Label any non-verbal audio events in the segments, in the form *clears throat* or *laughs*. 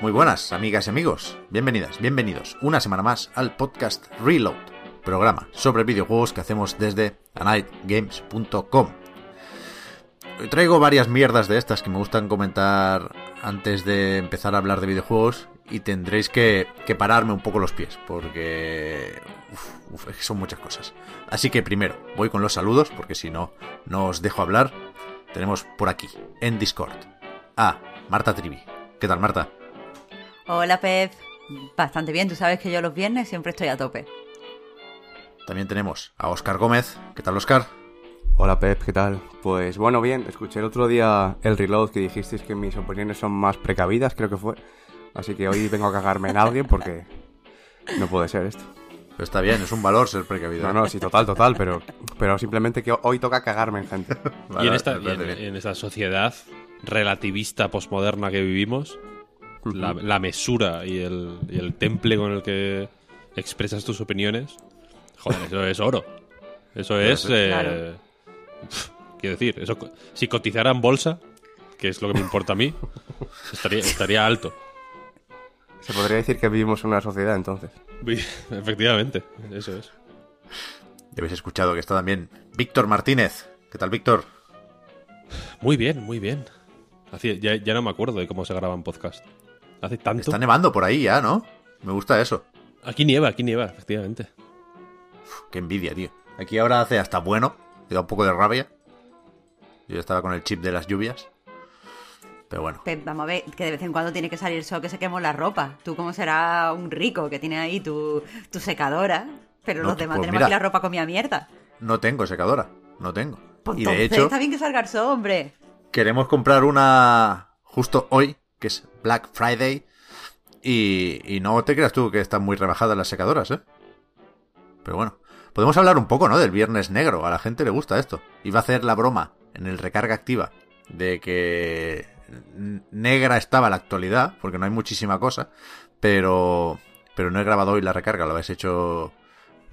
Muy buenas, amigas y amigos. Bienvenidas, bienvenidos una semana más al podcast Reload, programa sobre videojuegos que hacemos desde anightgames.com. Traigo varias mierdas de estas que me gustan comentar antes de empezar a hablar de videojuegos y tendréis que, que pararme un poco los pies porque uf, uf, son muchas cosas. Así que primero voy con los saludos porque si no, no os dejo hablar. Tenemos por aquí, en Discord, a Marta Trivi. ¿Qué tal, Marta? Hola, Pep. Bastante bien, tú sabes que yo los viernes siempre estoy a tope. También tenemos a Oscar Gómez. ¿Qué tal, Oscar? Hola Pep, ¿qué tal? Pues bueno, bien, escuché el otro día el reload que dijisteis que mis opiniones son más precavidas, creo que fue. Así que hoy vengo a cagarme en alguien porque no puede ser esto. Pero está bien, es un valor ser precavido. No, no, sí, total, total, pero, pero simplemente que hoy toca cagarme en gente. *laughs* Vale, y en esta, en, parece bien. en esta sociedad relativista posmoderna que vivimos, la, la mesura y el, y el temple con el que expresas tus opiniones, joder, eso es oro. Eso es... eh, Claro. Quiero decir, eso, si cotizara en bolsa, que es lo que me importa a mí, estaría, estaría alto. Se podría decir que vivimos en una sociedad entonces. Efectivamente, eso es. Ya habéis escuchado que está también Víctor Martínez. ¿Qué tal, Víctor? Muy bien, muy bien. Hacía- ya, ya no me acuerdo de cómo se graban podcast. Hace tanto. Está nevando por ahí ya, ¿no? Me gusta eso. Aquí nieva, aquí nieva, efectivamente. Uf, qué envidia, tío. Aquí ahora hace hasta bueno. Da un poco de rabia. Yo estaba con el chip de las lluvias. Pero bueno. Vamos a ver, que de vez en cuando tiene que salir el sol que se quemó la ropa. Tú como serás un rico que tiene ahí tu, tu secadora, pero No, los demás pues tenemos mira. aquí la ropa comida mierda. No tengo secadora. No tengo. Pues Y de hecho, está bien que salga el sol, hombre. queremos comprar una justo hoy, que es Black Friday. Y, y no te creas tú que están muy rebajadas las secadoras, ¿eh? Pero bueno, podemos hablar un poco, ¿no? Del viernes negro. A la gente le gusta esto. Iba a hacer la broma en el recarga activa de que negra estaba la actualidad, porque no hay muchísima cosa. Pero, pero no he grabado hoy la recarga, lo habéis hecho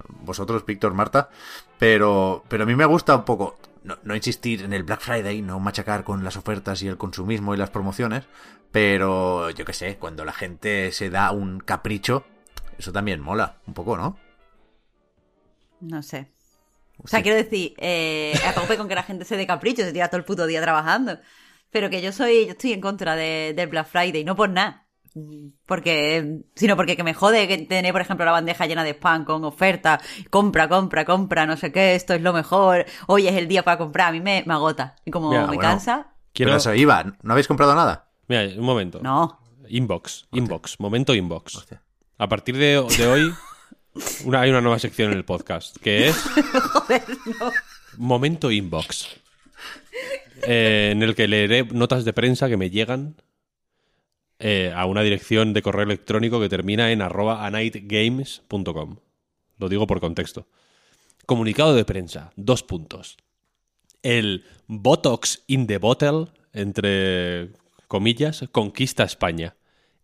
vosotros, Víctor, Marta. Pero, pero a mí me gusta un poco no, no insistir en el Black Friday, no machacar con las ofertas y el consumismo y las promociones, pero yo qué sé, cuando la gente se da un capricho, eso también mola un poco, ¿no? No sé. O sea, quiero decir, eh, a tope con que la gente se dé capricho, se tira todo el puto día trabajando. Pero que yo soy, yo estoy en contra de, del Black Friday, no por nada. Porque, sino porque que me jode que tener, por ejemplo, la bandeja llena de spam con oferta, compra, compra, compra, no sé qué, esto es lo mejor, hoy es el día para comprar, a mí me, me agota. Y como Mira, me bueno. cansa, Quiero. Pero eso iba, ¿no habéis comprado nada? Mira, un momento. no. Inbox, inbox, momento inbox. Hostia. A partir de, de hoy, *laughs* una, hay una nueva sección en el podcast que es *laughs* Joder, no. Momento Inbox. Eh, en el que leeré notas de prensa que me llegan eh, a una dirección de correo electrónico que termina en arroba anightgames.com. Lo digo por contexto. Comunicado de prensa, dos puntos. El Botox in the Bottle, entre comillas, conquista España.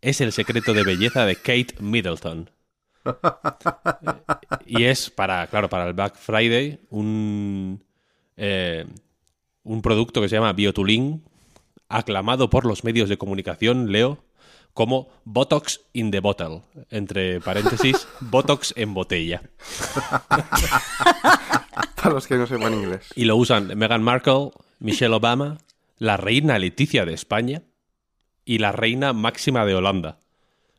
Es el secreto de belleza de Kate Middleton. *laughs* Y es para, claro, para el Black Friday un, eh, un producto que se llama Biotulin, aclamado por los medios de comunicación, leo, como Botox in the Bottle, entre paréntesis, *laughs* Botox en botella. *laughs* Para los que no sepan inglés. Y lo usan Meghan Markle, Michelle Obama, la reina Leticia de España y la reina máxima de Holanda.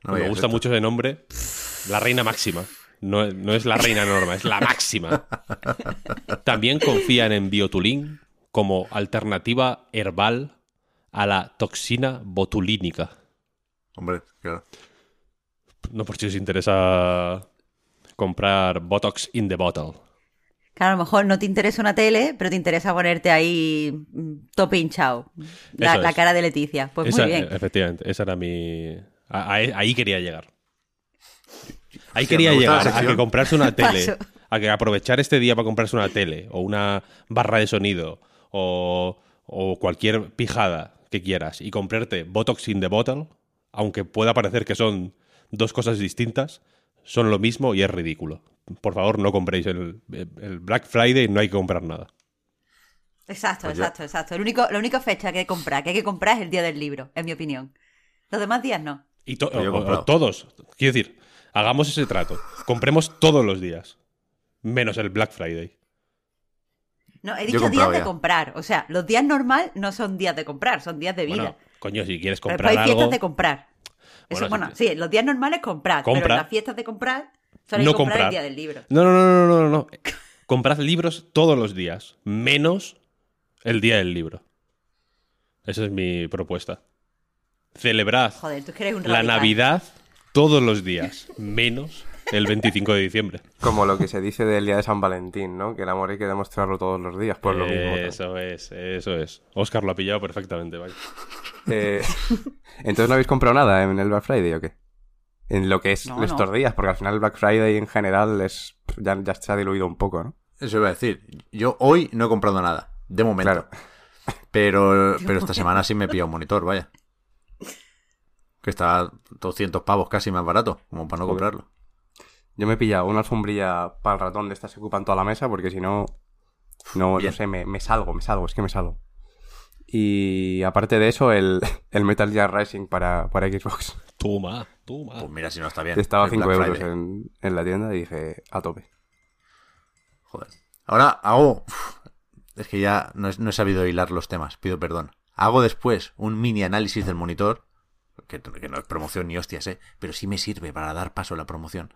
No Me gusta esto. mucho ese nombre. La reina máxima. No, no es la reina norma, es la máxima. También confían en Biotulín como alternativa herbal a la toxina botulínica. Hombre, claro. No por si os interesa comprar Botox in the bottle. Claro, a lo mejor no te interesa una tele, pero te interesa ponerte ahí mm, todo pinchado. La, cara de Leticia. Pues Esa- muy bien. Efectivamente, esa era mi... a- a- ahí quería llegar. Ahí quería llegar a que comprarse una *laughs* tele, Paso. a que aprovechar este día para comprarse una tele o una barra de sonido o, o cualquier pijada que quieras y comprarte Botox in the Bottle aunque pueda parecer que son dos cosas distintas, son lo mismo y es ridículo. Por favor, no compréis el, el Black Friday, no hay que comprar nada. Exacto, exacto, exacto. El único, la única fecha que hay que comprar, que hay que comprar es el día del libro, en mi opinión. Los demás días no. Y todos. Quiero decir, hagamos ese trato. Compremos todos los días. Menos el Black Friday. No, he dicho días de comprar. O sea, los días normal no son días de comprar, son días de vida. coño, si quieres comprar pero hay fiestas de comprar. Eso, bueno, sí, los días normales comprar, pero las fiestas de comprar son no comprar, el día del libro. No, no, no, no, no, no. Comprad libros todos los días, menos el día del libro. Esa es mi propuesta. Celebrad la Navidad todos los días, menos el 25 de diciembre. Como lo que se dice del día de San Valentín, ¿no? Que el amor hay que demostrarlo todos los días, por lo mismo. Eso es, eso es. Oscar lo ha pillado perfectamente, vaya. Eh, Entonces no habéis comprado nada en el Black Friday o qué? En lo que es estos días, porque al final el Black Friday en general es ya, ya se ha diluido un poco, ¿no? Eso iba a decir. Yo hoy no he comprado nada. De momento. Pero, *laughs* pero esta semana sí me he un monitor, vaya. Que está 200 pavos casi más barato, como para no comprarlo. Yo me he pillado una alfombrilla para el ratón de estas que ocupan toda la mesa, porque si no, no, no sé, me, salgo, me salgo, es que me salgo. Y aparte de eso, *laughs* el, Metal Gear Rising para, para Xbox. Toma, toma. Pues mira si no está bien. Estaba a 5 euros en, la tienda y dije, a tope. Joder. Ahora hago... Es que ya no he, sabido hilar los temas, pido perdón. Hago después un mini análisis del monitor, que, no es promoción ni hostias, ¿eh? pero sí me sirve para dar paso a la promoción.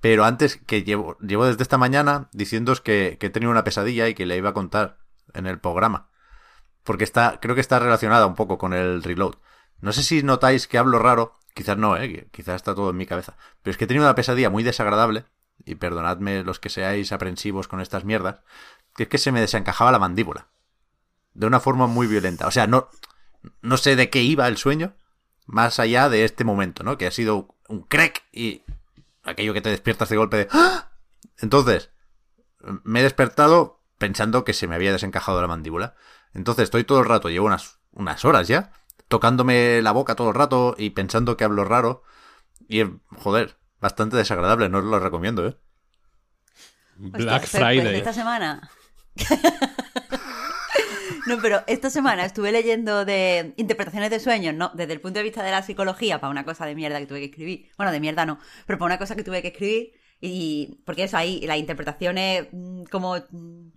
Pero antes, que llevo, llevo desde esta mañana diciéndoos que, que he tenido una pesadilla y que le iba a contar en el programa. Porque está, creo que está relacionada un poco con el reload. No sé si notáis que hablo raro, quizás no, ¿eh? quizás está todo en mi cabeza. Pero es que he tenido una pesadilla muy desagradable, y perdonadme los que seáis aprensivos con estas mierdas, que es que se me desencajaba la mandíbula. De una forma muy violenta. O sea, no, no sé de qué iba el sueño, más allá de este momento, ¿no? Que ha sido un crack y aquello que te despiertas de golpe de... ¡Ah! Entonces, me he despertado pensando que se me había desencajado la mandíbula. Entonces estoy todo el rato, llevo unas, unas horas ya, tocándome la boca todo el rato y pensando que hablo raro. Y, joder, bastante desagradable, no os lo recomiendo, ¿eh? Black Friday. esta semana *laughs* no, pero esta semana estuve leyendo de interpretaciones de sueños, no, desde el punto de vista de la psicología, para una cosa de mierda que tuve que escribir. Bueno, de mierda no, pero para una cosa que tuve que escribir. Y porque eso ahí, las interpretaciones mm, como mm,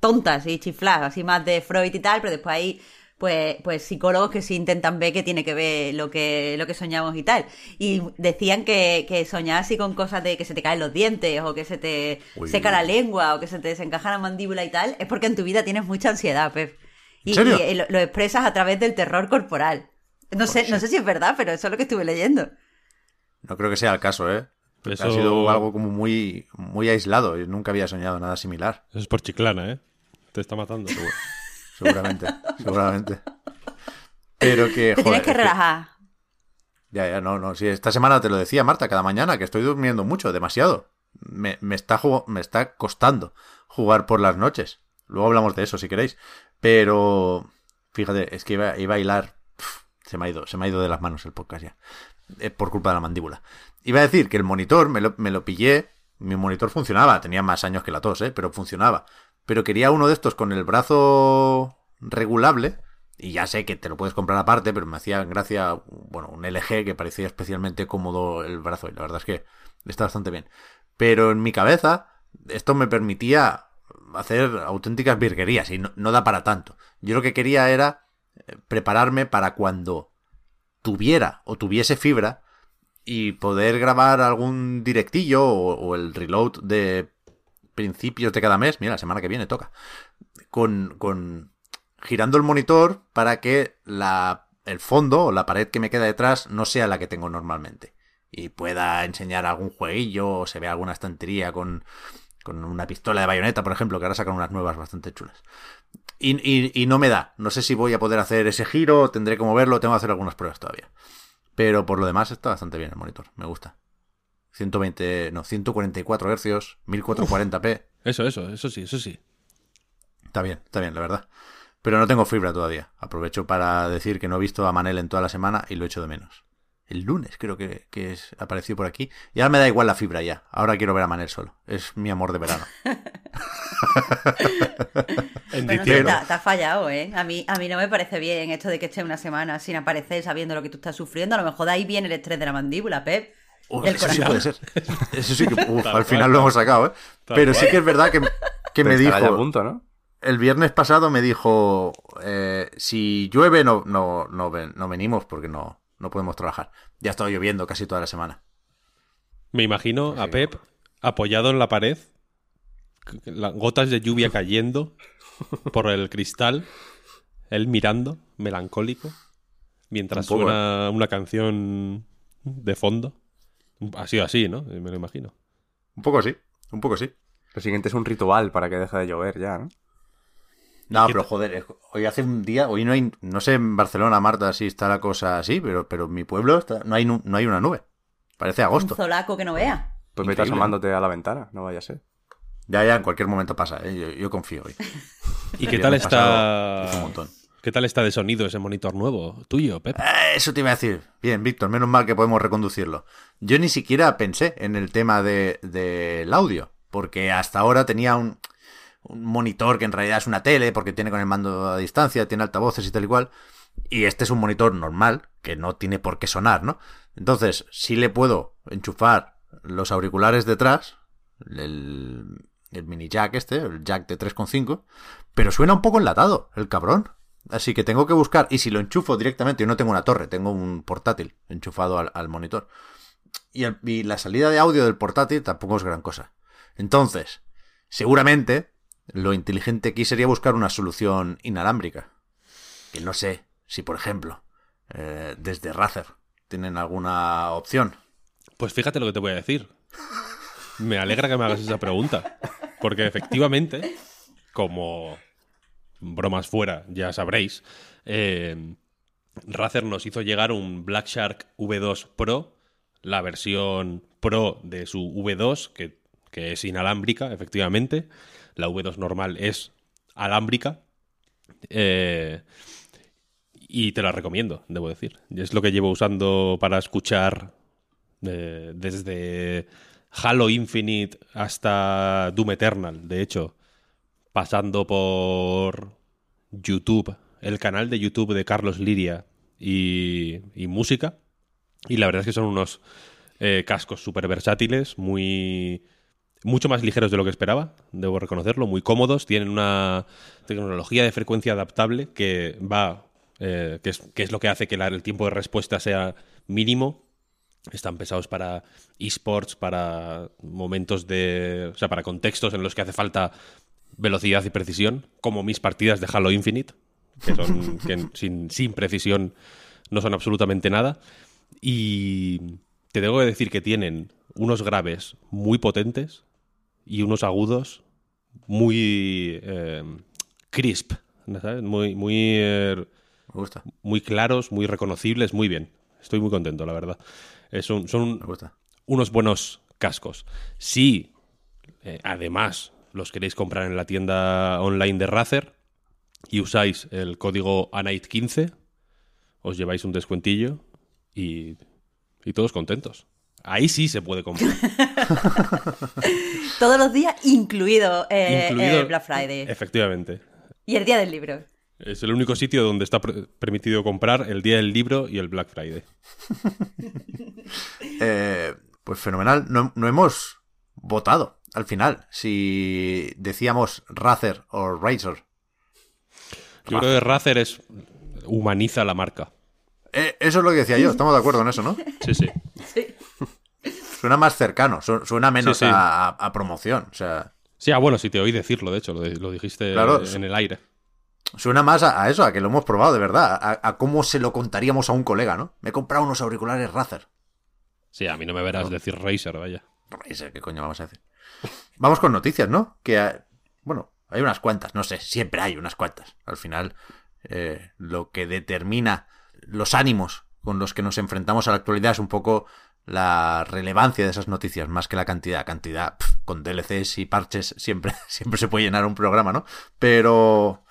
tontas y chifladas, así más de Freud y tal, pero después hay pues, pues psicólogos que sí intentan ver qué tiene que ver lo que, lo que soñamos y tal. Y decían que, que soñar así con cosas de que se te caen los dientes o que se te seca la lengua o que se te desencaja la mandíbula y tal, es porque en tu vida tienes mucha ansiedad, Pep. Y, lo, expresas a través del terror corporal. No sé, no sé si es verdad, pero eso es lo que estuve leyendo. No creo que sea el caso, ¿eh? Ha sido algo como muy, muy aislado. Yo nunca había soñado nada similar. Eso es por chiclana, ¿eh? Te está matando. Seguramente, seguramente. Pero que. Te tienes que relajar. Ya, ya, no, no. Sí, esta semana te lo decía Marta, cada mañana, que estoy durmiendo mucho, demasiado. Me, está, me está costando jugar por las noches. Luego hablamos de eso si queréis. Pero. Fíjate, es que iba, iba a hilar. se me ha ido, se me ha ido de las manos el podcast ya. Eh, por culpa de la mandíbula. Iba a decir que el monitor me lo, me lo pillé. Mi monitor funcionaba, tenía más años que la tos, ¿eh? pero funcionaba pero quería uno de estos con el brazo regulable. Y ya sé que te lo puedes comprar aparte, pero me hacía gracia, bueno, un LG que parecía especialmente cómodo el brazo. Y la verdad es que está bastante bien. Pero en mi cabeza, esto me permitía hacer auténticas virguerías y no, no da para tanto. Yo lo que quería era eh, prepararme para cuando tuviera o tuviese fibra y poder grabar algún directillo o, el reload de principios de cada mes, mira, la semana que viene toca, con, con girando el monitor para que la, el fondo o la pared que me queda detrás no sea la que tengo normalmente. Y pueda enseñar algún jueguillo o se vea alguna estantería con, con una pistola de bayoneta, por ejemplo, que ahora sacan unas nuevas bastante chulas. Y, y, y, no me da. No sé si voy a poder hacer ese giro, tendré como verlo, tengo que hacer algunas pruebas todavía. Pero por lo demás está bastante bien el monitor, me gusta. 120, no, 144 Hz, 1440p. Eso, eso, eso sí, eso sí. Está bien, está bien, la verdad. Pero no tengo fibra todavía. Aprovecho para decir que no he visto a Manel en toda la semana y lo echo de menos. el lunes creo que, que es, apareció por aquí. Y ahora me da igual la fibra ya. Ahora quiero ver a Manel solo. Es mi amor de verano. *laughs* En Bueno, te has fallado, ¿eh? A mí, a mí no me parece bien esto de que esté una semana sin aparecer sabiendo lo que tú estás sufriendo. A lo mejor de ahí viene el estrés de la mandíbula, Pep. Uf, eso sí puede ser. Eso sí que uf, *laughs* al final lo hemos sacado, ¿eh? Pero sí que es verdad que, que me dijo. punto, ¿no? El viernes pasado me dijo: eh, si llueve, no, no, no, no venimos porque no, no podemos trabajar. Ya ha estado lloviendo casi toda la semana. Me imagino a Pep apoyado en la pared, gotas de lluvia *laughs* cayendo por el cristal, él mirando, melancólico, mientras Un poco, suena una canción de fondo. Ha sido así, ¿no? Me lo imagino. Un poco sí, un poco sí. Lo siguiente es un ritual para que deje de llover ya, ¿no? No, pero joder, hoy hace un día, hoy no hay, no sé en Barcelona, Marta, si está la cosa así, pero, pero en mi pueblo está- no, hay, no hay una nube. Parece Un agosto. zolaco que no vea. Pues vete asomándote a la ventana, no vaya a ser. Ya, ya, en cualquier momento pasa, ¿eh? yo, yo confío hoy. *laughs* ¿Y qué tal está? un montón. ¿Qué tal está de sonido ese monitor nuevo tuyo, Pep? Eh, Eso te iba a decir. Bien, Víctor, menos mal que podemos reconducirlo. Yo ni siquiera pensé en el tema de- del audio, porque hasta ahora tenía un, un monitor que en realidad es una tele, porque tiene con el mando a distancia, tiene altavoces y tal y cual. Y este es un monitor normal, que no tiene por qué sonar, ¿no? Entonces, sí le puedo enchufar los auriculares detrás, el, el mini jack este, el jack de 3.5, pero suena un poco enlatado, el cabrón. Así que tengo que buscar, y si lo enchufo directamente, yo no tengo una torre, tengo un portátil enchufado al, monitor. Y la salida de audio del portátil tampoco es gran cosa. Entonces, seguramente lo inteligente aquí sería buscar una solución inalámbrica. Que no sé si, por ejemplo, eh, desde Razer tienen alguna opción. Pues fíjate lo que te voy a decir. Me alegra que me hagas esa pregunta. Porque efectivamente, como bromas fuera, ya sabréis, eh, Razer nos hizo llegar un Black Shark V2 Pro, la versión Pro de su V2, que, que es inalámbrica, efectivamente. La V2 normal es alámbrica. Eh, y te la recomiendo, debo decir. Es lo que llevo usando para escuchar eh, desde Halo Infinite hasta Doom Eternal, de hecho, pasando por YouTube, el canal de YouTube de Carlos Liria y, y música. Y la verdad es que son unos eh, cascos súper versátiles, muy mucho más ligeros de lo que esperaba, debo reconocerlo, muy cómodos, tienen una tecnología de frecuencia adaptable que va, eh, que, es, que es lo que hace que el tiempo de respuesta sea mínimo. Están pensados para esports, para momentos de, o sea, para contextos en los que hace falta velocidad y precisión, como mis partidas de Halo Infinite, que son *laughs* que sin, sin precisión no son absolutamente nada. Y te tengo que decir que tienen unos graves muy potentes y unos agudos muy eh, crisp, ¿sabes? Muy, muy, eh, Me gusta, muy claros, muy reconocibles, muy bien. Estoy muy contento, la verdad. Son son me gusta. unos buenos cascos. Si, eh, además, los queréis comprar en la tienda online de Razer y usáis el código ANIGHT15, os lleváis un descuentillo y, y todos contentos. Ahí sí se puede comprar. *laughs* Todos los días, incluido, eh, Incluido- el Black Friday. Efectivamente. Y el día del libro. Es el único sitio donde está pre- permitido comprar el día del libro y el Black Friday. *laughs* Eh, pues fenomenal. No, no hemos votado al final si decíamos Razer o Razer. Yo creo que Razer es humaniza la marca. Eh, eso es lo que decía yo, estamos de acuerdo en eso, ¿no? *laughs* Sí, sí. Sí. Suena más cercano, su- suena menos Sí, sí. A, promoción. O sea, Sí, ah, bueno, si te oí decirlo, de hecho, lo, de- lo dijiste Claro. en el aire. suena más a, a eso, a que lo hemos probado de verdad, a, a cómo se lo contaríamos a un colega, ¿no? Me he comprado unos auriculares Razer. Sí, a mí no me verás decir Razer, vaya. Razer, ¿qué coño vamos a decir? Vamos con noticias, ¿no? Que, bueno, hay unas cuantas, no sé, siempre hay unas cuantas. Al final, eh, lo que determina los ánimos con los que nos enfrentamos a la actualidad es un poco la relevancia de esas noticias, más que la cantidad. Cantidad, con DLCs y parches siempre, *laughs* siempre se puede llenar un programa, ¿no? Pero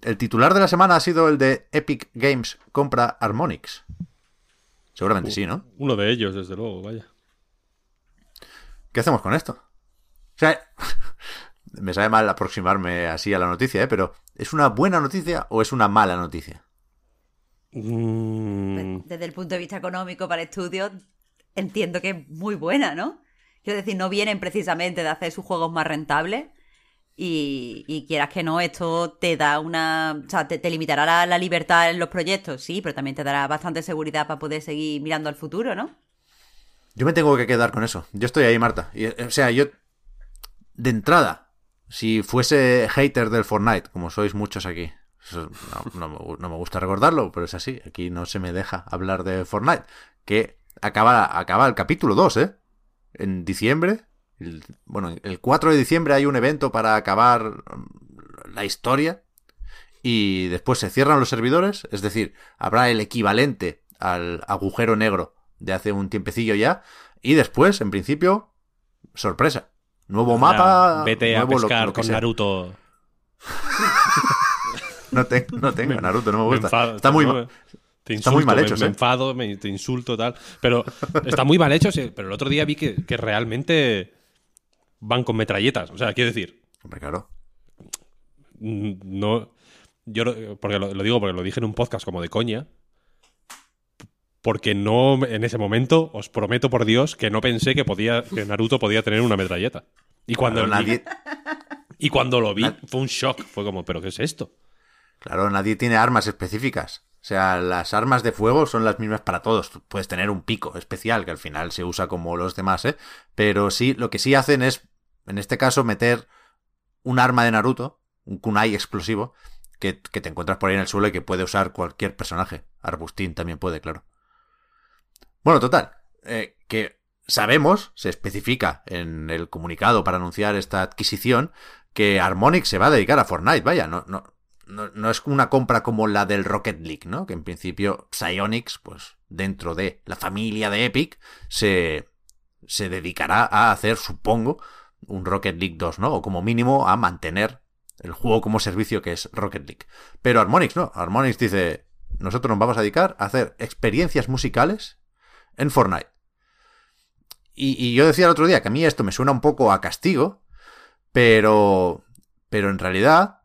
el titular de la semana ha sido el de Epic Games compra Harmonix. Seguramente sí, ¿no? Uno de ellos, desde luego, vaya. ¿Qué hacemos con esto? O sea, *laughs* me sabe mal aproximarme así a la noticia, ¿eh? Pero ¿es una buena noticia o es una mala noticia? Mm, Desde el punto de vista económico para estudios, entiendo que es muy buena, ¿no? Quiero decir, no vienen precisamente de hacer sus juegos más rentables. Y, y quieras que no, esto te da una. O sea, te, te limitará la, la libertad en los proyectos, sí, pero también te dará bastante seguridad para poder seguir mirando al futuro, ¿no? Yo me tengo que quedar con eso. Yo estoy ahí, Marta. Y, o sea, yo. De entrada, si fuese hater del Fortnite, como sois muchos aquí. no me gusta recordarlo, pero es así. Aquí no se me deja hablar de Fortnite. Que acaba, acaba el capítulo 2, ¿eh? En diciembre. el- bueno, el 4 de diciembre hay un evento para acabar mm, la historia. Y después se cierran los servidores. Es decir, habrá el equivalente al agujero negro de hace un tiempecillo ya. Y después, en principio, sorpresa. Nuevo mapa. vete a nuevo pescar lo con sea. Naruto. *laughs* No, te- no tengo Naruto, no me Me gusta. enfado, está muy no, mal. Te está insulto, muy mal me- hechos, me, ¿eh? enfado, me, te insulto, tal. Pero está muy mal hecho, sí, pero el otro día vi que, que realmente van con metralletas. O sea, quiero decir, Hombre, claro. no. Yo porque lo, lo digo porque lo dije en un podcast como de coña. Porque no, en ese momento, os prometo por Dios que no pensé que podía, que Naruto podía tener una metralleta. Y cuando, Claro, nadie, y cuando lo vi, fue un shock. Fue como, ¿pero qué es esto? claro, nadie tiene armas específicas. O sea, las armas de fuego son las mismas para todos. Tú puedes tener un pico especial que al final se usa como los demás, ¿eh? Pero sí, lo que sí hacen es, en este caso, meter un arma de Naruto, un kunai explosivo, que, que te encuentras por ahí en el suelo y que puede usar cualquier personaje. Arbustín también puede, claro. Bueno, total. eh, que sabemos, se especifica en el comunicado para anunciar esta adquisición, que Harmonix se va a dedicar a Fortnite. Vaya, no, no, no, no es una compra como la del Rocket League, ¿no? Que en principio Psyonix, pues dentro de la familia de Epic, se, se dedicará a hacer, supongo, un Rocket League 2, ¿no? O como mínimo a mantener el juego como servicio que es Rocket League. Pero Harmonix no. Harmonix dice, nosotros nos vamos a dedicar a hacer experiencias musicales en Fortnite. Y, yo decía el otro día que a mí esto me suena un poco a castigo, pero, pero en realidad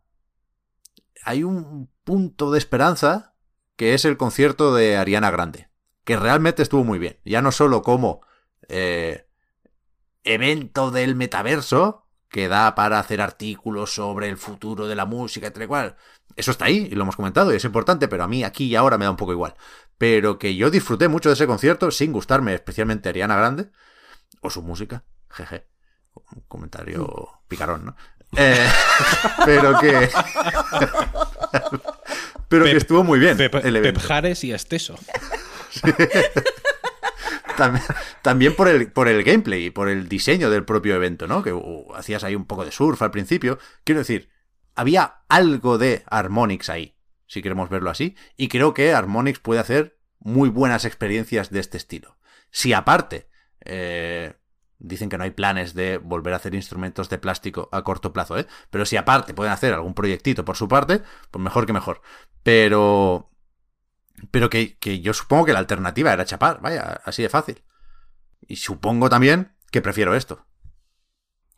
hay un punto de esperanza que es el concierto de Ariana Grande, que realmente estuvo muy bien. Ya no solo como eh, evento del metaverso, que da para hacer artículos sobre el futuro de la música, tal y cual. Eso está ahí, y lo hemos comentado, y es importante, pero a mí aquí y ahora me da un poco igual. Pero que yo disfruté mucho de ese concierto, sin gustarme especialmente Ariana Grande, o su música, jeje. Un comentario picarón, ¿no? Eh, *laughs* pero que. *laughs* pero que estuvo muy bien Pep, el evento. Pep Jares y Esteso. *laughs* También, también por el, por el gameplay y por el diseño del propio evento, ¿no? Que uh, hacías ahí un poco de surf al principio. Quiero decir, había algo de Harmonix ahí, si queremos verlo así, y creo que Harmonix puede hacer muy buenas experiencias de este estilo. Si aparte, eh, dicen que no hay planes de volver a hacer instrumentos de plástico a corto plazo, ¿eh? Pero si aparte pueden hacer algún proyectito por su parte, pues mejor que mejor. Pero pero que, que yo supongo que la alternativa era chapar, vaya, así de fácil. Y supongo también que prefiero esto.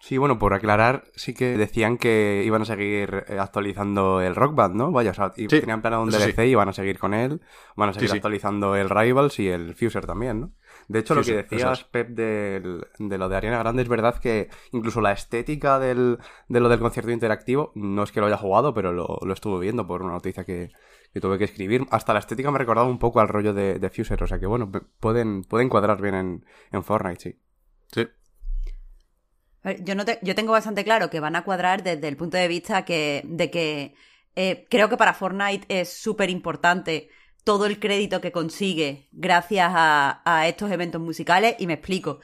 Sí, bueno, por aclarar, sí que decían que iban a seguir eh, actualizando el Rock Band, ¿no? Vaya, o sea, Sí, tenían planeado un DLC sí. y van a seguir con él, van a seguir Sí, actualizando el Rivals y el Fuser también, ¿no? De hecho, lo que decías, es. Pep, del- de lo de Ariana Grande, es verdad que incluso la estética del, de lo del concierto interactivo, no es que lo haya jugado, pero lo, lo estuve viendo por una noticia que, que tuve que escribir. Hasta la estética me recordaba un poco al rollo de, de Fuser, o sea que bueno, pueden, pueden cuadrar bien en, en Fortnite, sí. Sí. Ver, Yo, no te- yo tengo bastante claro que van a cuadrar desde el punto de vista que, de que eh, creo que para Fortnite es súper importante todo el crédito que consigue gracias a, a estos eventos musicales y me explico.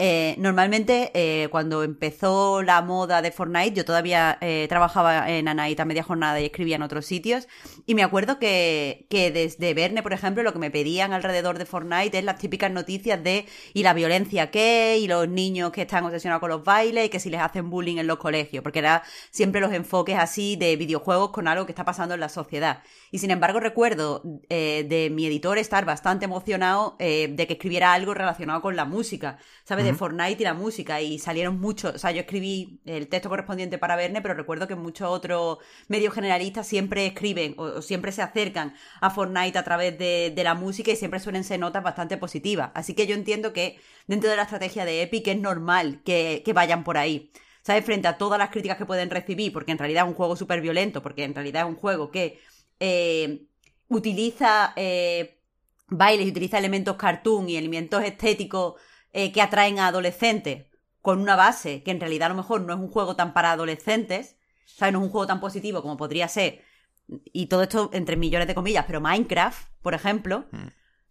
Eh, normalmente eh, cuando empezó la moda de Fortnite, yo todavía eh, trabajaba en Anaita media jornada y escribía en otros sitios. Y me acuerdo que, que desde Verne, por ejemplo, lo que me pedían alrededor de Fortnite es las típicas noticias de y la violencia que, y los niños que están obsesionados con los bailes, y que si les hacen bullying en los colegios, porque era siempre los enfoques así de videojuegos con algo que está pasando en la sociedad. Y sin embargo, recuerdo de mi editor estar bastante emocionado de que escribiera algo relacionado con la música, ¿sabes? de Fortnite y la música y salieron muchos, o sea, yo escribí el texto correspondiente para Verne, pero recuerdo que muchos otros medios generalistas siempre escriben o, siempre se acercan a Fortnite a través de, la música y siempre suelen ser notas bastante positivas. Así que yo entiendo que dentro de la estrategia de Epic es normal que, vayan por ahí. ¿Sabes? Frente a todas las críticas que pueden recibir, porque en realidad es un juego súper violento, porque en realidad es un juego que eh, utiliza eh, bailes y utiliza elementos cartoon y elementos estéticos eh, que atraen a adolescentes con una base que en realidad a lo mejor no es un juego tan para adolescentes, ¿sabes? No es un juego tan positivo como podría ser, y todo esto entre millones de comillas, pero Minecraft, por ejemplo. Mm.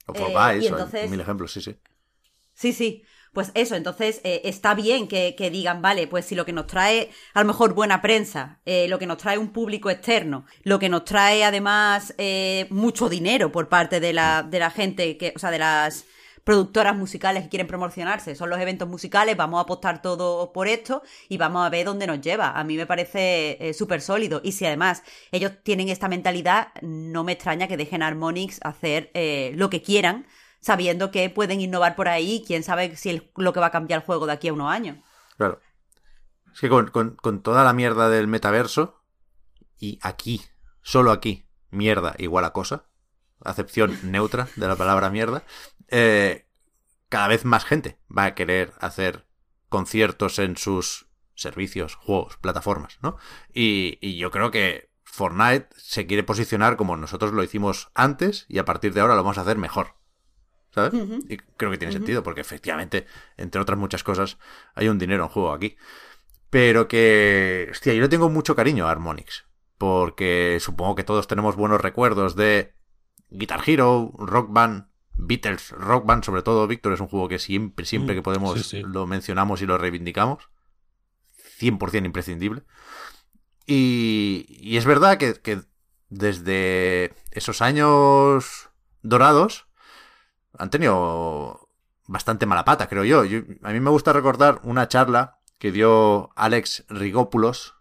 O y entonces... mil ejemplos, sí, sí. Sí, sí. Pues eso, entonces eh, está bien que, digan, vale, pues si lo que nos trae a lo mejor buena prensa, eh, lo que nos trae un público externo, lo que nos trae además mucho dinero por parte de la, de la gente, que, o sea, de las productoras musicales que quieren promocionarse, son los eventos musicales, vamos a apostar todo por esto y vamos a ver dónde nos lleva. A mí me parece eh, súper sólido. Y si además ellos tienen esta mentalidad, no me extraña que dejen a Harmonix hacer eh, lo que quieran, sabiendo que pueden innovar por ahí, quién sabe si es lo que va a cambiar el juego de aquí a unos años. Claro. Es que con, con toda la mierda del metaverso, y aquí, solo aquí, mierda igual a cosa, acepción *laughs* neutra de la palabra mierda, eh, cada vez más gente va a querer hacer conciertos en sus servicios, juegos, plataformas, ¿no? Y, yo creo que Fortnite se quiere posicionar como nosotros lo hicimos antes y a partir de ahora lo vamos a hacer mejor. ¿Sabes? Y creo que tiene sentido porque efectivamente, entre otras muchas cosas, hay un dinero en juego aquí. Pero que, hostia, yo le tengo mucho cariño a Harmonix. Porque supongo que todos tenemos buenos recuerdos de Guitar Hero, Rock Band, Beatles, Rock Band, sobre todo, Víctor, es un juego que siempre, siempre mm, que podemos lo mencionamos y lo reivindicamos. 100% imprescindible. Y, es verdad que, desde esos años dorados han tenido bastante mala pata, creo yo. A mí me gusta recordar una charla que dio Alex Rigopoulos,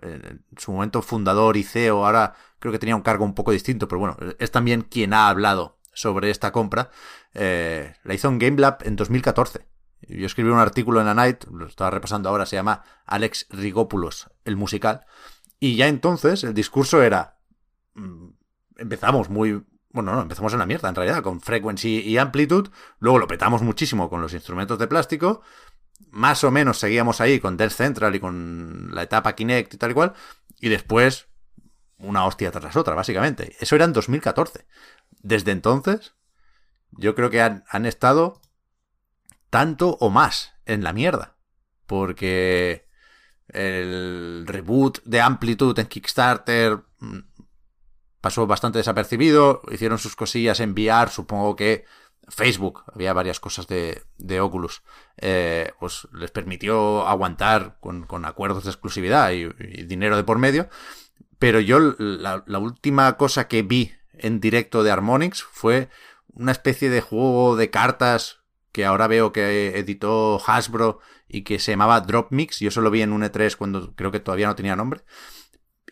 en su momento fundador y CEO, ahora creo que tenía un cargo un poco distinto, pero bueno, es también quien ha hablado sobre esta compra, eh, la hizo en GameLab en 2014. Yo escribí un artículo en la Night, lo estaba repasando ahora, se llama Alex Rigopoulos, el musical. Y ya entonces el discurso era. Mm, empezamos muy. Bueno, no, empezamos en la mierda, en realidad, con Frequency y Amplitude. Luego lo petamos muchísimo con los instrumentos de plástico. Más o menos seguíamos ahí con Death Central y con la etapa Kinect y tal y cual. Y después, una hostia tras otra, básicamente. Eso era en 2014 desde entonces, yo creo que han, estado tanto o más en la mierda. Porque el reboot de Amplitude en Kickstarter mm, pasó bastante desapercibido. Hicieron sus cosillas en VR, supongo que Facebook, había varias cosas de, Oculus, eh, pues les permitió aguantar con, acuerdos de exclusividad y, dinero de por medio. Pero yo la última cosa que vi en directo de Harmonix fue una especie de juego de cartas que ahora veo que editó Hasbro y que se llamaba Drop Mix. Yo solo vi en un E3 cuando creo que todavía no tenía nombre.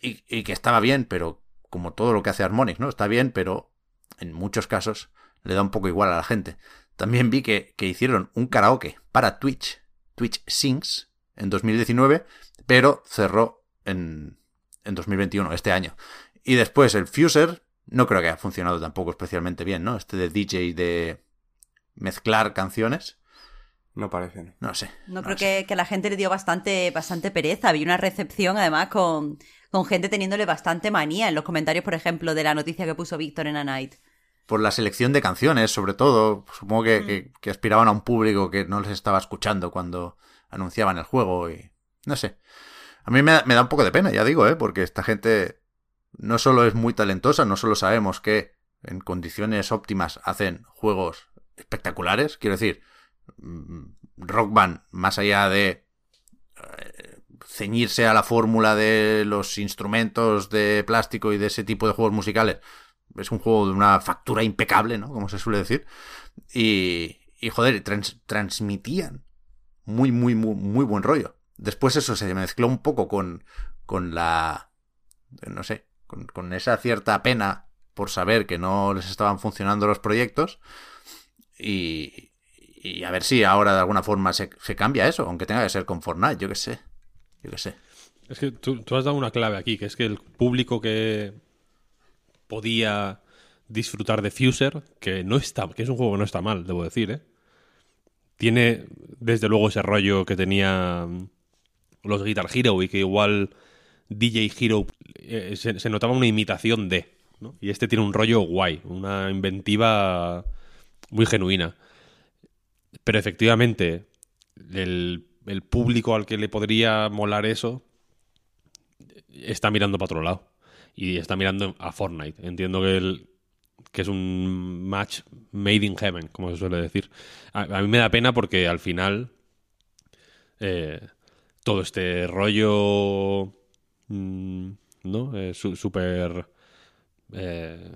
Y, que estaba bien, pero como todo lo que hace Harmonix, ¿no? Está bien, pero en muchos casos le da un poco igual a la gente. También vi que, que hicieron un karaoke para Twitch, Twitch Sings, en 2019, pero cerró en, en 2021, este año. Y después el Fuser, no creo que haya funcionado tampoco especialmente bien, ¿no? Este de DJ de mezclar canciones. No parece. No sé. No, creo Que, que, la gente le dio bastante, bastante pereza. Había una recepción, además, con, con gente teniéndole bastante manía en los comentarios, por ejemplo, de la noticia que puso Víctor en A Night. Por la selección de canciones, sobre todo. Supongo que, mm. que, aspiraban a un público que no les estaba escuchando cuando anunciaban el juego y... No sé. A mí me, me da un poco de pena, ya digo, ¿eh? Porque esta gente no solo es muy talentosa, no solo sabemos que en condiciones óptimas hacen juegos espectaculares, quiero decir, mm, Rock Band, más allá de eh, ceñirse a la fórmula de los instrumentos de plástico y de ese tipo de juegos musicales, es un juego de una factura impecable, ¿no? Como se suele decir. Y, y joder, transmitían muy, muy, muy, muy buen rollo. Después eso se mezcló un poco con, con la, no sé, con, esa cierta pena por saber que no les estaban funcionando los proyectos. Y, y a ver si ahora de alguna forma se, se, cambia eso, aunque tenga que ser con Fortnite, yo qué sé. Yo sé. Es que tú, has dado una clave aquí, que es que el público que podía disfrutar de Fuser, que no está, que es un juego que no está mal, debo decir, ¿eh? Tiene desde luego ese rollo que tenía los Guitar Hero y que igual DJ Hero eh, se, notaba una imitación de. Y este tiene un rollo guay, una inventiva muy genuina. Pero efectivamente, el, el público al que le podría molar eso está mirando para otro lado. Y está mirando a Fortnite. Entiendo que, el, que es un match made in heaven, como se suele decir. A, mí me da pena porque al final eh, todo este rollo mmm, ¿no? Eh, súper eh,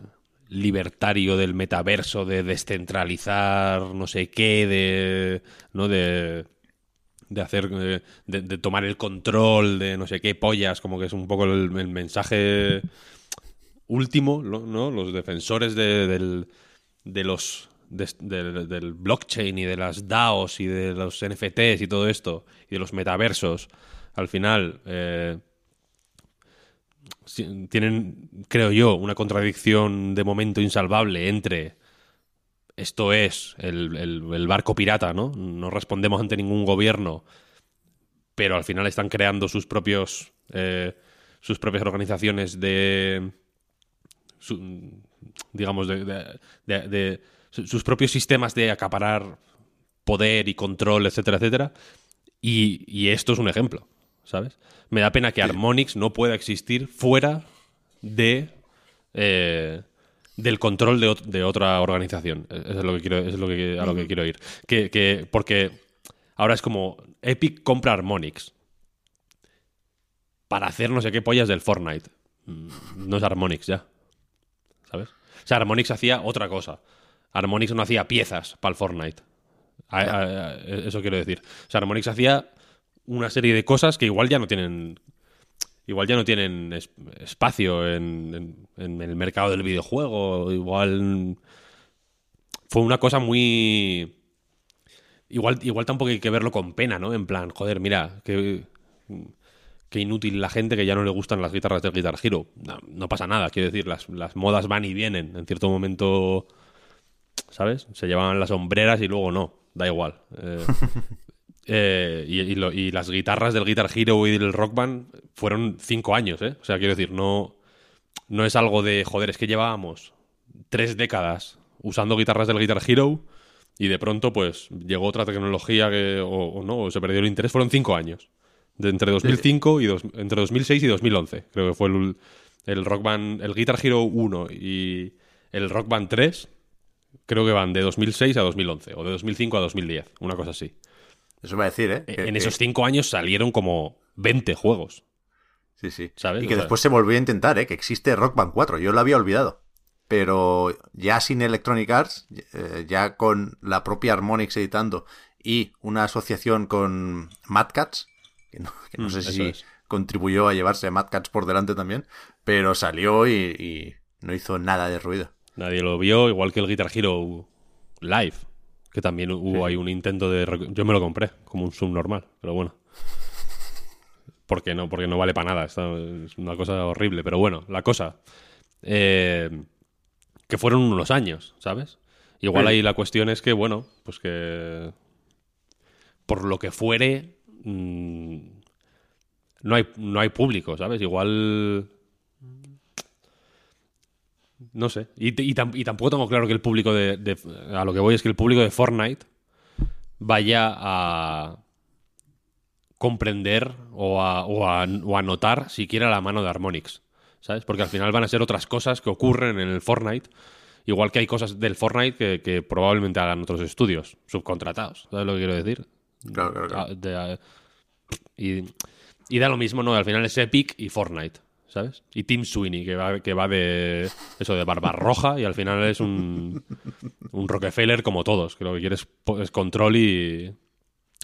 libertario del metaverso, de descentralizar no sé qué, de. ¿no? de de hacer de, de, tomar el control de no sé qué pollas como que es un poco el, mensaje último no los defensores de, del, de los de, de, del blockchain y de las DAOs y de los NFTs y todo esto y de los metaversos al final eh, tienen, creo yo, una contradicción de momento insalvable entre esto es el, el, el, barco pirata, ¿no? No respondemos ante ningún gobierno, pero al final están creando sus propios eh, sus propias organizaciones de su, digamos de, de, de, de, sus propios sistemas de acaparar poder y control, etcétera, etcétera. Y, y esto es un ejemplo. ¿sabes? Me da pena que Harmonix no pueda existir fuera de eh, del control de, de, otra organización. Eso es lo que quiero, es lo que, a lo que quiero ir. Que, que, porque ahora es como Epic compra Harmonix para hacer no sé qué pollas del Fortnite. Mm, no es Harmonix ya. ¿Sabes? O sea, Harmonix hacía otra cosa. Harmonix no hacía piezas para el Fortnite. A, a, a, eso quiero decir. O sea, Harmonix hacía una serie de cosas que igual ya no tienen igual ya no tienen es, espacio en, en, el mercado del videojuego igual fue una cosa muy igual igual tampoco hay que verlo con pena no en plan joder mira que qué inútil la gente que ya no le gustan las guitarras del Guitar Hero no, pasa nada quiero decir las, las modas van y vienen en cierto momento ¿sabes? se llevan las sombreras y luego no da igual eh, *laughs* Eh, y, y, lo, y, las guitarras del Guitar Hero y del Rock Band fueron cinco años, ¿eh? O sea, quiero decir, no, no es algo de, joder, es que llevábamos tres décadas usando guitarras del Guitar Hero y de pronto, pues, llegó otra tecnología que, o, o no, o se perdió el interés. Fueron cinco años. De entre 2005 y dos, entre 2006 y 2011. Creo que fue el, el Rock Band, el Guitar Hero 1 y el Rock Band 3. Creo que van de 2006 a 2011 o de 2005 a 2010, una cosa así. Eso va a decir, ¿eh? Que, en esos cinco años salieron como 20 juegos. Sí, sí. ¿Sabes? Y que o sea... después se volvió a intentar, ¿eh? Que existe Rock Band 4. Yo lo había olvidado. Pero ya sin Electronic Arts, eh, ya con la propia Harmonix editando y una asociación con Mad Cats, que no, que no mm, sé si es. contribuyó a llevarse a Mad Cats por delante también, pero salió y, y no hizo nada de ruido. Nadie lo vio, igual que el Guitar Hero Live. Que también hubo ahí un intento de. Yo me lo compré como un subnormal, pero bueno. Porque no, porque no vale para nada. Esta es una cosa horrible. Pero bueno, la cosa. Eh, que fueron unos años, ¿sabes? Igual ahí la cuestión es que, bueno, pues que. Por lo que fuere. Mmm, no hay, no hay público, ¿sabes? Igual no sé. Y, y, y, tampoco tengo claro que el público de, de, A lo que voy es que el público de Fortnite vaya a comprender o a, o a, o a notar siquiera la mano de Harmonix. ¿Sabes? Porque al final van a ser otras cosas que ocurren en el Fortnite. Igual que hay cosas del Fortnite que, que probablemente hagan otros estudios subcontratados. ¿Sabes lo que quiero decir? Claro, claro, claro. De- ah, y, y da lo mismo, ¿no? Al final es Epic y Fortnite, ¿sabes? Y Tim Sweeney, que va, que va de eso de barba roja y al final es un, un Rockefeller como todos, que lo que quiere es, control y,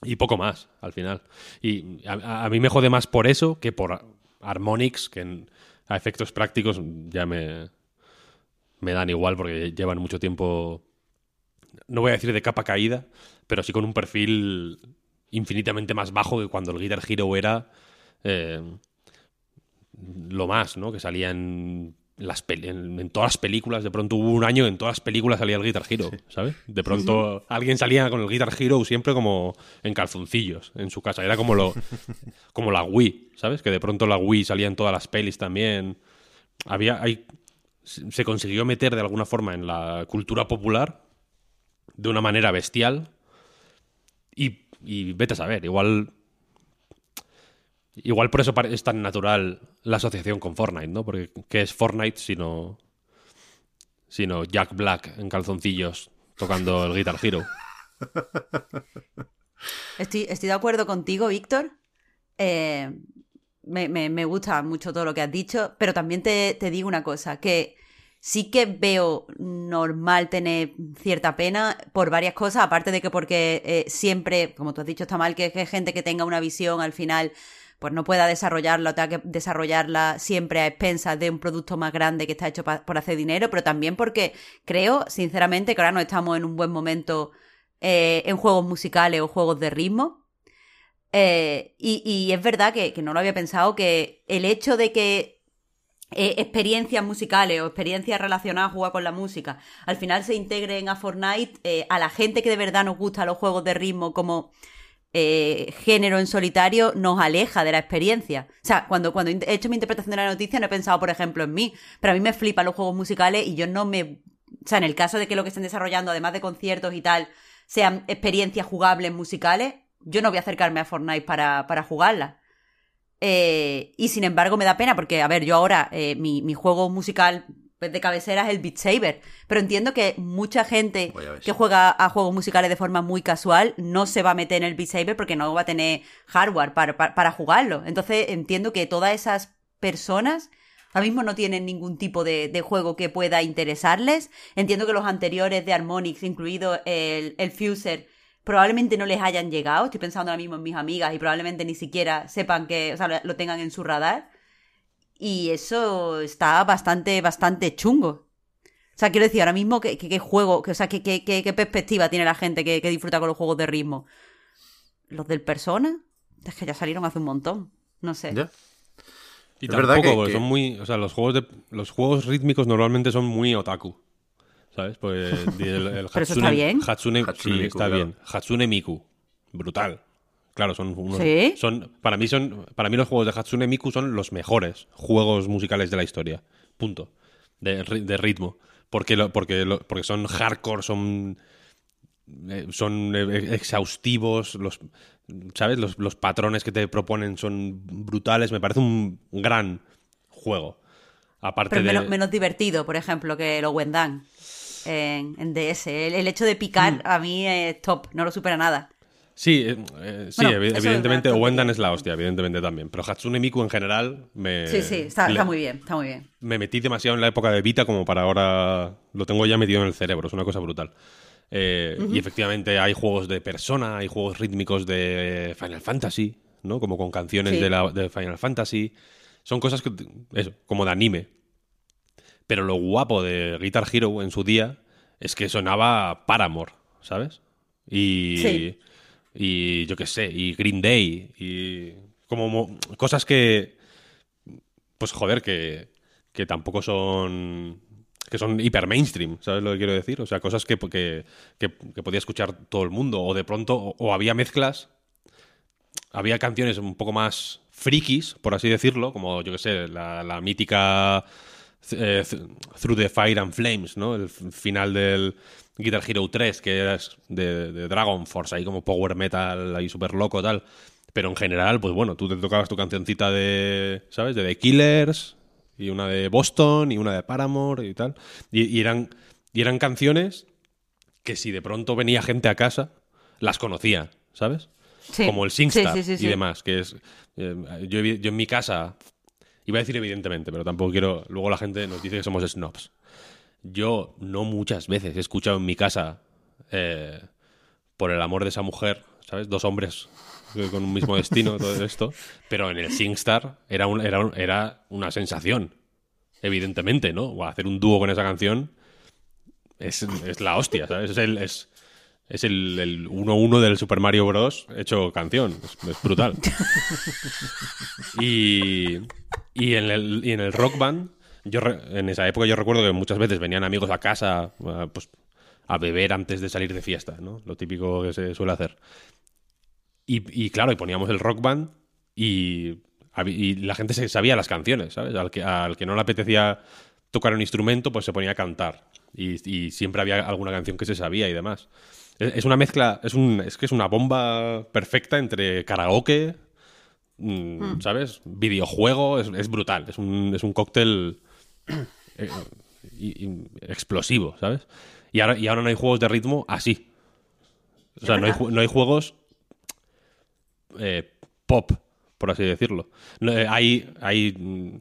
y poco más, al final. Y a, mí me jode más por eso que por Harmonix, que a efectos prácticos ya me, me dan igual porque llevan mucho tiempo, no voy a decir de capa caída, pero sí con un perfil infinitamente más bajo que cuando el Guitar Hero era eh, lo más, ¿no? Que salía en, las en, en todas las películas. De pronto hubo un año que en todas las películas salía el Guitar Hero, ¿sabes? De pronto alguien salía con el Guitar Hero siempre como en calzoncillos en su casa. Era como lo *laughs* como la Wii, ¿sabes? Que de pronto la Wii salía en todas las pelis también. Había hay se consiguió meter de alguna forma en la cultura popular de una manera bestial y, y vete a saber, igual igual por eso es tan natural la asociación con Fortnite, ¿no? Porque ¿qué es Fortnite sino sino Jack Black en calzoncillos tocando el Guitar Hero? *laughs* Estoy, estoy de acuerdo contigo, Víctor. Eh, me, me- me gusta mucho todo lo que has dicho, pero también te, te digo una cosa, que sí que veo normal tener cierta pena por varias cosas, aparte de que porque eh, siempre, como tú has dicho, está mal que, que gente que tenga una visión al final pues no pueda desarrollarla o tenga que desarrollarla siempre a expensas de un producto más grande que está hecho por hacer dinero, pero también porque creo, sinceramente, que ahora no estamos en un buen momento eh, en juegos musicales o juegos de ritmo. Eh, y, es verdad que, no lo había pensado, que el hecho de que eh, experiencias musicales o experiencias relacionadas a jugar con la música al final se integren a Fortnite, a la gente que de verdad nos gusta los juegos de ritmo como eh, género en solitario nos aleja de la experiencia. O sea, cuando, cuando he hecho mi interpretación de la noticia no he pensado, por ejemplo, en mí, pero a mí me flipan los juegos musicales y yo no me... O sea, en el caso de que lo que estén desarrollando, además de conciertos y tal, sean experiencias jugables musicales, yo no voy a acercarme a Fortnite para, para jugarla. Eh, y sin embargo me da pena porque, a ver, yo ahora, eh, mi, mi juego musical de cabecera es el Beat Saber, pero entiendo que mucha gente que juega a juegos musicales de forma muy casual no se va a meter en el Beat Saber porque no va a tener hardware para, para, para jugarlo. Entonces entiendo que todas esas personas ahora mismo no tienen ningún tipo de, de juego que pueda interesarles. Entiendo que los anteriores de Harmonix, incluido el, el Fuser, probablemente no les hayan llegado. Estoy pensando ahora mismo en mis amigas y probablemente ni siquiera sepan que, o sea, lo tengan en su radar. Y eso está bastante, bastante chungo. O sea, quiero decir, ahora mismo, ¿qué, qué- qué juego, qué- o sea, qué, qué- qué- qué perspectiva tiene la gente que, que disfruta con los juegos de ritmo? ¿Los del Persona? Es que ya salieron hace un montón. No sé. ¿Ya? Y Es verdad tampoco, que- porque que- son muy. O sea, los juegos, de, los juegos rítmicos normalmente son muy otaku. ¿Sabes? Pues *laughs* el, el Pero eso Hatsune, está bien. Hatsune, Hatsune sí, Miku, está claro. bien. Hatsune Miku. Brutal. Claro, son unos. ¿Sí? Son, para, mí son, para mí los juegos de Hatsune Miku son los mejores juegos musicales de la historia. Punto. De, ri- de ritmo. Porque, lo- porque, lo- porque son hardcore, son eh, son eh, exhaustivos, los, ¿sabes? Los, los patrones que te proponen son brutales. Me parece un gran juego. Aparte Pero de... menos, divertido, por ejemplo, que los Wendan en, en DS. El, el hecho de picar Mm. a mí es top, no lo supera nada. Sí, eh, eh, sí, Bueno, evidentemente Wendan es la hostia, evidentemente también. Pero Hatsune Miku en general me... Sí, sí, está, le- está muy bien, está muy bien. me metí demasiado en la época de Vita como para ahora lo tengo ya metido en el cerebro, es una cosa brutal. Eh, Y efectivamente hay juegos de persona, hay juegos rítmicos de Final Fantasy, ¿no? Como con canciones Sí. de, la, de Final Fantasy. Son cosas que, eso, como de anime. Pero lo guapo de Guitar Hero en su día es que sonaba Paramore, ¿sabes? Y, Sí. Y yo qué sé, y Green Day, y como mo- cosas que, pues joder, que, que tampoco son que son hiper mainstream, ¿sabes lo que quiero decir? O sea, cosas que, que, que- podía escuchar todo el mundo, o de pronto, o, había mezclas, había canciones un poco más frikis, por así decirlo, como yo que sé, la, la mítica eh, Th- Through the Fire and Flames, ¿no? El final del Guitar Hero 3, que es de, de Dragon Force, ahí como power metal, ahí súper loco, tal. Pero en general, pues bueno, tú te tocabas tu cancioncita de, ¿sabes? De The Killers, y una de Boston, y una de Paramore, y tal. Y, y eran, y eran canciones que si de pronto venía gente a casa, las conocía, ¿sabes? Sí. como el SingStar Sí, sí, y demás, que es... eh, yo, yo en mi casa, iba a decir evidentemente, pero tampoco quiero... Luego la gente nos dice que somos snobs. Yo no muchas veces he escuchado en mi casa eh, por el amor de esa mujer, ¿sabes? Dos hombres con un mismo destino, todo *laughs* esto. Pero en el SingStar era, un- era, un- era una sensación, evidentemente, ¿no? O hacer un dúo con esa canción es, es la hostia, ¿sabes? Es el, es, es el, el 1-1 del Super Mario Bros. hecho canción. Es, es brutal. *laughs* y, y, en el, y en el rock band, yo re- en esa época yo recuerdo que muchas veces venían amigos a casa a, pues, a beber antes de salir de fiesta, ¿no? Lo típico que se suele hacer. Y, y claro, y poníamos el rock band y, y la gente se sabía las canciones, ¿sabes? Al que, al que no le apetecía tocar un instrumento, pues se ponía a cantar. Y, y siempre había alguna canción que se sabía y demás. Es, es una mezcla, es, un, es que es una bomba perfecta entre karaoke, mm, ¿sabes? Videojuego, es, es brutal. Es un, es un cóctel *clears throat* y- y explosivo, ¿sabes? Y ahora, y ahora no hay juegos de ritmo así. O sea, no hay, no hay juegos eh, pop, por así decirlo. No, eh, hay hay mm,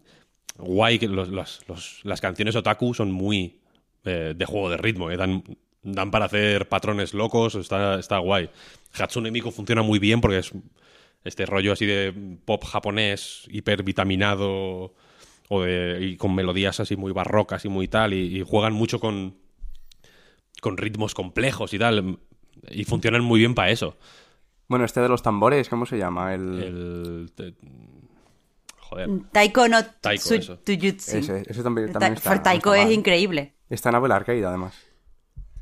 guay que los- los- los- las canciones otaku son muy eh, de juego de ritmo, eh, dan, dan para hacer patrones locos, está, está guay. Hatsune Miku funciona muy bien porque es este rollo así de pop japonés hipervitaminado o de, y con melodías así muy barrocas y muy tal y, y juegan mucho con con ritmos complejos y tal y funcionan muy bien para eso. Bueno, este de los tambores, ¿cómo se llama? El... El. te- joder. Taiko no Taiko, eso. Tujutsu. Ese, ese también, Ta- también está. Taiko está es mal. increíble. Está en Apple Arcade, además.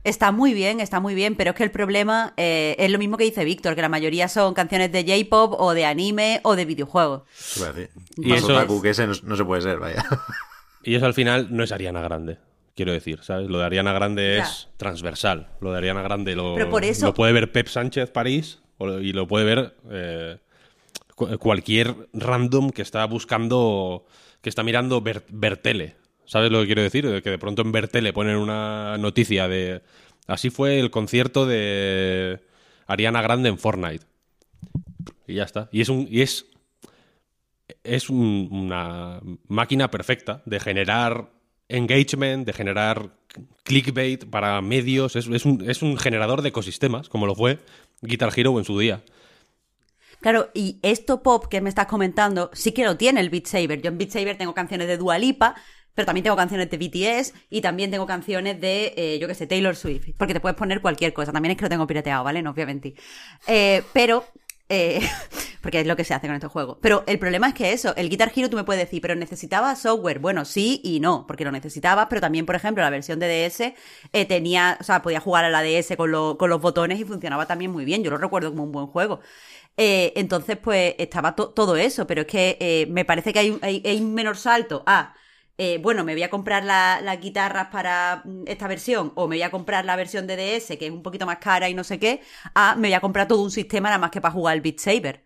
Está muy bien, está muy bien, pero es que el problema eh, es lo mismo que dice Víctor, que la mayoría son canciones de J-pop o de anime o de videojuegos. Y Más eso- otaku que ese no, no se puede ser, vaya. *laughs* Y eso al final no es Ariana Grande. Quiero decir, ¿sabes? Lo de Ariana Grande es transversal. Lo de Ariana Grande lo, Pero por eso- lo puede ver Pep Sánchez París y lo puede ver eh, cu- cualquier random que está buscando, que está mirando ver, ver tele. ¿Sabes lo que quiero decir? De Que de pronto en ver tele ponen una noticia de... Así fue el concierto de Ariana Grande en Fortnite. Y ya está. Y es un... Y es es un- una máquina perfecta de generar engagement, de generar clickbait para medios. Es, es un, es un generador de ecosistemas, como lo fue Guitar Hero en su día. Claro, y esto pop que me estás comentando sí que lo tiene el Beat Saber. Yo en Beat Saber tengo canciones de Dua Lipa, pero también tengo canciones de BTS y también tengo canciones de, eh, yo qué sé, Taylor Swift. Porque te puedes poner cualquier cosa. También es que lo tengo pirateado, ¿vale? No os. Eh, pero... eh, *laughs* porque es lo que se hace con estos juegos. Pero el problema es que eso, el Guitar Hero tú me puedes decir, pero necesitaba software. Bueno, sí y no, porque lo necesitabas, pero también, por ejemplo, la versión de DS tenía, o sea, podía jugar a la DS con, lo- con los botones y funcionaba también muy bien. Yo lo recuerdo como un buen juego. Entonces, pues estaba to- todo eso, pero es que me parece que hay, un- hay, hay un menor salto a, eh, bueno, me voy a comprar la- las guitarras para mm, esta versión, o me voy a comprar la versión de DS, que es un poquito más cara y no sé qué, a me voy a comprar todo un sistema nada más que para jugar al Beat Saber.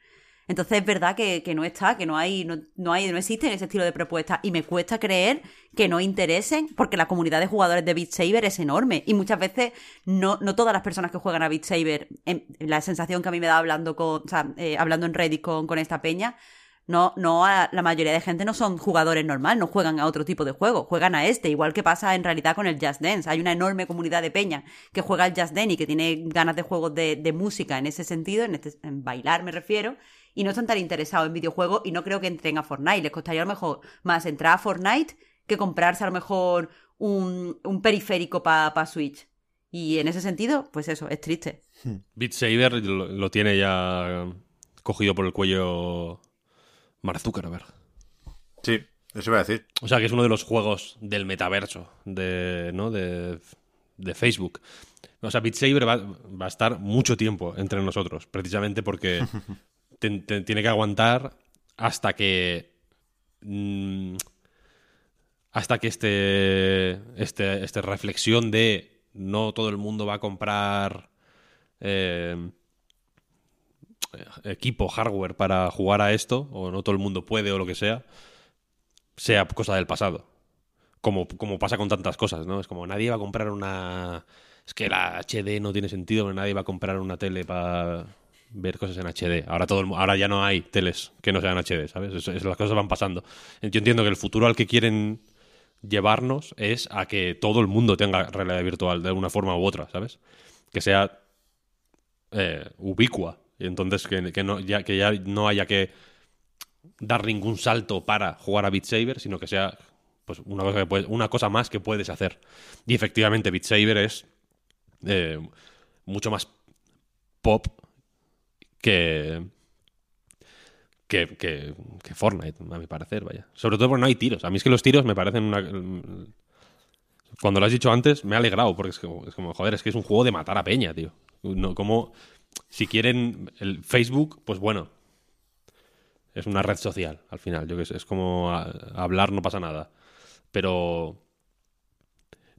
Entonces es verdad que, no está, que no hay, no, no hay, no existen ese estilo de propuestas. Y me cuesta creer que no interesen, porque la comunidad de jugadores de Beat Saber es enorme. Y muchas veces no, todas las personas que juegan a Beat Saber, en- la sensación que a mí me da hablando con, eh, hablando en Reddit con esta peña, no, no a- la mayoría de gente no son jugadores normal, no juegan a otro tipo de juego, juegan a este, igual que pasa en realidad con el Just Dance. Hay una enorme comunidad de peña que juega al Just Dance y que tiene ganas de juegos de, música en ese sentido, en, este- en bailar me refiero, y no están tan interesados en videojuegos y no creo que entren a Fortnite. Les costaría a lo mejor más entrar a Fortnite que comprarse a lo mejor un, un periférico para Switch. Y en ese sentido, pues eso, es triste. Beat Saber lo, lo tiene ya cogido por el cuello Mark Zuckerberg. Sí, eso iba a decir. O sea, que es uno de los juegos del metaverso de, ¿no? de, de Facebook. O sea, Beat Saber va, va a estar mucho tiempo entre nosotros, precisamente porque *laughs* te- te- tiene que aguantar hasta que... mm, hasta que este, este, este reflexión de no todo el mundo va a comprar eh, equipo, hardware para jugar a esto, o no todo el mundo puede o lo que sea, sea cosa del pasado. Como, como pasa con tantas cosas, ¿no? Es como nadie va a comprar una... Es que la HD no tiene sentido, nadie va a comprar una tele para ver cosas en HD. Ahora todo ahora ya no hay teles que no sean HD, ¿sabes? Eso- las cosas van pasando. Yo entiendo que el futuro al que quieren llevarnos es a que todo el mundo tenga realidad virtual de una forma u otra, ¿sabes? Que sea eh, ubicua. Entonces que, que no, ya, que ya no haya que dar ningún salto para jugar a Beat Saber, sino que sea pues una cosa, que puedes- una cosa más que puedes hacer. Y efectivamente Beat Saber es eh, mucho más pop que, que, que, Fortnite, a mi parecer, vaya. Sobre todo porque no hay tiros. A mí es que los tiros me parecen una... Cuando lo has dicho antes, me ha alegrado, porque es como, es como, joder, es que es un juego de matar a peña, tío. No, si quieren el Facebook, pues bueno, es una red social, al final. Yo que sé, es como hablar, no pasa nada. Pero...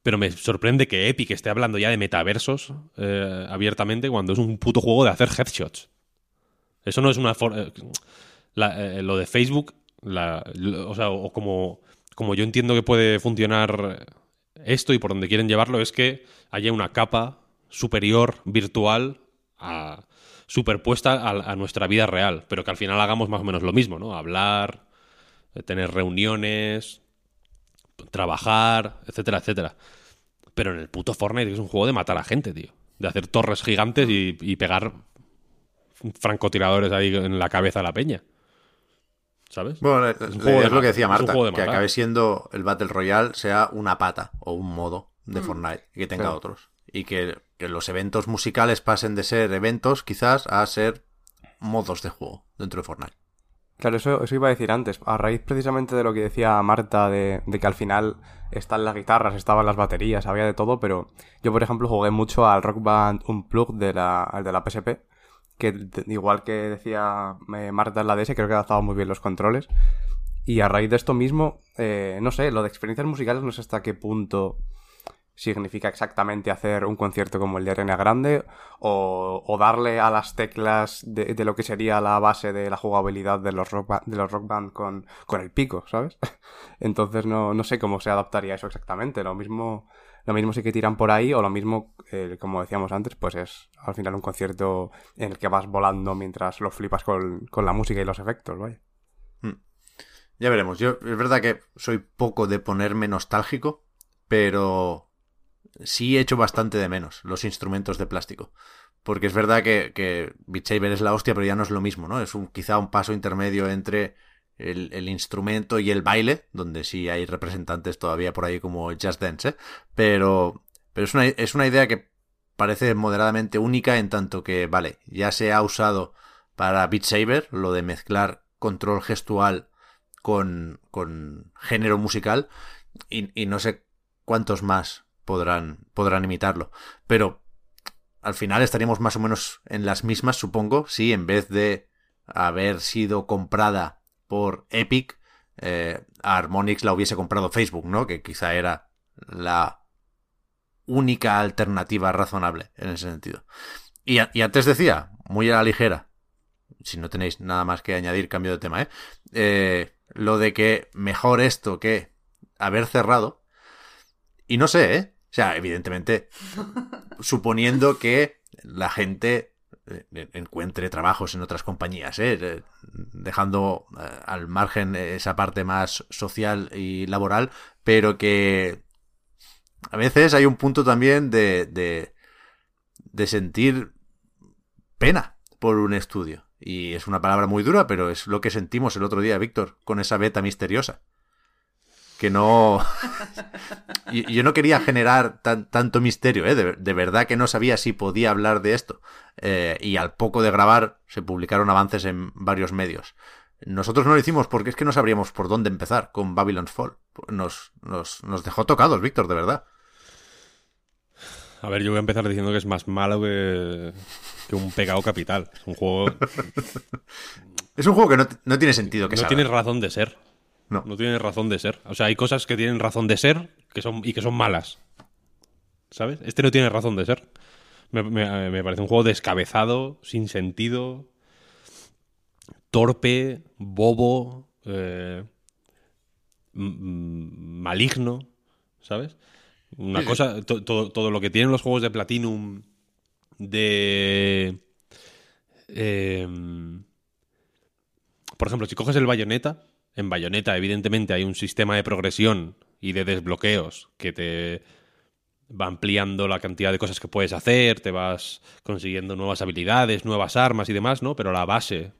Pero me sorprende que Epic esté hablando ya de metaversos eh, abiertamente cuando es un puto juego de hacer headshots. Eso no es una... for- eh, eh, lo de Facebook, o sea, o como, como yo entiendo que puede funcionar esto y por donde quieren llevarlo es que haya una capa superior virtual a- superpuesta a, a nuestra vida real, pero que al final hagamos más o menos lo mismo, ¿no? Hablar, eh, tener reuniones, trabajar, etcétera, etcétera. Pero en el puto Fortnite es un juego de matar a gente, tío. De hacer torres gigantes y, y pegar francotiradores ahí en la cabeza a la peña. ¿Sabes? Bueno, Es un es, juego de lo que decía Marta, de que acabe siendo el Battle Royale sea una pata o un modo Mm. de Fortnite y que tenga otros. Y que, que los eventos musicales pasen de ser eventos quizás a ser modos de juego dentro de Fortnite. Claro, eso, eso iba a decir antes. A raíz precisamente de lo que decía Marta, de, que al final están las guitarras, estaban las baterías, había de todo, pero yo, por ejemplo, jugué mucho al Rock Band Unplugged de la, de la PSP, que igual que decía eh, Marta en la DS, creo que adaptaba muy bien los controles. Y a raíz de esto mismo, eh, no sé, lo de experiencias musicales no sé hasta qué punto significa exactamente hacer un concierto como el de Arena Grande o, darle a las teclas de, lo que sería la base de la jugabilidad de los rock, de los rock band con, con el pico, ¿sabes? *laughs* Entonces no, no sé cómo se adaptaría eso exactamente. Lo mismo, lo mismo sí que tiran por ahí o lo mismo, eh, como decíamos antes, pues es al final un concierto en el que vas volando mientras lo flipas con, con la música y los efectos, vaya. Ya veremos. Yo es verdad que soy poco de ponerme nostálgico, pero sí he hecho bastante de menos los instrumentos de plástico. Porque es verdad que, que es la hostia, pero ya no es lo mismo, ¿no? Es un, quizá un paso intermedio entre el, el instrumento y el baile, donde sí hay representantes todavía por ahí como Just Dance, ¿eh? Pero, pero es, una, es una idea que parece moderadamente única en tanto que, vale, ya se ha usado para Beat lo de mezclar control gestual con, con género musical y, y no sé cuántos más podrán, podrán imitarlo. Pero al final estaríamos más o menos en las mismas, supongo, si en vez de haber sido comprada por Epic, eh, Harmonix la hubiese comprado Facebook, ¿no? Que quizá era la única alternativa razonable en ese sentido. Y antes decía, muy a la ligera, si no tenéis nada más que añadir, cambio de tema, ¿eh? Eh, lo de que mejor esto que haber cerrado. Y no sé, ¿eh? O sea, evidentemente, suponiendo que la gente eh, encuentre trabajos en otras compañías, ¿eh? Dejando eh, al margen esa parte más social y laboral, pero que a veces hay un punto también de, de, de sentir pena por un estudio. Y es una palabra muy dura, pero es lo que sentimos el otro día, Víctor, con esa beta misteriosa. Que no. *laughs* y, yo no quería generar tan- tanto misterio, ¿eh? De, de verdad que no sabía si podía hablar de esto. Eh, y al poco de grabar se publicaron avances en varios medios. Nosotros no lo hicimos porque es que no sabríamos por dónde empezar con Babylon's Fall. Nos, nos, nos dejó tocados, Víctor, de verdad. A ver, yo voy a empezar diciendo que es más malo que, que un pecado capital. Es un juego. *laughs* Es un juego que no, no tiene sentido que no salga. tiene razón de ser. No. No tiene razón de ser. O sea, hay cosas que tienen razón de ser que son, y que son malas. ¿Sabes? Este no tiene razón de ser. Me, me- me parece un juego descabezado, sin sentido, torpe, bobo, eh, maligno, ¿sabes? Una Sí, cosa, to- todo, todo lo que tienen los juegos de Platinum de em, por ejemplo, si coges el bayoneta, en bayoneta evidentemente hay un sistema de progresión y de desbloqueos que te va ampliando la cantidad de cosas que puedes hacer, te vas consiguiendo nuevas habilidades, nuevas armas y demás, ¿no? Pero la base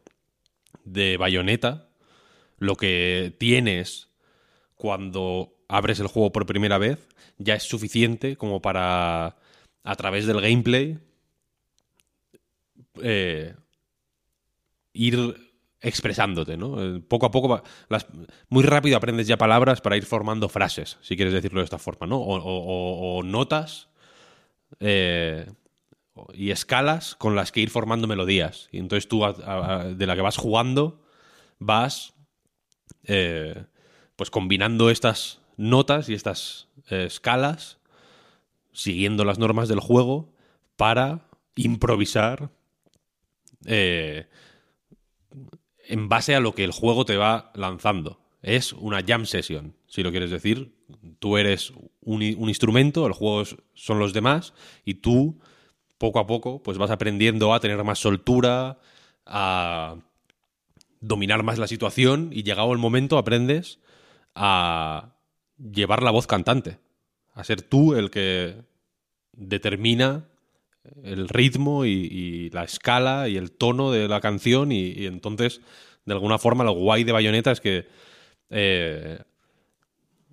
de bayoneta, lo que tienes cuando abres el juego por primera vez, ya es suficiente como para, a través del gameplay, eh, ir expresándote, ¿no? Eh, Poco a poco, las, muy rápido aprendes ya palabras para ir formando frases, si quieres decirlo de esta forma, ¿no? O, notas eh, y escalas con las que ir formando melodías. Y entonces tú, de la que vas jugando, vas eh, pues combinando estas notas y estas escalas, siguiendo las normas del juego, para improvisar eh, en base a lo que el juego te va lanzando. Es una jam session, si lo quieres decir. Tú eres un, instrumento, el juego son los demás, y tú, poco a poco, pues vas aprendiendo a tener más soltura, a dominar más la situación, y llegado el momento aprendes a llevar la voz cantante, a ser tú el que determina el ritmo y, la escala y el tono de la canción y, entonces de alguna forma lo guay de Bayonetta es que eh,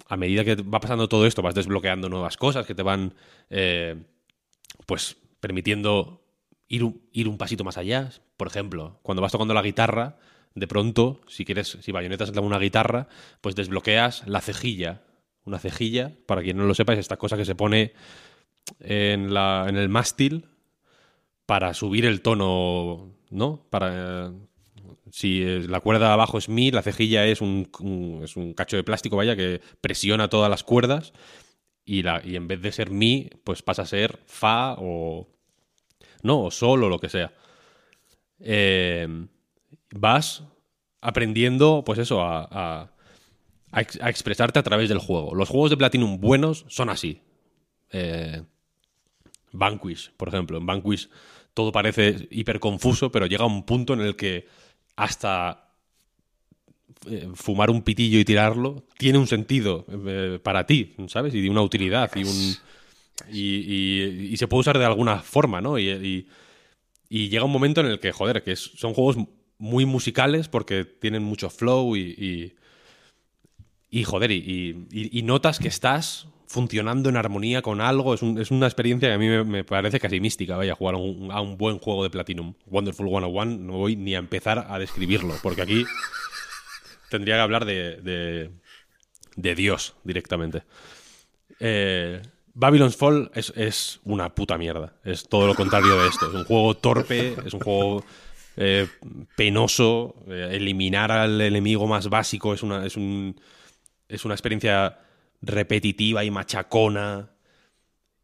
a medida que va pasando todo esto vas desbloqueando nuevas cosas que te van eh, pues permitiendo ir un, ir un pasito más allá. Por ejemplo cuando vas tocando la guitarra de pronto si quieres si Bayonetta es una guitarra pues desbloqueas la cejilla. Una cejilla para quien no lo sepa es esta cosa que se pone en, la, en el mástil para subir el tono, ¿no? Para, si la cuerda de abajo es mi, la cejilla es un, es un cacho de plástico, vaya, que presiona todas las cuerdas y, la, y en vez de ser mi, pues pasa a ser fa o... No, o sol o lo que sea. Eh, vas aprendiendo, pues eso, a, a- a expresarte a través del juego. Los juegos de Platinum buenos son así. Eh, Vanquish, por ejemplo. En Vanquish todo parece hiper confuso, pero llega un punto en el que hasta eh, fumar un pitillo y tirarlo tiene un sentido eh, para ti, ¿sabes? Y de una utilidad y un... Y, se puede usar de alguna forma, ¿no? Y, llega un momento en el que, joder, que son juegos muy musicales porque tienen mucho flow y, y, joder, y notas que estás funcionando en armonía con algo. Es, es una experiencia que a mí me, me parece casi mística, vaya, jugar a un, a un buen juego de Platinum. Wonderful 101, no voy ni a empezar a describirlo, porque aquí tendría que hablar de, de, de Dios directamente. Eh, Babylon's Fall es, es una puta mierda. Es todo lo contrario de esto. Es un juego torpe, es un juego eh, penoso. eh, eliminar al enemigo más básico es una, es un, es una experiencia repetitiva y machacona.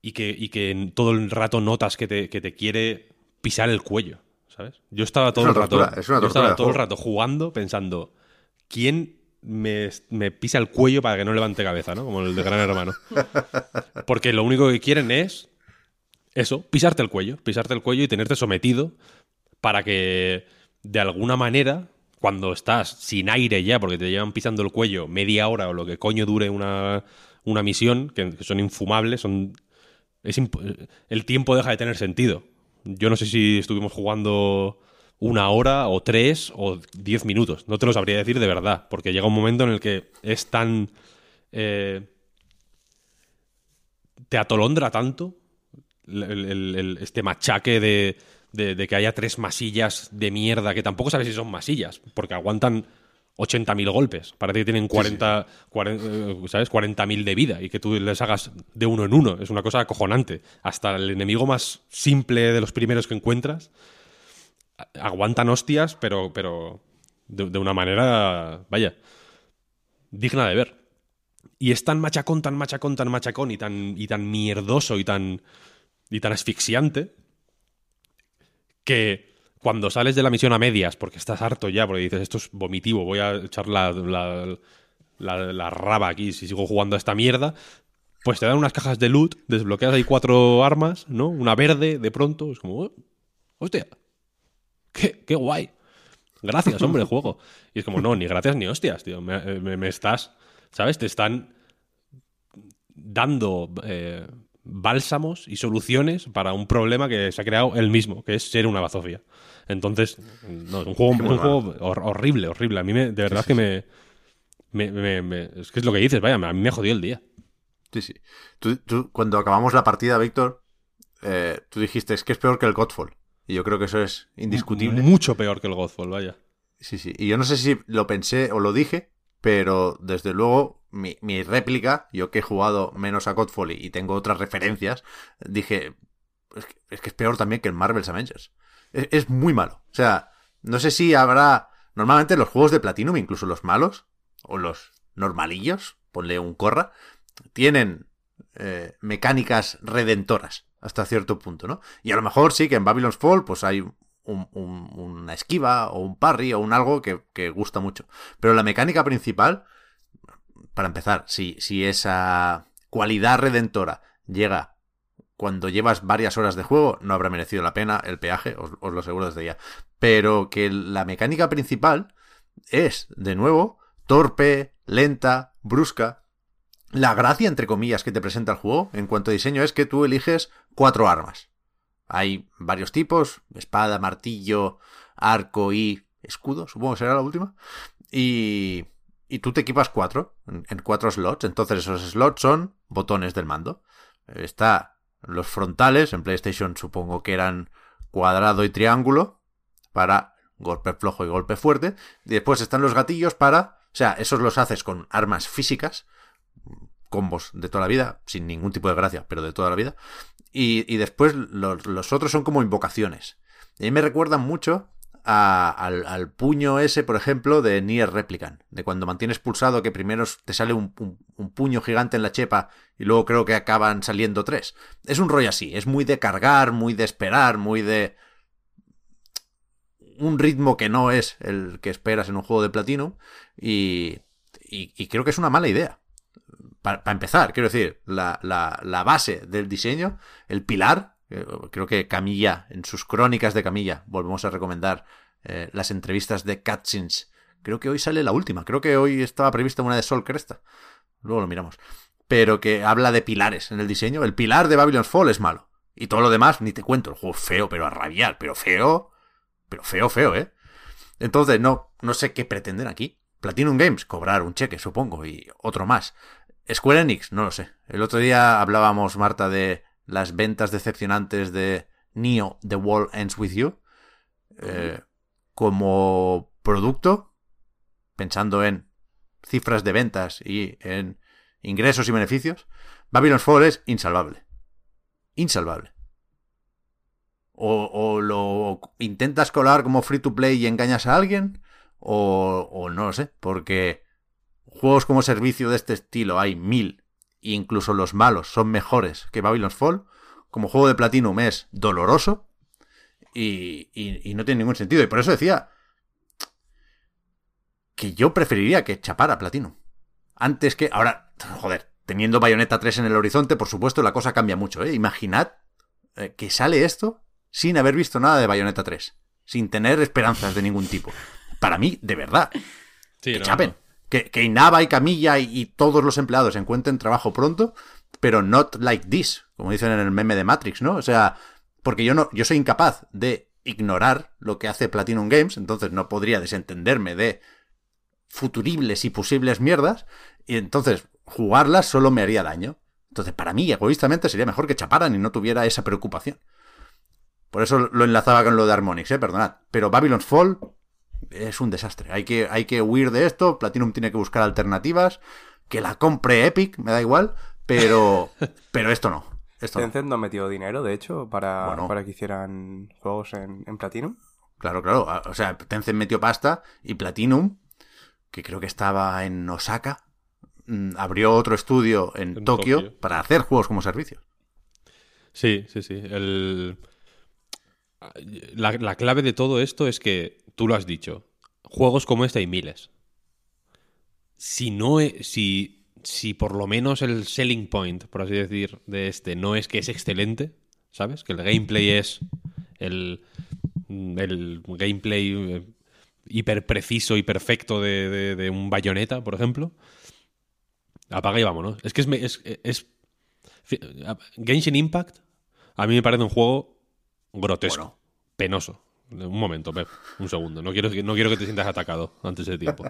Y que, y que todo el rato notas que te, que te quiere pisar el cuello. ¿Sabes? Yo estaba todo el rato. es yo estaba todo el rato jugando pensando. ¿Quién me, me pisa el cuello para que no levante cabeza, ¿no? Como el de Gran Hermano. *laughs* Porque lo único que quieren es eso, pisarte el cuello, pisarte el cuello y tenerte sometido para que de alguna manera, cuando estás sin aire ya, porque te llevan pisando el cuello media hora o lo que coño dure una, una misión, que, son infumables, son es el tiempo deja de tener sentido. Yo no sé si estuvimos jugando una hora o tres o diez minutos. No te lo sabría decir de verdad, porque llega un momento en el que es tan... eh, te atolondra tanto el- este machaque de, de- de que haya tres masillas de mierda, que tampoco sabes si son masillas, porque aguantan 80.000 golpes. Parece que tienen 40, 40, eh, ¿sabes? 40.000 de vida y que tú les hagas de uno en uno. Es una cosa acojonante. Hasta el enemigo más simple de los primeros que encuentras aguantan hostias, pero, pero de, de una manera, vaya, digna de ver. Y es tan machacón, tan machacón, tan machacón y tan, y tan mierdoso y tan, y tan asfixiante que cuando sales de la misión a medias, porque estás harto ya, porque dices, esto es vomitivo, voy a echar la, la, raba aquí si sigo jugando a esta mierda, pues te dan unas cajas de loot, desbloqueas ahí cuatro armas, ¿no? Una verde de pronto, es como, "Oh, hostia, qué, qué guay. Gracias, hombre, juego. Y es como, no, ni gracias ni hostias, tío. Me, me- me estás, ¿sabes? Te están dando eh, bálsamos y soluciones para un problema que se ha creado él mismo, que es ser una bazofia. Entonces, no, es un juego, *laughs* un juego hor- horrible, horrible. A mí, me, de verdad que me, me- me- me- Es que es lo que dices, vaya, a mí me jodió el día. Sí, sí. Tú, tú, cuando acabamos la partida, Víctor, eh, tú dijiste es que es peor que el Godfall. Y yo creo que eso es indiscutible. Mucho peor que el Godfall, vaya. Sí, sí. Y yo no sé si lo pensé o lo dije, pero desde luego mi, mi réplica, yo que he jugado menos a Godfall y tengo otras referencias, dije, es que es, que es peor también que el Marvel's Avengers. Es, es muy malo. O sea, no sé si habrá... Normalmente los juegos de Platinum, incluso los malos, o los normalillos, ponle un corra, tienen eh, mecánicas redentoras hasta cierto punto, ¿no? Y a lo mejor sí que en Babylon's Fall pues hay un- un- una esquiva o un parry o un algo que, que gusta mucho. Pero la mecánica principal, para empezar, si, si esa cualidad redentora llega cuando llevas varias horas de juego, no habrá merecido la pena el peaje, os, os lo aseguro desde ya. Pero que la mecánica principal es, de nuevo, torpe, lenta, brusca. La gracia, entre comillas, que te presenta el juego en cuanto a diseño es que tú eliges cuatro armas. Hay varios tipos, espada, martillo, arco y escudo, supongo que será la última. Y, y tú te equipas cuatro, en, cuatro slots. Entonces esos slots son botones del mando. Está los frontales, en PlayStation supongo que eran cuadrado y triángulo, para golpe flojo y golpe fuerte. Y después están los gatillos para... O sea, esos los haces con armas físicas, combos de toda la vida, sin ningún tipo de gracia, pero de toda la vida. Y, y después los, otros son como invocaciones. Y me recuerdan mucho al, al puño ese, por ejemplo, de Nier Replicant. De cuando mantienes pulsado que primero te sale un, un- puño gigante en la chepa y luego creo que acaban saliendo tres. Es un rollo así. Es muy de cargar, muy de esperar, muy de... Un ritmo que no es el que esperas en un juego de Platinum. Y, y, y creo que es una mala idea para, empezar, quiero decir, la, la, base del diseño, el pilar, eh, creo que Camilla, en sus crónicas de Camilla, volvemos a recomendar eh, las entrevistas de Cutscenes. Creo que hoy sale la última, creo que hoy estaba prevista una de Sol Cresta. Luego lo miramos. Pero que habla de pilares en el diseño. El pilar de Babylon's Fall es malo. Y todo lo demás, ni te cuento. El juego feo, pero a rabiar. Pero feo. Pero feo, feo, ¿eh? Entonces, no, no sé qué pretenden aquí. Platinum Games, cobrar un cheque, supongo, y otro más. Square Enix, no lo sé. El otro día hablábamos, Marta, de las ventas decepcionantes de Neo The World Ends With You. Eh, como producto, pensando en cifras de ventas y en ingresos y beneficios, Babylon's Fall es insalvable. Insalvable. O, o lo intentas colar como free to play y engañas a alguien, o, o no lo sé, porque juegos como servicio de este estilo hay mil, e incluso los malos son mejores que Babylon's Fall. Como juego de Platinum es doloroso y, y, y, no tiene ningún sentido. Y por eso decía que yo preferiría que chapara Platinum. Antes que. Ahora, joder, teniendo Bayonetta 3 en el horizonte, por supuesto, la cosa cambia mucho. ¿eh? Imaginad eh, que sale esto sin haber visto nada de Bayonetta 3. Sin tener esperanzas de ningún tipo. Para mí, de verdad. Sí, que no, chapen. no. Que, Inaba y Camilla y, y, todos los empleados encuentren trabajo pronto, pero not like this, como dicen en el meme de Matrix, ¿no? O sea, porque yo no, yo soy incapaz de ignorar lo que hace Platinum Games, entonces no podría desentenderme de futuribles y posibles mierdas, y entonces jugarlas solo me haría daño. Entonces, para mí, egoístamente, sería mejor que chaparan y no tuviera esa preocupación. Por eso lo enlazaba con lo de Harmonix, eh, perdonad. Pero Babylon's Fall es un desastre. Hay que, hay que huir de esto. Platinum tiene que buscar alternativas. Que la compre Epic, me da igual. Pero, *laughs* pero esto no. Esto Tencent no. metió dinero, de hecho, para, Bueno. para que hicieran juegos en, en Platinum. Claro, claro. O sea, Tencent metió pasta y Platinum, que creo que estaba en Osaka, mm, abrió otro estudio en, En Tokio, Tokio. para hacer juegos como servicio. Sí, sí, sí. El... La, la clave de todo esto es que, tú lo has dicho, juegos como este hay miles. Si no e- si, si por lo menos el selling point, por así decir, de este no es que es excelente, ¿sabes? Que el gameplay *laughs* es el el gameplay eh, hiper preciso y perfecto de, de- de un bayoneta, por ejemplo. Apaga y vámonos. Es que es, es, es- Genshin Impact a mí me parece un juego grotesco, Bueno. penoso. Un momento, un segundo. No quiero, no quiero que te sientas atacado antes de tiempo.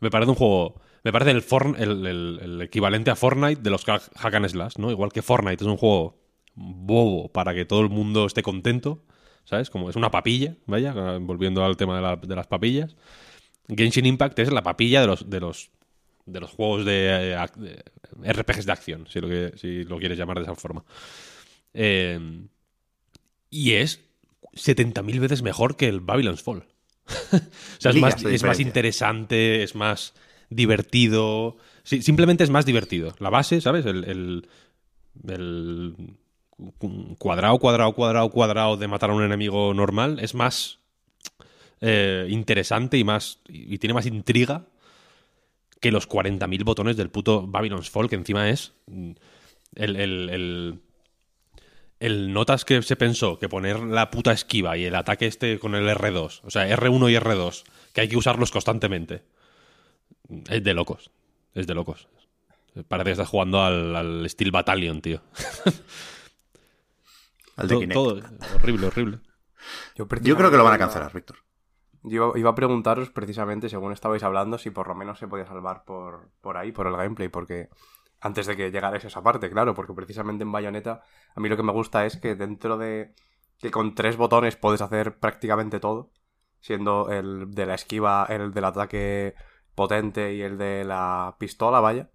Me parece un juego. Me parece el, el, equivalente a Fortnite de los hack and slash, ¿no? Igual que Fortnite es un juego bobo para que todo el mundo esté contento, ¿sabes? Como es una papilla, vaya, volviendo al tema de, la- de las papillas. Genshin Impact es la papilla de los, de los, de los juegos de, eh, RPGs de acción, si lo, que, si lo quieres llamar de esa forma. Eh, y es 70.000 veces mejor que el Babylon's Fall. *laughs* o sea, es más, es interesante, es más divertido. Sí, simplemente es más divertido. La base, ¿sabes? El, el, el cuadrado, cuadrado, cuadrado, cuadrado de matar a un enemigo normal es más eh, interesante y más y tiene más intriga que los 40.000 botones del puto Babylon's Fall, que encima es mm, el, el, el, el notas que se pensó que poner la puta esquiva y el ataque este con el R2, o sea, R1 y R2, que hay que usarlos constantemente. Es de locos. Es de locos. Parece que estás jugando al, al Steel Battalion, tío. *laughs* Al de todo, Kinect. todo- horrible, horrible. Yo creo que lo van a cancelar, Víctor. Yo iba, iba a preguntaros precisamente, según estabais hablando, si por lo menos se podía salvar por, por ahí, por el gameplay, porque antes de que llegarais a esa parte, claro, porque precisamente en Bayonetta a mí lo que me gusta es que dentro de que con tres botones puedes hacer prácticamente todo, siendo el de la esquiva, el del ataque potente y el de la pistola, vaya.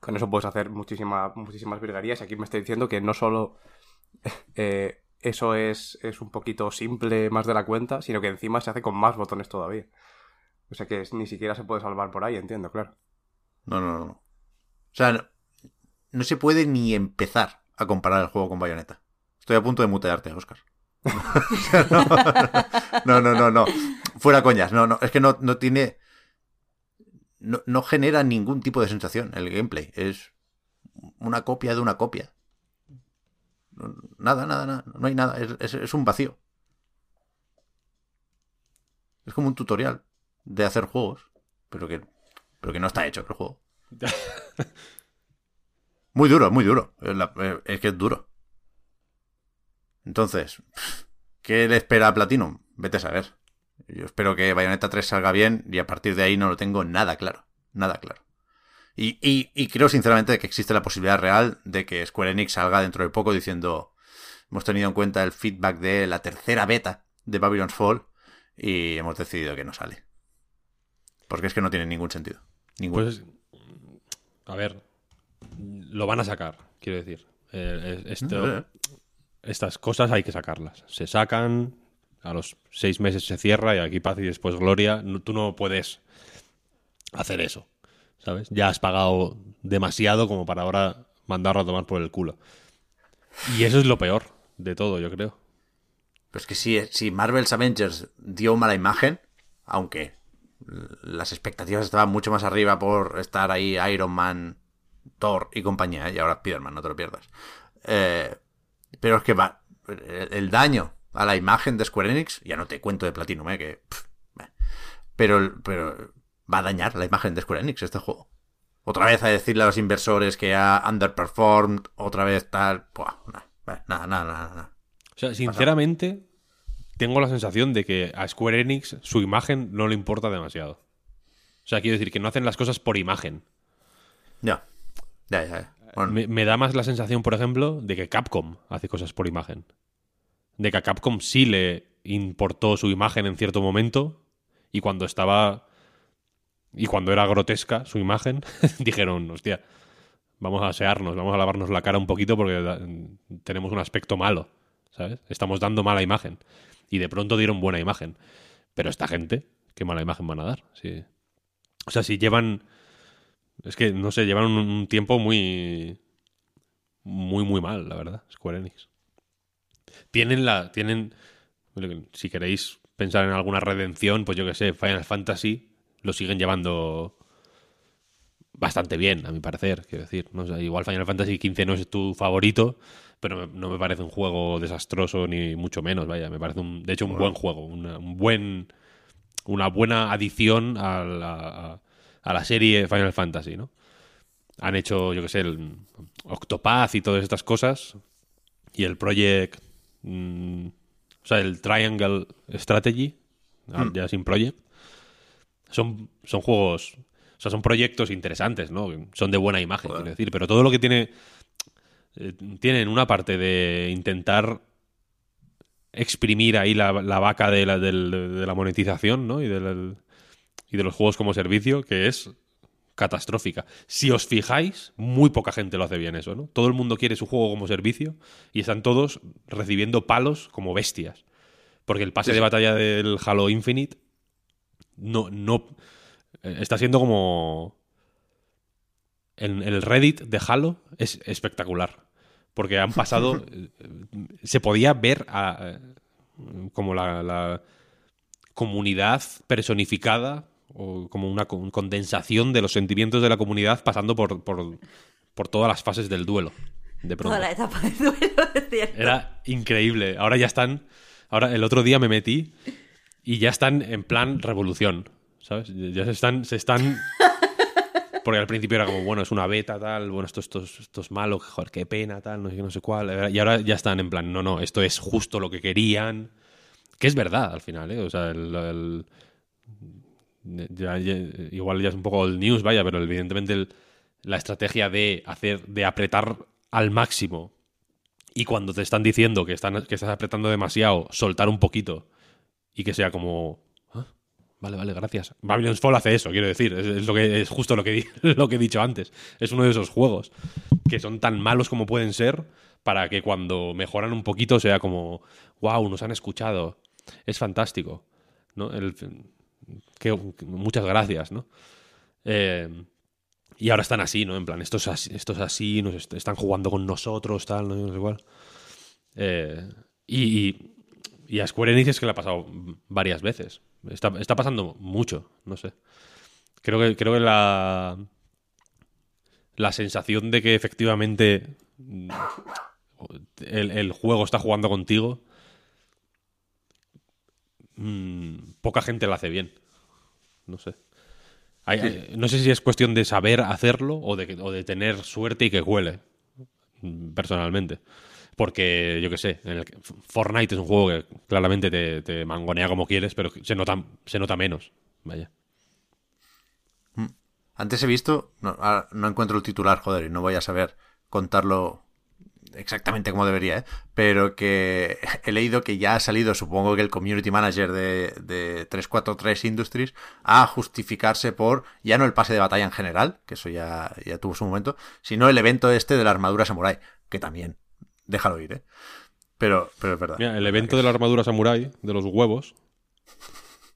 Con eso puedes hacer muchísima, muchísimas virguerías. Aquí me está diciendo que no solo *laughs* eh, eso es, es un poquito simple más de la cuenta, sino que encima se hace con más botones todavía. O sea que ni siquiera se puede salvar por ahí, entiendo, claro. No, no, no. O sea, no, se puede ni empezar a comparar el juego con Bayonetta. Estoy a punto de mutearte, Oscar. *laughs* no, no, no, no. Fuera coñas. No, no. Es que no, no tiene. No, no genera ningún tipo de sensación el gameplay. Es una copia de una copia. Nada, nada, nada. No hay nada. Es, es- es un vacío. Es como un tutorial de hacer juegos, pero que, pero que no está hecho el juego. *laughs* Muy duro, muy duro. Es, eh, que es duro. Entonces, ¿qué le espera a Platinum? Vete a saber. Yo espero que Bayonetta 3 salga bien y a partir de ahí no lo tengo nada claro. Nada claro. Y, y- creo sinceramente que existe la posibilidad real de que Square Enix salga dentro de poco diciendo hemos tenido en cuenta el feedback de la tercera beta de Babylon's Fall y hemos decidido que no sale. Porque es que no tiene ningún sentido. Ninguno. Pues, a ver, lo van a sacar, quiero decir. Eh, esto- estas cosas hay que sacarlas. Se sacan, a los seis meses se cierra y aquí paz y después gloria. No- tú no puedes hacer eso, ¿sabes? Ya has pagado demasiado como para ahora mandarlo a tomar por el culo. Y eso es lo peor de todo, yo creo. Pues que si, si Marvel's Avengers dio mala imagen, aunque las expectativas estaban mucho más arriba por estar ahí Iron Man, Thor y compañía, ¿eh? y ahora Spider-Man, no te lo pierdas. Eh, pero es que va, el, daño a la imagen de Square Enix, ya no te cuento de Platinum, ¿eh? que, pero, pero va a dañar la imagen de Square Enix este juego. Otra vez a decirle a los inversores que ha underperformed, otra vez tal, buah, nada, nada, nada, nada. O sea, sinceramente, tengo la sensación de que a Square Enix su imagen no le importa demasiado. O sea, quiero decir que no hacen las cosas por imagen. Ya, ya, ya. ya. Bueno, Me, me da más la sensación, por ejemplo, de que Capcom hace cosas por imagen. De que a Capcom sí le importó su imagen en cierto momento y cuando estaba... Y cuando era grotesca su imagen, *laughs* dijeron, hostia, vamos a asearnos, vamos a lavarnos la cara un poquito porque tenemos un aspecto malo, ¿sabes? Estamos dando mala imagen. Y de pronto dieron buena imagen. Pero esta gente, ¿qué mala imagen van a dar? Sí. O sea, si llevan... Es que, no sé, llevan un, tiempo muy... Muy, muy mal, la verdad, Square Enix. Tienen la... Tienen... Si queréis pensar en alguna redención, pues yo que sé, Final Fantasy lo siguen llevando bastante bien, a mi parecer. Quiero decir, no sé, igual Final Fantasy XV no es tu favorito, pero no me parece un juego desastroso ni mucho menos, vaya, me parece un, de hecho un buen juego, un buen, una buena adición a la, a la serie Final Fantasy, ¿no? Han hecho, yo qué sé, el Octopath y todas estas cosas y el Project, mm, o sea, el Triangle Strategy, hmm. ya sin Project, son, son juegos, o sea, son proyectos interesantes, ¿no? Son de buena imagen, quiero decir, pero todo lo que tiene, eh, tienen una parte de intentar exprimir ahí la, vaca de la, de la, monetización, ¿no? Y, y de los juegos como servicio, que es catastrófica. Si os fijáis, muy poca gente lo hace bien eso, ¿no? Todo el mundo quiere su juego como servicio y están todos recibiendo palos como bestias. Porque el pase de batalla del Halo Infinite no, no eh, está siendo como en el Reddit de Halo es espectacular. Porque han pasado. *laughs* Eh, se podía ver a, como la comunidad personificada o como una condensación de los sentimientos de la comunidad pasando por, por, todas las fases del duelo. De pronto. Toda la etapa del duelo, *laughs* es cierto. Era increíble. Ahora ya están. Ahora, el otro día me metí y ya están en plan revolución. ¿Sabes? Ya se están. Se están porque al principio era como, bueno, es una beta, tal, bueno, esto, esto, esto es malo, joder, qué pena, tal, no sé no sé cuál. Y ahora ya están en plan, no, no, esto es justo lo que querían. Que es verdad al final, ¿eh? O sea, el, igual ya es un poco el news, vaya, pero evidentemente la estrategia de hacer, de apretar al máximo y cuando te están diciendo que, están, que estás apretando demasiado, soltar un poquito y que sea como... Vale, vale, gracias. Babylon's Fall hace eso, quiero decir. Es, lo que, es justo lo que, *laughs* lo que he dicho antes. Es uno de esos juegos que son tan malos como pueden ser para que cuando mejoran un poquito sea como, wow, nos han escuchado. Es fantástico. ¿no? El, que, muchas gracias, ¿no? Eh, y ahora están así, ¿no? En plan, esto es así, nos están jugando con nosotros, tal, no, sé cuál. Eh, y, y, a Square Enix es que le ha pasado varias veces. Está, pasando mucho, no sé. Creo que, creo que la, la sensación de que efectivamente el, el juego está jugando contigo Mm, poca gente lo hace bien. No sé. no sé si es cuestión de saber hacerlo o de, o de tener suerte y que huele, personalmente. Porque, yo qué sé, Fortnite es un juego que claramente te, mangonea como quieres, pero se nota, menos. Vaya. Mm. Antes he visto, no, no encuentro el titular, joder, y no voy a saber contarlo exactamente como debería, ¿eh? pero que *laughs* he leído que ya ha salido, supongo que el community manager de, de 343 Industries, a justificarse por ya no el pase de batalla en general, que eso ya, ya tuvo su momento, sino el evento este de la armadura samurai, que también, déjalo ir, ¿eh? Pero, pero es verdad. el evento de la armadura samurai, de los huevos,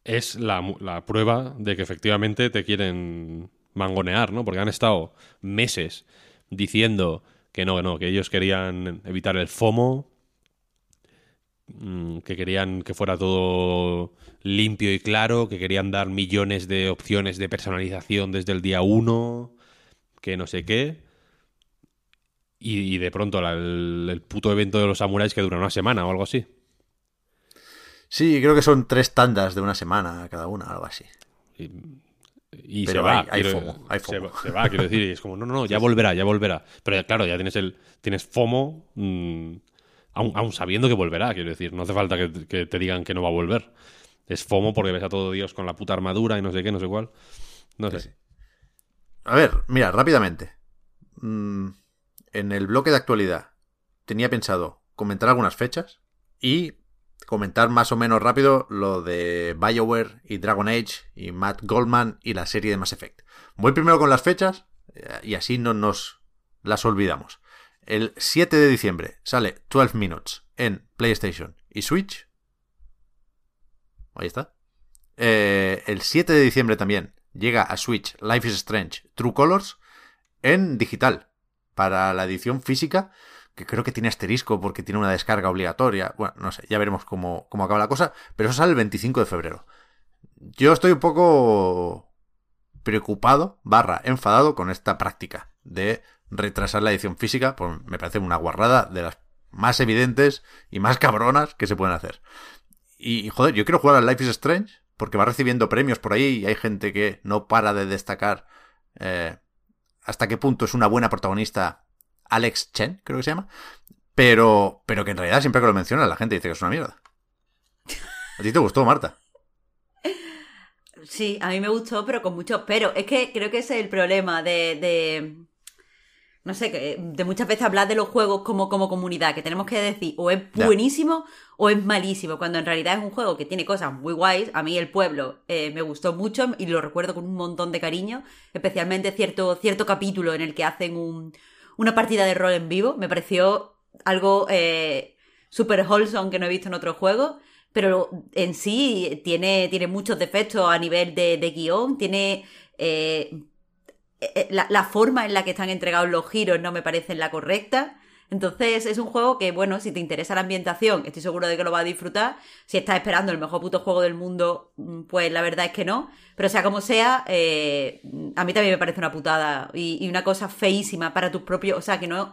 es la, la prueba de que efectivamente te quieren mangonear, ¿no? Porque han estado meses diciendo que no, que no, que ellos querían evitar el FOMO, mm, que querían que fuera todo limpio y claro, que querían dar millones de opciones de personalización desde el día uno, que no sé qué. Y, de pronto el, puto evento de los samuráis que dura una semana o algo así. Sí, creo que son tres tandas de una semana cada una, algo así. Y se va. Hay, FOMO, Se, va, quiero decir. Y es como, no, no, no, ya volverá, ya volverá. Pero claro, ya tienes el tienes FOMO, mm, aún, sabiendo que volverá, quiero decir. No hace falta que, te digan que no va a volver. Es FOMO porque ves a todo Dios con la puta armadura y no sé qué, no sé cuál. No sé. A ver, mira, rápidamente. Mm, en el bloque de actualidad tenía pensado comentar algunas fechas y comentar más o menos rápido lo de BioWare y Dragon Age y Matt Goldman y la serie de Mass Effect. Voy primero con las fechas eh, y así no nos las olvidamos. El 7 de diciembre sale 12 Minutes en PlayStation y Switch. Ahí está. Eh, el 7 de diciembre también llega a Switch Life is Strange True Colors en digital para la edición física que creo que tiene asterisco porque tiene una descarga obligatoria. Bueno, no sé, ya veremos cómo, acaba la cosa, pero eso sale el 25 de febrero. Yo estoy un poco preocupado, barra, enfadado con esta práctica de retrasar la edición física, pues me parece una guarrada de las más evidentes y más cabronas que se pueden hacer. Y, joder, yo quiero jugar al Life is Strange porque va recibiendo premios por ahí y hay gente que no para de destacar eh, hasta qué punto es una buena protagonista Alex Chen, creo que se llama. Pero, pero que en realidad siempre que lo menciona la gente dice que es una mierda. ¿A ti te gustó, Marta? Sí, a mí me gustó, pero con mucho pero. Es que creo que ese es el problema de, no sé, que de muchas veces hablar de los juegos como, como comunidad, que tenemos que decir o es buenísimo o es malísimo, cuando en realidad es un juego que tiene cosas muy guays. A mí el pueblo eh, me gustó mucho y lo recuerdo con un montón de cariño, especialmente cierto, cierto capítulo en el que hacen un, una partida de rol en vivo, me pareció algo eh, súper wholesome que no he visto en otros juegos pero en sí tiene, tiene muchos defectos a nivel de, guion, tiene... Eh, eh, la, forma en la que están entregados los giros no me parece la correcta. Entonces es un juego que, bueno, si te interesa la ambientación, estoy seguro de que lo vas a disfrutar. Si estás esperando el mejor puto juego del mundo, mm, pues la verdad es que no. Pero sea como sea, eh, a mí también me parece una putada y, y, una cosa feísima para tus propios... O sea, que no,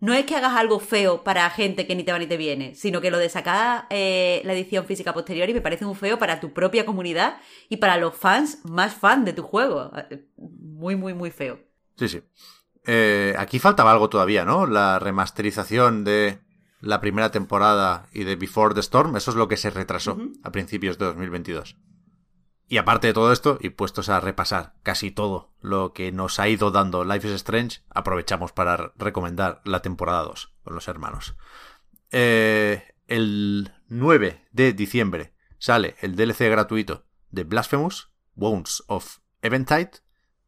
no es que hagas algo feo para gente que ni te va ni te viene, sino que lo de sacar eh, la edición física posterior y me parece un feo para tu propia comunidad y para los fans más fans de tu juego. Muy, muy, muy feo. Sí, sí. Eh, aquí faltaba algo todavía, ¿no? La remasterización de la primera temporada y de Before the Storm, eso es lo que se retrasó a principios de 2022. Y aparte de todo esto, y puestos a repasar casi todo lo que nos ha ido dando Life is Strange, aprovechamos para recomendar la temporada 2 con los hermanos. Eh, el 9 de diciembre sale el DLC gratuito de Blasphemous, Wounds of Eventide,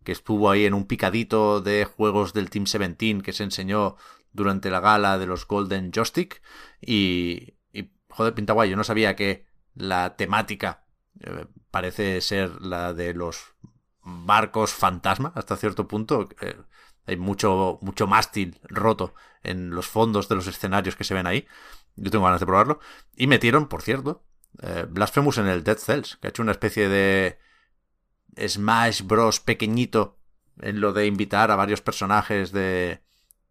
que estuvo ahí en un picadito de juegos del Team 17 que se enseñó durante la gala de los Golden Joystick. Y, y joder, pinta guay, yo no sabía que la temática eh, parece ser la de los barcos fantasma hasta cierto punto. Eh, hay mucho, mucho mástil roto en los fondos de los escenarios que se ven ahí. Yo tengo ganas de probarlo. Y metieron, por cierto, eh, Blasphemous en el Dead Cells, que ha hecho una especie de Smash Bros. pequeñito en lo de invitar a varios personajes de,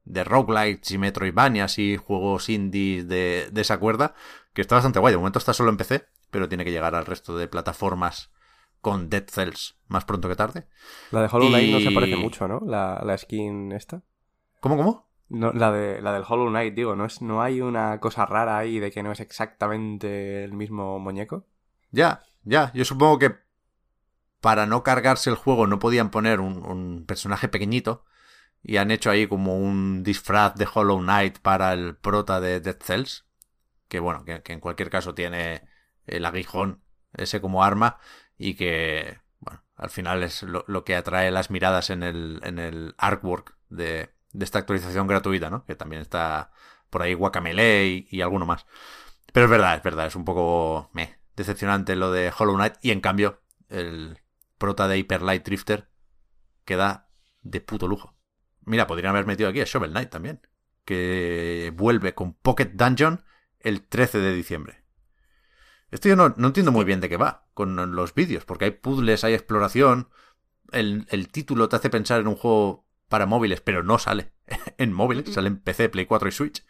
de roguelites y metroidvanias y juegos indies de, de esa cuerda, que está bastante guay. De momento está solo en PC, pero tiene que llegar al resto de plataformas con Dead Cells más pronto que tarde. La de Hollow Knight no se parece mucho, ¿no? La, la skin esta. ¿Cómo, cómo? No, la, de, la del Hollow Knight, digo, ¿no, es, ¿no hay una cosa rara ahí de que no es exactamente el mismo muñeco? Ya, ya. Yo supongo que para no cargarse el juego no podían poner un, un personaje pequeñito y han hecho ahí como un disfraz de Hollow Knight para el prota de Dead Cells. Que bueno, que en cualquier caso tiene el aguijón ese como arma y que, bueno, al final es lo, que atrae las miradas en el, en el artwork de, de, esta actualización gratuita, ¿no? Que también está por ahí Guacamele y, y, alguno más. Pero es verdad, es verdad, es un poco decepcionante lo de Hollow Knight y en cambio el prota de Hyper Light Drifter queda de puto lujo. Mira, podrían haber metido aquí a Shovel Knight también, que vuelve con Pocket Dungeon el 13 de diciembre. Esto yo no, entiendo muy bien de qué va con los vídeos, porque hay puzzles, hay exploración. El, título te hace pensar en un juego para móviles, pero no sale *laughs* en móviles, sale en PC, Play 4 y Switch.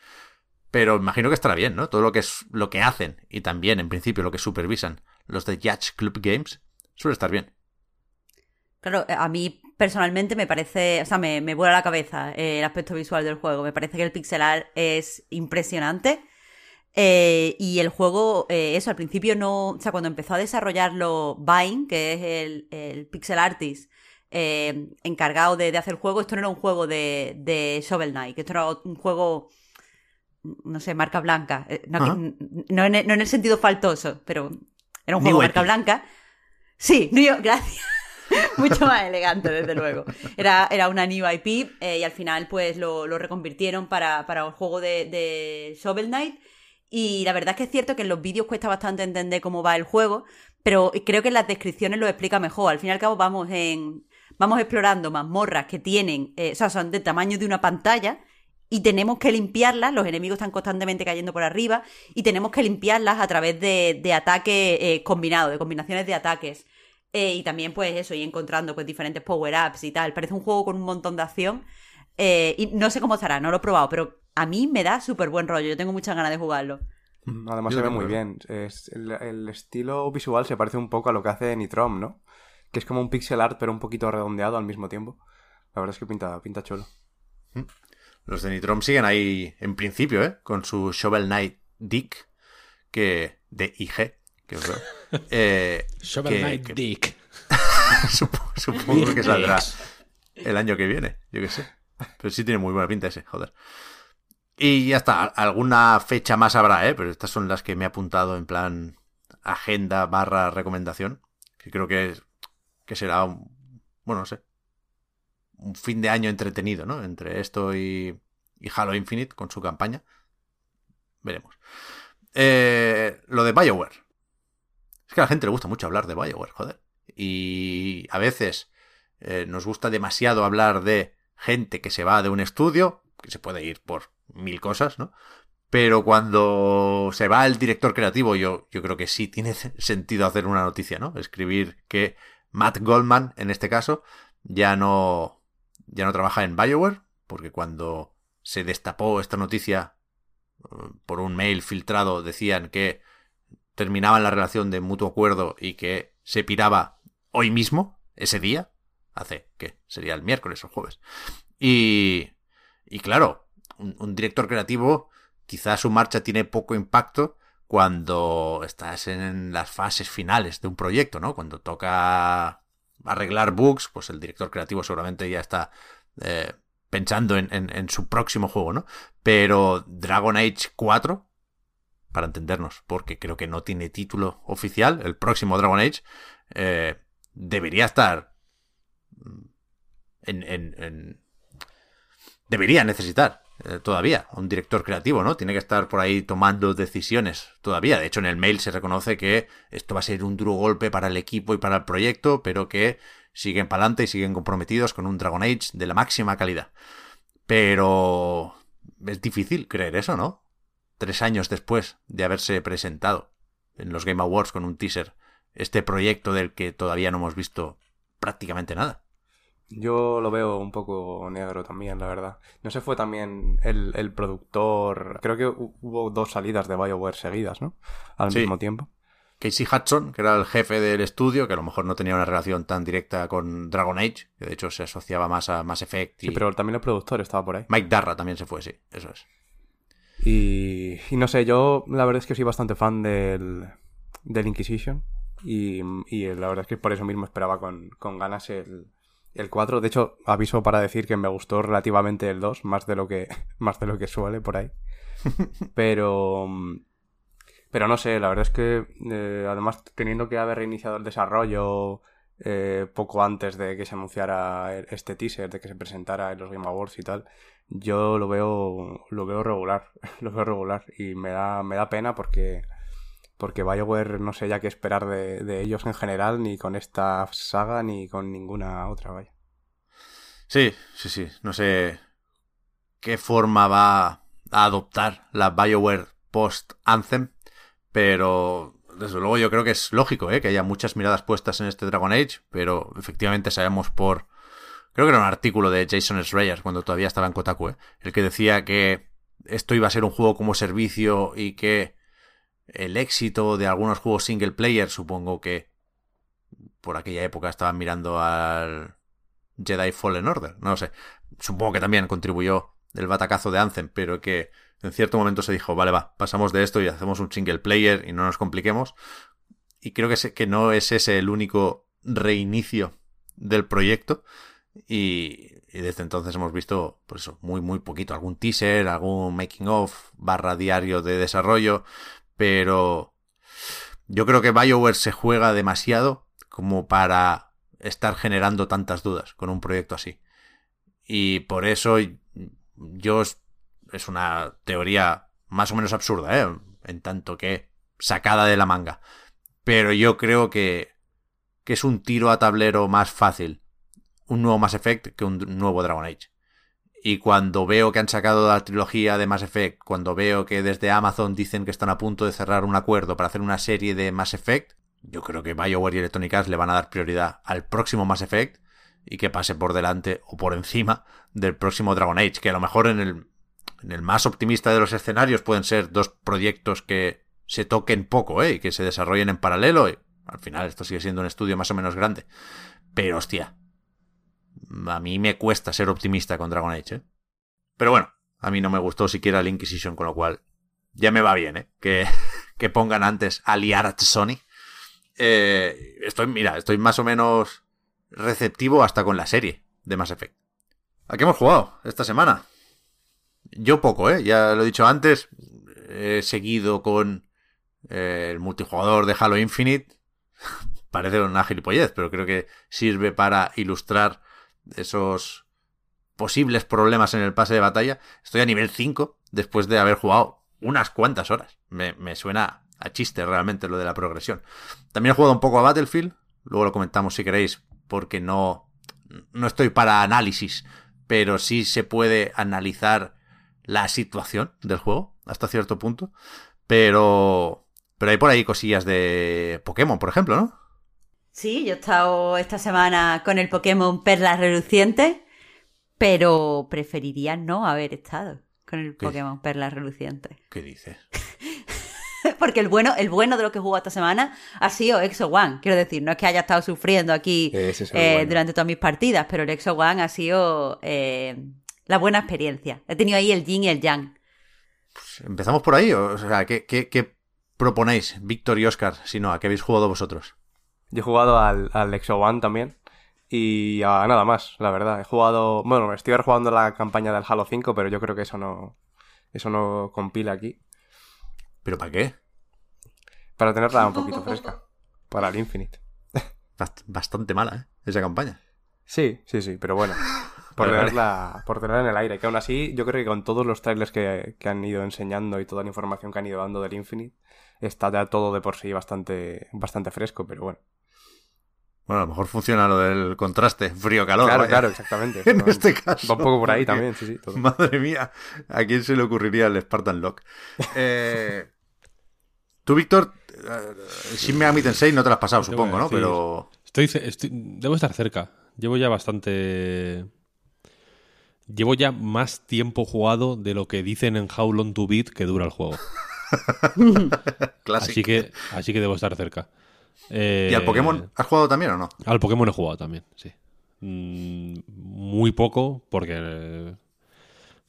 Pero imagino que estará bien, ¿no? Todo lo que es lo que hacen y también, en principio, lo que supervisan los de Yacht Club Games suele estar bien. Claro, a mí personalmente me parece, o sea, me, me vuela la cabeza el aspecto visual del juego. Me parece que el pixel art es impresionante. Eh, y el juego, eh, eso, al principio no. O sea, cuando empezó a desarrollarlo Vine, que es el, pixel artist eh, encargado de, hacer el juego, esto no era un juego de, de Shovel Knight, esto era un juego. No sé, marca blanca. No, en, el sentido faltoso, pero era un juego marca blanca. Sí, *laughs* gracias. Mucho más elegante, desde luego. Era, era una new IP y al final, pues lo, lo reconvirtieron para, para un juego de, de Shovel Knight. Y la verdad es que es cierto que en los vídeos cuesta bastante entender cómo va el juego, pero creo que en las descripciones lo explica mejor. Al fin y al cabo vamos en vamos explorando mazmorras que tienen, eh, o sea, son de tamaño de una pantalla y tenemos que limpiarlas, los enemigos están constantemente cayendo por arriba y tenemos que limpiarlas a través de, de ataques eh, combinados, de combinaciones de ataques. Eh, y también pues eso, y encontrando pues diferentes power-ups y tal. Parece un juego con un montón de acción. Y no sé cómo estará, no lo he probado, pero a mí me da súper buen rollo. Yo tengo muchas ganas de jugarlo. Mm, Además Yo se ve muy bien. Es, el, el estilo visual se parece un poco a lo que hace Nitrom, ¿no? Que es como un pixel art, pero un poquito redondeado al mismo tiempo. La verdad es que pinta, pinta chulo. Los de Nitrom siguen ahí en principio, ¿eh? Con su Shovel Knight Dick, que de IG, que os veo. *laughs* Eh, Shovel que- Knight que- Dick. *laughs* supo- supongo que saldrá el año que viene, yo qué sé. Pero sí tiene muy buena pinta ese, joder. Y ya está, alguna fecha más habrá, ¿eh? Pero estas son las que me he apuntado en plan agenda barra recomendación. Que creo que, que será bueno, no sé, un fin de año entretenido, ¿no? Entre esto y, y Halo Infinite con su campaña. Veremos. Eh, lo de Bioware. Es que a la gente le gusta mucho hablar de Bioware, joder. Y a veces eh, nos gusta demasiado hablar de gente que se va de un estudio, que se puede ir por mil cosas, ¿no? Pero cuando se va el director creativo, yo, yo creo que sí tiene *laughs* sentido hacer una noticia, ¿no? Escribir que Matt Goldman, en este caso, ya no, ya no trabaja en Bioware, porque cuando se destapó esta noticia eh, por un mail filtrado decían que terminaban la relación de mutuo acuerdo y que se piraba hoy mismo, ese día, hace que sería el miércoles o el jueves. Y, y claro, un, director creativo, quizás su marcha tiene poco impacto cuando estás en las fases finales de un proyecto, ¿no? Cuando toca arreglar bugs, pues el director creativo seguramente ya está eh, pensando en, en, en su próximo juego, ¿no? Pero Dragon Age 4, para entendernos, porque creo que no tiene título oficial, el próximo Dragon Age, eh, debería estar debería necesitar eh, todavía un director creativo, ¿no? Tiene que estar por ahí tomando decisiones todavía. De hecho, en el mail se reconoce que esto va a ser un duro golpe para el equipo y para el proyecto, pero que siguen para adelante y siguen comprometidos con un Dragon Age de la máxima calidad. Pero es difícil creer eso, ¿no? Tres años después de haberse presentado en los Game Awards con un teaser este proyecto del que todavía no hemos visto prácticamente nada. Yo lo veo un poco negro también, la verdad. No se fue también el, el productor. Creo que hu- hubo dos salidas de BioWare seguidas, ¿no? Al Sí. mismo tiempo. Casey Hudson, que era el jefe del estudio, que a lo mejor no tenía una relación tan directa con Dragon Age, que de hecho se asociaba más a Mass Effect. Y Sí, pero también el productor estaba por ahí. Mike Darra también se fue, sí, eso es. Y, y no sé, yo la verdad es que soy bastante fan del, del Inquisition. Y, y la verdad es que por eso mismo esperaba con, con ganas el, el 4. De hecho, aviso para decir que me gustó relativamente el 2, más de lo que, *laughs* más de lo que suele por ahí. *laughs* Pero. Pero no sé, la verdad es que eh, además teniendo que haber reiniciado el desarrollo eh, poco antes de que se anunciara el- este teaser, de que se presentara en los Game Awards y tal, yo lo veo lo veo regular, *laughs* lo veo regular y me da me da pena porque porque BioWare no sé ya qué esperar de, ellos en general ni con esta saga ni con ninguna otra, vaya. Sí, sí, sí. No sé qué forma va a adoptar la BioWare post-Anthem, pero desde luego yo creo que es lógico ¿eh? que haya muchas miradas puestas en este Dragon Age, pero efectivamente sabemos por... Creo que era un artículo de Jason Schreier cuando todavía estaba en Kotaku, ¿eh? el que decía que esto iba a ser un juego como servicio y que el éxito de algunos juegos single player, supongo que por aquella época estaban mirando al Jedi Fallen Order, no sé. Supongo que también contribuyó el batacazo de Anthem, pero que en cierto momento se dijo, vale, va, pasamos de esto y hacemos un single player y no nos compliquemos. Y creo que, que no es ese el único reinicio del proyecto. Y, y desde entonces hemos visto, por eso, muy, muy poquito. Algún teaser, algún making of, barra diario de desarrollo. Pero yo creo que BioWare se juega demasiado como para estar generando tantas dudas con un proyecto así. Y por eso yo es una teoría más o menos absurda, ¿eh? En tanto que sacada de la manga. Pero yo creo que, que es un tiro a tablero más fácil un nuevo Mass Effect que un nuevo Dragon Age. Y cuando veo que han sacado la trilogía de Mass Effect, cuando veo que desde Amazon dicen que están a punto de cerrar un acuerdo para hacer una serie de Mass Effect, yo creo que BioWare y Electronic Arts le van a dar prioridad al próximo Mass Effect y que pase por delante o por encima del próximo Dragon Age, que a lo mejor en el en el más optimista de los escenarios pueden ser dos proyectos que se toquen poco, ¿eh? Y que se desarrollen en paralelo. Y al final esto sigue siendo un estudio más o menos grande. Pero hostia, a mí me cuesta ser optimista con Dragon Age, ¿eh? Pero bueno, a mí no me gustó siquiera el Inquisition, con lo cual ya me va bien, ¿eh? Que, *laughs* que pongan antes a liar a Sony. Eh, estoy, mira, estoy más o menos receptivo hasta con la serie de Mass Effect. ¿A qué hemos jugado esta semana? Yo poco, ¿eh? Ya lo he dicho antes. He seguido con eh, el multijugador de Halo Infinite. *laughs* Parece una gilipollez, pero creo que sirve para ilustrar esos posibles problemas en el pase de batalla. Estoy a nivel 5 después de haber jugado unas cuantas horas. Me, me, suena a chiste realmente lo de la progresión. También he jugado un poco a Battlefield. Luego lo comentamos si queréis, porque no, no estoy para análisis, pero sí se puede analizar la situación del juego hasta cierto punto. Pero, pero hay por ahí cosillas de Pokémon, por ejemplo, ¿no? Sí, yo he estado esta semana con el Pokémon Perla Reluciente, pero preferiría no haber estado con el. Pokémon Perla Reluciente. ¿Qué dices? *laughs* Porque el bueno, el bueno de lo que he jugado esta semana ha sido Exo One. Quiero decir, no es que haya estado sufriendo aquí es eh, bueno. durante todas mis partidas, pero el Exo One ha sido eh, la buena experiencia. He tenido ahí el yin y el yang. ¿Empezamos por ahí? O sea, ¿qué, qué, qué proponéis, Víctor y Oscar? Si no, ¿a qué habéis jugado vosotros? Yo he jugado al, al Exo One también. Y a nada más, la verdad. He jugado. Bueno, me estoy jugando la campaña del Halo 5, pero yo creo que eso no. Eso no compila aquí. ¿Pero para qué? Para tenerla un poquito fresca. Para el Infinite. Bast- bastante mala, ¿eh? Esa campaña. Sí, sí, sí, pero bueno. *laughs* Por Vale, vale. tenerla, por tenerla en el aire. Que aún así, yo creo que con todos los trailers que, que han ido enseñando y toda la información que han ido dando del Infinite, está ya todo de por sí bastante, bastante fresco, pero bueno. Bueno, a lo mejor funciona lo del contraste, frío-calor. claro, vaya. claro, exactamente. *laughs* En Va- este caso. Va un poco por ahí porque- también, sí, sí. todo. Madre mía, ¿a quién se le ocurriría el Spartan Lock? Eh, Tú, Víctor, eh, Shin Megami Tensei no te lo has pasado, supongo, ¿no? Pero Estoy, estoy- debo estar cerca. Llevo ya bastante. Llevo ya más tiempo jugado de lo que dicen en How Long to Beat que dura el juego. *laughs* clásico. Así que, así que debo estar cerca. Eh, ¿Y al Pokémon has jugado también o no? Al Pokémon he jugado también, sí. Mm, muy poco porque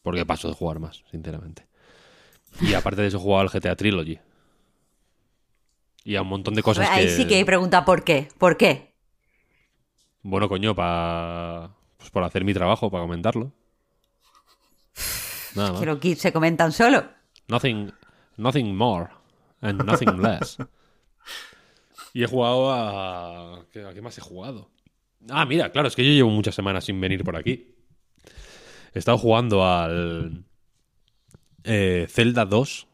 porque paso de jugar más, sinceramente. Y aparte de eso he jugado al GTA Trilogy. Y a un montón de cosas Ahí que... sí que hay pregunta ¿por qué? ¿Por qué? Bueno, coño, para pues por hacer mi trabajo, para comentarlo. Nada más. Que los kits se comentan solo. Nothing, nothing more and nothing less. Y he jugado a... ¿qué- ¿A qué más he jugado? Ah, mira, claro, es que yo llevo muchas semanas sin venir por aquí. He estado jugando al eh, Zelda 2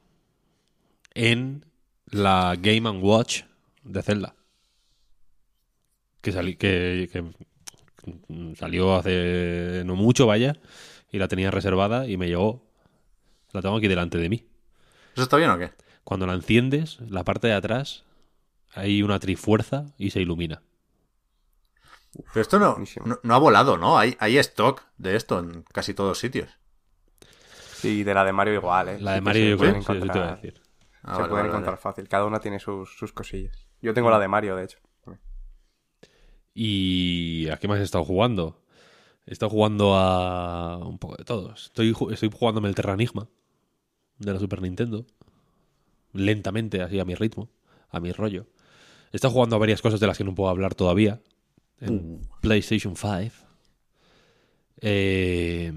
en la Game ⁇ Watch de Zelda. Que, sali- que, que salió hace no mucho, vaya, y la tenía reservada y me llegó. La tengo aquí delante de mí. ¿Eso está bien o qué? Cuando la enciendes, la parte de atrás hay una trifuerza y se ilumina. Pero esto no, no, no ha volado, ¿no? Hay, hay stock de esto en casi todos sitios. Sí, de la de Mario igual, ¿eh? La de Sí Mario que sí, eso te iba a encontrar- decir. Ah, se vale, pueden vale, encontrar vale. fácil. Cada una tiene sus, sus cosillas. Yo tengo la de Mario, de hecho. ¿Y a qué más he estado jugando? He estado jugando a un poco de todos. Estoy, estoy jugándome el Terranigma de la Super Nintendo. Lentamente, así a mi ritmo, a mi rollo. Estado jugando a varias cosas de las que no puedo hablar todavía. En PlayStation 5. Eh,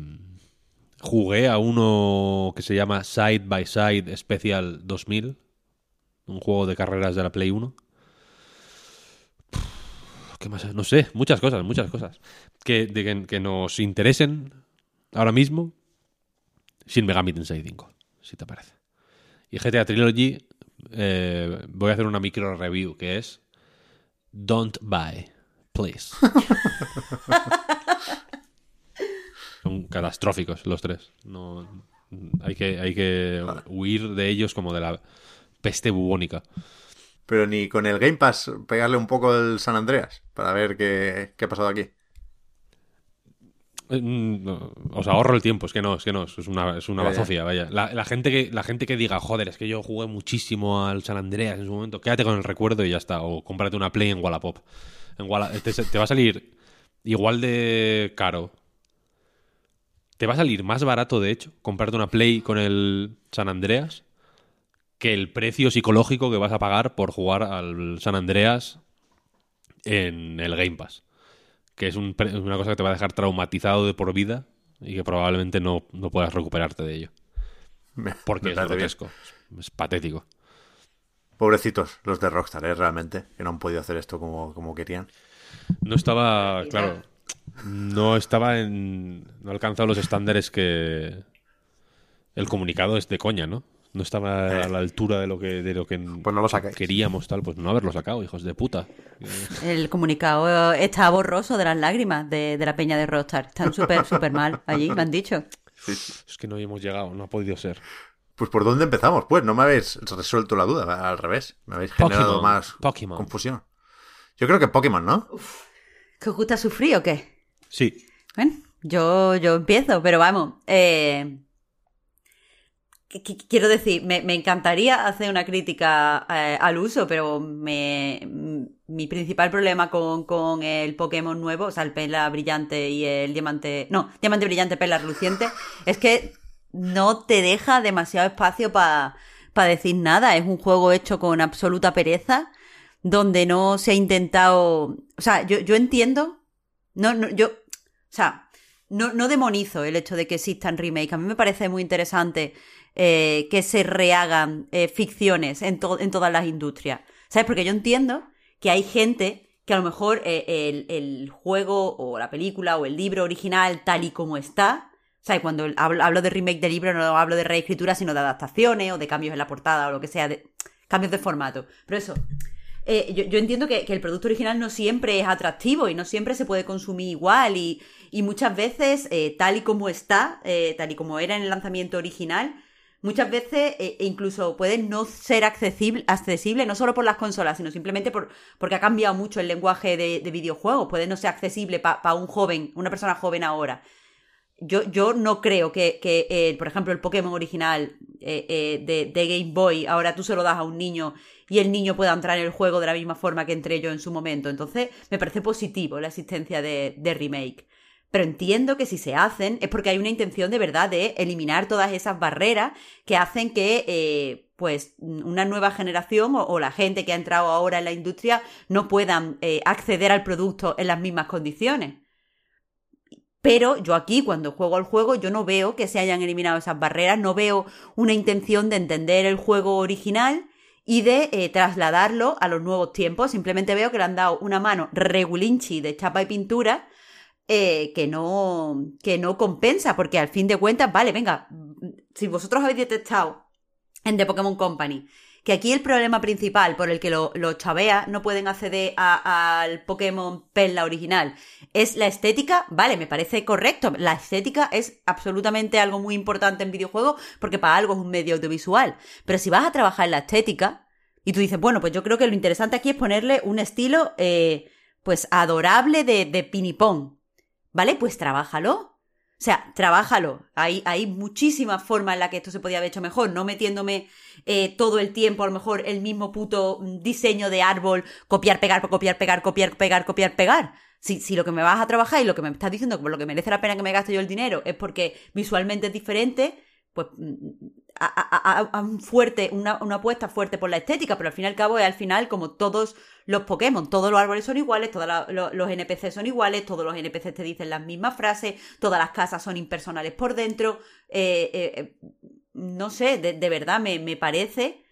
jugué a uno que se llama Side by Side Special 2000. Un juego de carreras de la Play 1. ¿Qué más? No sé, muchas cosas, muchas cosas. Que, de que, que nos interesen ahora mismo. Sin Megami Tensei 5, si te parece. Y GTA Trilogy, eh, voy a hacer una micro review que es Don't buy, please. *laughs* Son catastróficos los tres. No, hay que, hay que huir de ellos como de la peste bubónica. Pero ni con el Game Pass pegarle un poco el San Andreas para ver qué, qué ha pasado aquí. Eh, mm, no, os ahorro el tiempo, es que no, es que no, es una, es una Ya, ya. bazofia, vaya. La, la gente que, la gente que diga, joder, es que yo jugué muchísimo al San Andreas en su momento, quédate con el recuerdo y ya está. O cómprate una Play en Wallapop. En Walla- te, te va a salir igual de caro. Te va a salir más barato, de hecho, comprarte una Play con el San Andreas que el precio psicológico que vas a pagar por jugar al San Andreas en el Game Pass que es un una cosa que te va a dejar traumatizado de por vida y que probablemente no, no puedas recuperarte de ello. Porque me es bien. grotesco, es, es patético. Pobrecitos los de Rockstar, ¿eh? realmente, que no han podido hacer esto como, como querían. No estaba, claro, no estaba en... No ha alcanzado los estándares que... El comunicado es de coña, ¿no? No estaba a la altura de lo que, de lo que Pues no lo saquéis. queríamos, tal. Pues no haberlo sacado, hijos de puta. El comunicado está borroso de las lágrimas de, de la peña de Rockstar. Están súper, súper mal allí, me han dicho. Es que no hemos llegado, no ha podido ser. Pues por dónde empezamos, pues no me habéis resuelto la duda, al revés, me habéis generado Pokémon, más Pokémon. confusión. Yo creo que Pokémon, ¿no? ¿Que os gusta sufrir o qué? Sí, Bueno, yo, yo empiezo, pero vamos. eh, quiero decir, me, me encantaría hacer una crítica eh, al uso, pero me, m- mi principal problema con, con el Pokémon nuevo, o sea, el Perla Brillante y el Diamante. No, Diamante Brillante, Perla Reluciente, *laughs* es que no te deja demasiado espacio para decir nada. Es un juego hecho con absoluta pereza, donde no se ha intentado. O sea, yo, yo entiendo. No, no, yo. O sea, no, no demonizo el hecho de que existan remakes. A mí me parece muy interesante eh, que se rehagan eh, ficciones en, to- en todas las industrias. ¿Sabes? Porque yo entiendo que hay gente que a lo mejor eh, el, el juego o la película o el libro original tal y como está, ¿sabes? Cuando hablo, hablo de remake de libro no hablo de reescritura, sino de adaptaciones o de cambios en la portada o lo que sea, cambios de formato. Pero eso, yo, yo entiendo que, que el producto original no siempre es atractivo y no siempre se puede consumir igual y, y muchas veces, tal y como está, tal y como era en el lanzamiento original, muchas veces eh, incluso puede no ser accesible, accesible no solo por las consolas, sino simplemente por, porque ha cambiado mucho el lenguaje de, de videojuegos, puede no ser accesible para un joven, una persona joven ahora. Yo, yo no creo que, que eh, por ejemplo, el Pokémon original eh, eh, de, de Game Boy, ahora tú se lo das a un niño y el niño pueda entrar en el juego de la misma forma que entré yo en su momento. Entonces, me parece positivo la existencia de, de remake. Pero entiendo que si se hacen es porque hay una intención de verdad de eliminar todas esas barreras que hacen que, eh, pues, una nueva generación o, la gente que ha entrado ahora en la industria no puedan eh, acceder al producto en las mismas condiciones. Pero yo aquí, cuando juego al juego, yo no veo que se hayan eliminado esas barreras, no veo una intención de entender el juego original y de eh, trasladarlo a los nuevos tiempos. Simplemente veo que le han dado una mano regulinchi de chapa y pintura eh, que, no, que no compensa, porque al fin de cuentas, vale, venga, si vosotros habéis detectado en The Pokémon Company que aquí el problema principal por el que lo- los chaveas no pueden acceder al Pokémon Perla original es la estética, vale, me parece correcto. La estética es absolutamente algo muy importante en videojuegos porque para algo es un medio audiovisual. Pero si vas a trabajar en la estética y tú dices, bueno, pues yo creo que lo interesante aquí es ponerle un estilo, eh, pues adorable de, de pinipón. ¿Vale? Pues trabájalo. O sea, trabájalo. Hay, hay muchísimas formas en las que esto se podía haber hecho mejor, no metiéndome eh, todo el tiempo, a lo mejor, el mismo puto diseño de árbol, copiar, pegar, copiar, pegar, copiar, pegar, copiar, pegar. Si, si lo que me vas a trabajar y lo que me estás diciendo, por lo que merece la pena que me gaste yo el dinero, es porque visualmente es diferente, pues mm, a, un fuerte, una, una apuesta fuerte por la estética, pero al fin y al cabo es al final como todos los Pokémon, todos los árboles son iguales, todos los NPC son iguales, todos los NPC te dicen las mismas frases, todas las casas son impersonales por dentro, eh, eh, eh, no sé, de, verdad me, me parece...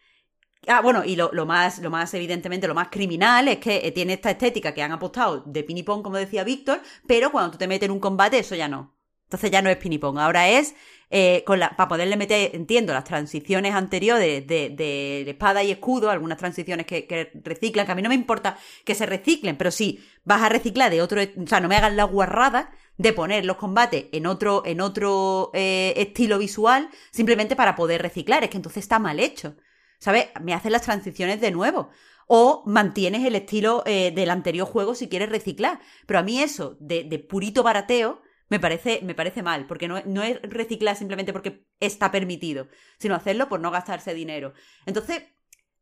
Ah, bueno, y lo, lo más, lo más, evidentemente, lo más criminal es que tiene esta estética que han apostado de pinipón, como decía Víctor, pero cuando tú te metes en un combate, eso ya no. Entonces ya no es pinipón, ahora es eh, con la, para poderle meter, entiendo, las transiciones anteriores de, de espada y escudo, algunas transiciones que, que reciclan, que a mí no me importa que se reciclen, pero sí, vas a reciclar de otro, o sea, no me hagan la guarrada de poner los combates en otro, en otro eh, estilo visual, simplemente para poder reciclar, es que entonces está mal hecho, ¿sabes? Me hacen las transiciones de nuevo. O mantienes el estilo eh, del anterior juego si quieres reciclar. Pero a mí eso, de, de purito barateo, me parece, me parece mal, porque no, no es reciclar simplemente porque está permitido, sino hacerlo por no gastarse dinero. Entonces,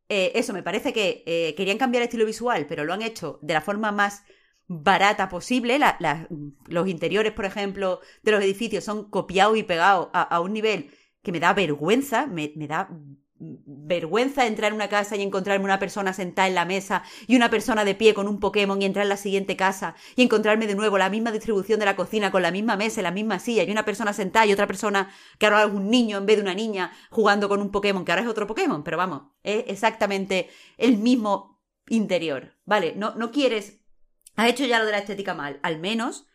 eh, eso, me parece que eh, querían cambiar estilo visual, pero lo han hecho de la forma más barata posible. los interiores, por ejemplo, de los edificios son copiados y pegados a, un nivel que me da vergüenza, me, me da vergüenza entrar en una casa y encontrarme una persona sentada en la mesa y una persona de pie con un Pokémon y entrar en la siguiente casa y encontrarme de nuevo la misma distribución de la cocina con la misma mesa y la misma silla y una persona sentada y otra persona que ahora es un niño en vez de una niña jugando con un Pokémon que ahora es otro Pokémon, pero vamos, es exactamente el mismo interior, ¿vale? No, no quieres... Has hecho ya lo de la estética mal, al menos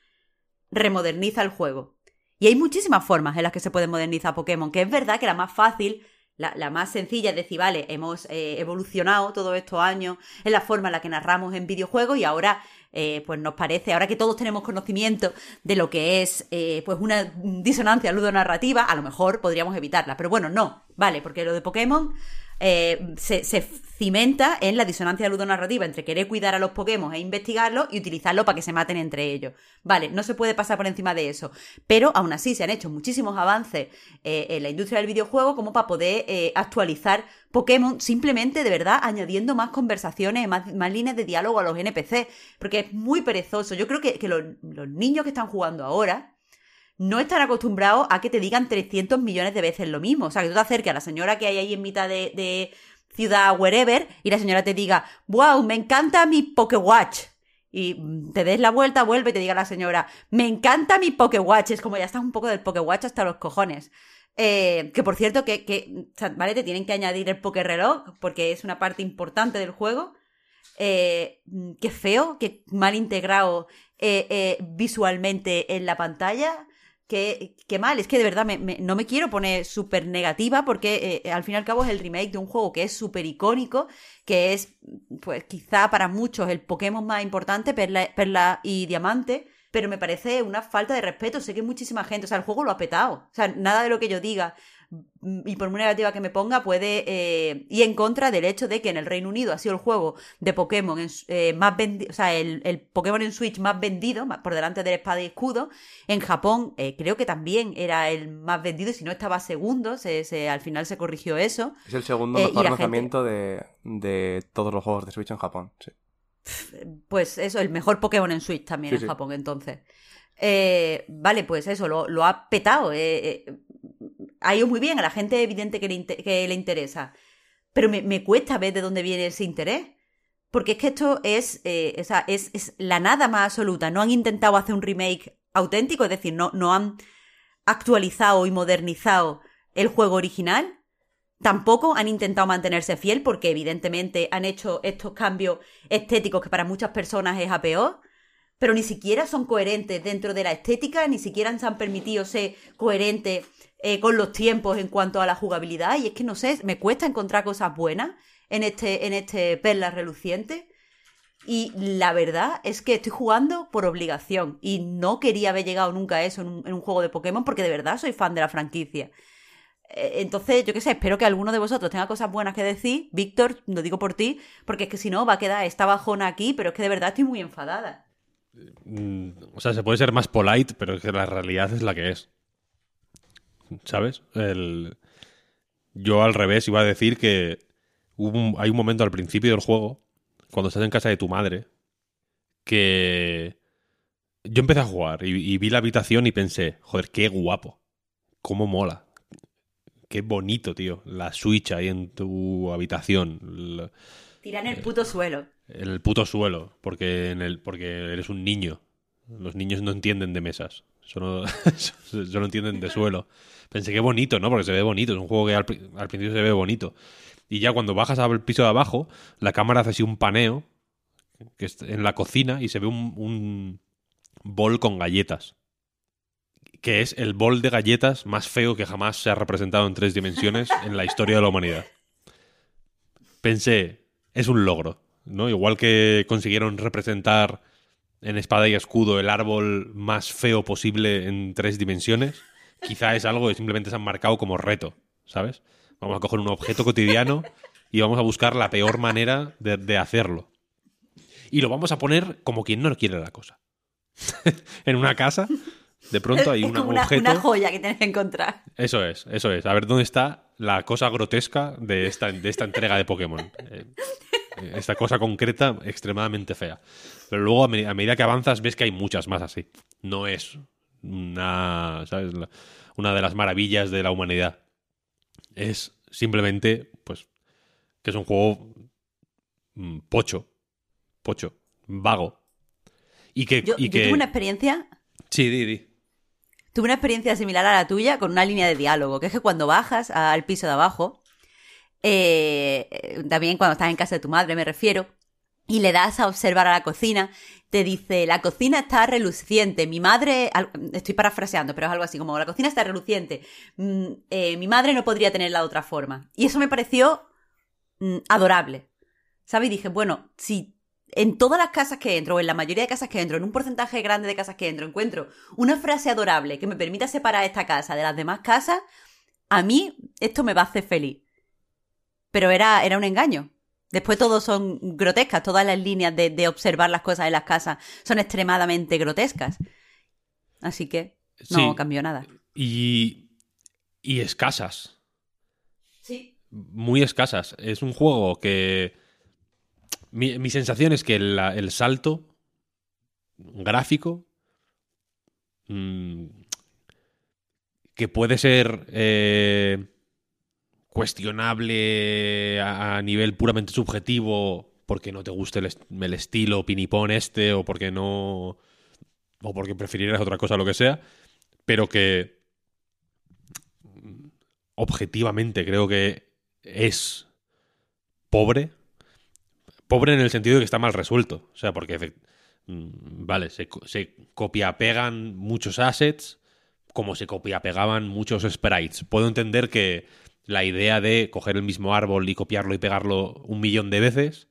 remoderniza el juego. Y hay muchísimas formas en las que se puede modernizar Pokémon, que es verdad que la más fácil la, más sencilla es decir, vale, hemos eh, evolucionado todos estos años en la forma en la que narramos en videojuegos y ahora eh, pues nos parece, ahora que todos tenemos conocimiento de lo que es eh, pues una disonancia ludonarrativa, a lo mejor podríamos evitarla. Pero bueno, no, vale, porque lo de Pokémon eh, se, cimenta en la disonancia ludonarrativa entre querer cuidar a los Pokémon e investigarlos y utilizarlo para que se maten entre ellos. Vale, no se puede pasar por encima de eso. Pero aún así se han hecho muchísimos avances eh, en la industria del videojuego como para poder eh, actualizar Pokémon simplemente de verdad añadiendo más conversaciones, más, líneas de diálogo a los NPC. Porque es muy perezoso. Yo creo que, los niños que están jugando ahora no están acostumbrados a que te digan 300 millones de veces lo mismo. O sea, que tú te acerques a la señora que hay ahí en mitad de, ciudad wherever y la señora te diga, wow, me encanta mi Pokewatch. Y te des la vuelta, vuelve y te diga la señora, me encanta mi Pokewatch. Es como ya estás un poco del Pokewatch hasta los cojones. Eh, que por cierto, que, ¿vale? Te tienen que añadir el Pokéreloj porque es una parte importante del juego. Eh, qué feo, qué mal integrado eh, visualmente en la pantalla. Qué, mal, es que de verdad no me quiero poner súper negativa porque eh, al fin y al cabo es el remake de un juego que es súper icónico, que es pues quizá para muchos el Pokémon más importante, Perla, y Diamante, pero me parece una falta de respeto, sé que muchísima gente, o sea, el juego lo ha petado, o sea, nada de lo que yo diga y por muy negativa que me ponga, puede eh, ir en contra del hecho de que en el Reino Unido ha sido el juego de Pokémon eh, más vendido, o sea, el, Pokémon en Switch más vendido, por delante del espada y escudo. En Japón eh, creo que también era el más vendido, y si no estaba segundo, se, al final se corrigió eso. Es el segundo mejor lanzamiento de, de, todos los juegos de Switch en Japón, sí. Pues eso, el mejor Pokémon en Switch también en Japón, entonces. vale, pues eso, lo, lo ha petado ha ido muy bien, a la gente evidente que le, que le interesa. Pero me, cuesta ver de dónde viene ese interés. Porque es que esto es, eh, es, es, la nada más absoluta. No han intentado hacer un remake auténtico, es decir, no, no han actualizado y modernizado el juego original. Tampoco han intentado mantenerse fiel porque evidentemente han hecho estos cambios estéticos que para muchas personas es a peor, pero ni siquiera son coherentes dentro de la estética, ni siquiera se han permitido ser coherentes eh, con los tiempos en cuanto a la jugabilidad. Y es que no sé, me cuesta encontrar cosas buenas en este, en este Perla Reluciente. Y la verdad es que estoy jugando por obligación. Y no quería haber llegado nunca a eso en un, juego de Pokémon porque de verdad soy fan de la franquicia. Eh, entonces, yo qué sé, espero que alguno de vosotros tenga cosas buenas que decir. Víctor, lo digo por ti, porque es que si no va a quedar esta bajona aquí, pero es que de verdad estoy muy enfadada. Mm, o sea, se puede ser más polite, pero es que la realidad es la que es. ¿Sabes? El... Yo al revés iba a decir que hay un momento al principio del juego, cuando estás en casa de tu madre, que yo empecé a jugar y, vi la habitación y pensé, joder, qué guapo, cómo mola, qué bonito, tío, la Switch ahí en tu habitación. Tira en el puto suelo. En el puto suelo, porque, en el, porque eres un niño. Los niños no entienden de mesas, solo, solo *laughs* entienden de suelo. Pensé que bonito, ¿no? Porque se ve bonito, es un juego que al, principio se ve bonito. Y ya cuando bajas al piso de abajo, la cámara hace así un paneo que en la cocina y se ve un, un bol con galletas. Que es el bol de galletas más feo que jamás se ha representado en tres dimensiones *laughs* en la historia de la humanidad. Pensé, es un logro, ¿no? Igual que consiguieron representar en espada y escudo el árbol más feo posible en tres dimensiones quizá es algo que simplemente se han marcado como reto, ¿sabes? Vamos a coger un objeto cotidiano y vamos a buscar la peor manera de, hacerlo. Y lo vamos a poner como quien no quiere la cosa. *laughs* en una casa de pronto hay es una- como un una, objeto. una joya que tienes que encontrar. Eso es, eso es. A ver dónde está la cosa grotesca de esta, de esta entrega de Pokémon. Eh, esta cosa concreta extremadamente fea. Pero luego, a, me- a medida que avanzas, ves que hay muchas más así. No es una, ¿sabes? La- una de las maravillas de la humanidad. Es simplemente, pues, que es un juego mm, pocho. Pocho. Vago. Y que... Yo, y yo que... tuve una experiencia Sí, di, di. Tuve una experiencia similar a la tuya con una línea de diálogo, que es que cuando bajas al piso de abajo, eh, también cuando estás en casa de tu madre me refiero, y le das a observar a la cocina, te dice, la cocina está reluciente, mi madre, estoy parafraseando, pero es algo así como, la cocina está reluciente, mm, eh, mi madre no podría tenerla de otra forma. Y eso me pareció mm, adorable. ¿Sabes? Y dije, bueno, si en todas las casas que entro, o en la mayoría de casas que entro, en un porcentaje grande de casas que entro, encuentro una frase adorable que me permita separar esta casa de las demás casas, a mí esto me va a hacer feliz. Pero era, era un engaño. Después todos son grotescas, todas las líneas de, de observar las cosas en las casas son extremadamente grotescas. Así que no Sí. cambió nada. Y, y escasas. Sí. Muy escasas. Es un juego que. Mi, mi sensación es que la- el salto gráfico. mm, que puede ser eh, cuestionable a, nivel puramente subjetivo porque no te guste el, est- el estilo pinipón este o porque no o porque prefirieras otra cosa lo que sea pero que objetivamente creo que es pobre. Pobre en el sentido de que está mal resuelto. O sea, porque, mm, vale, se, se copia-pegan muchos assets como se copia-pegaban muchos sprites. Puedo entender que la idea de coger el mismo árbol y copiarlo y pegarlo un millón de veces,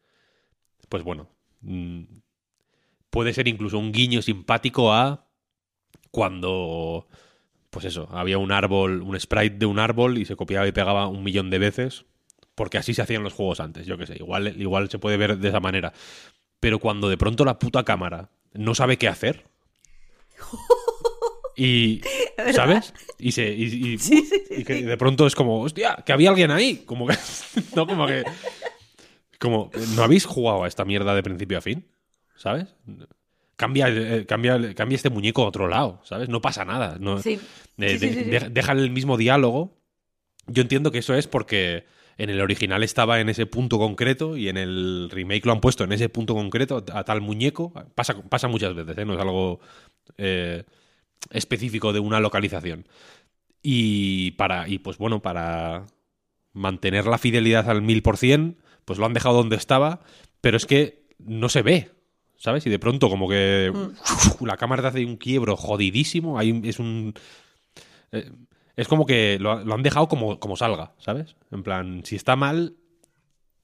pues bueno, mm, puede ser incluso un guiño simpático a cuando pues eso, había un árbol, un sprite de un árbol y se copiaba y pegaba un millón de veces, porque así se hacían los juegos antes, yo qué sé, igual, igual se puede ver de esa manera. Pero cuando de pronto la puta cámara no sabe qué hacer *laughs* y. *laughs* ¿sabes? Y se y, y- *laughs* Sí, sí, sí, y que de pronto es como, hostia, que había alguien ahí, como que *laughs* no como que como no habéis jugado a esta mierda de principio a fin, ¿sabes? Cambia, eh, cambia, cambia este muñeco a otro lado, ¿sabes? No pasa nada. No, Sí. de- el mismo diálogo. Yo entiendo que eso es porque en el original estaba en ese punto concreto y en el remake lo han puesto en ese punto concreto a tal muñeco. Pasa, pasa muchas veces, ¿eh? no es algo eh, específico de una localización. Y para, y pues bueno, para mantener la fidelidad al mil por cien, pues lo han dejado donde estaba, pero es que no se ve. ¿Sabes? Y de pronto como que la cámara te hace un quiebro jodidísimo. Hay un- es un... eh, es como que lo, lo han dejado como, como salga, ¿sabes? En plan, si está mal,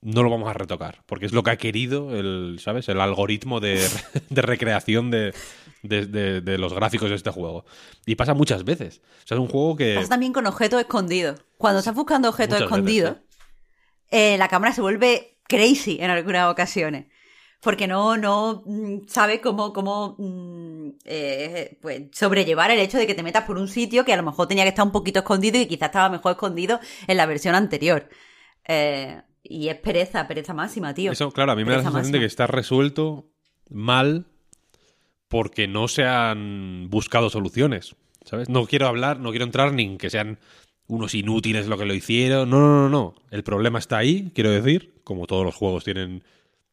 no lo vamos a retocar. Porque es lo que ha querido el, ¿sabes? El algoritmo de, *laughs* de recreación de, de- de- de los gráficos de este juego. Y pasa muchas veces. O sea, es un juego que... Pasa también con objetos escondidos. Cuando estás buscando objetos Muchas escondidos, veces, eh, la cámara se vuelve crazy en algunas ocasiones. Porque no, no mm, sabe cómo, cómo mm, eh, pues, sobrellevar el hecho de que te metas por un sitio que a lo mejor tenía que estar un poquito escondido y quizás estaba mejor escondido en la versión anterior. Eh, y es pereza, pereza máxima, tío. Eso, claro, a mí me da la sensación de que está resuelto mal porque no se han buscado soluciones, ¿sabes? No quiero hablar, no quiero entrar ni en que sean unos inútiles lo que lo hicieron. No, no, no, no. El problema está ahí, quiero decir, como todos los juegos tienen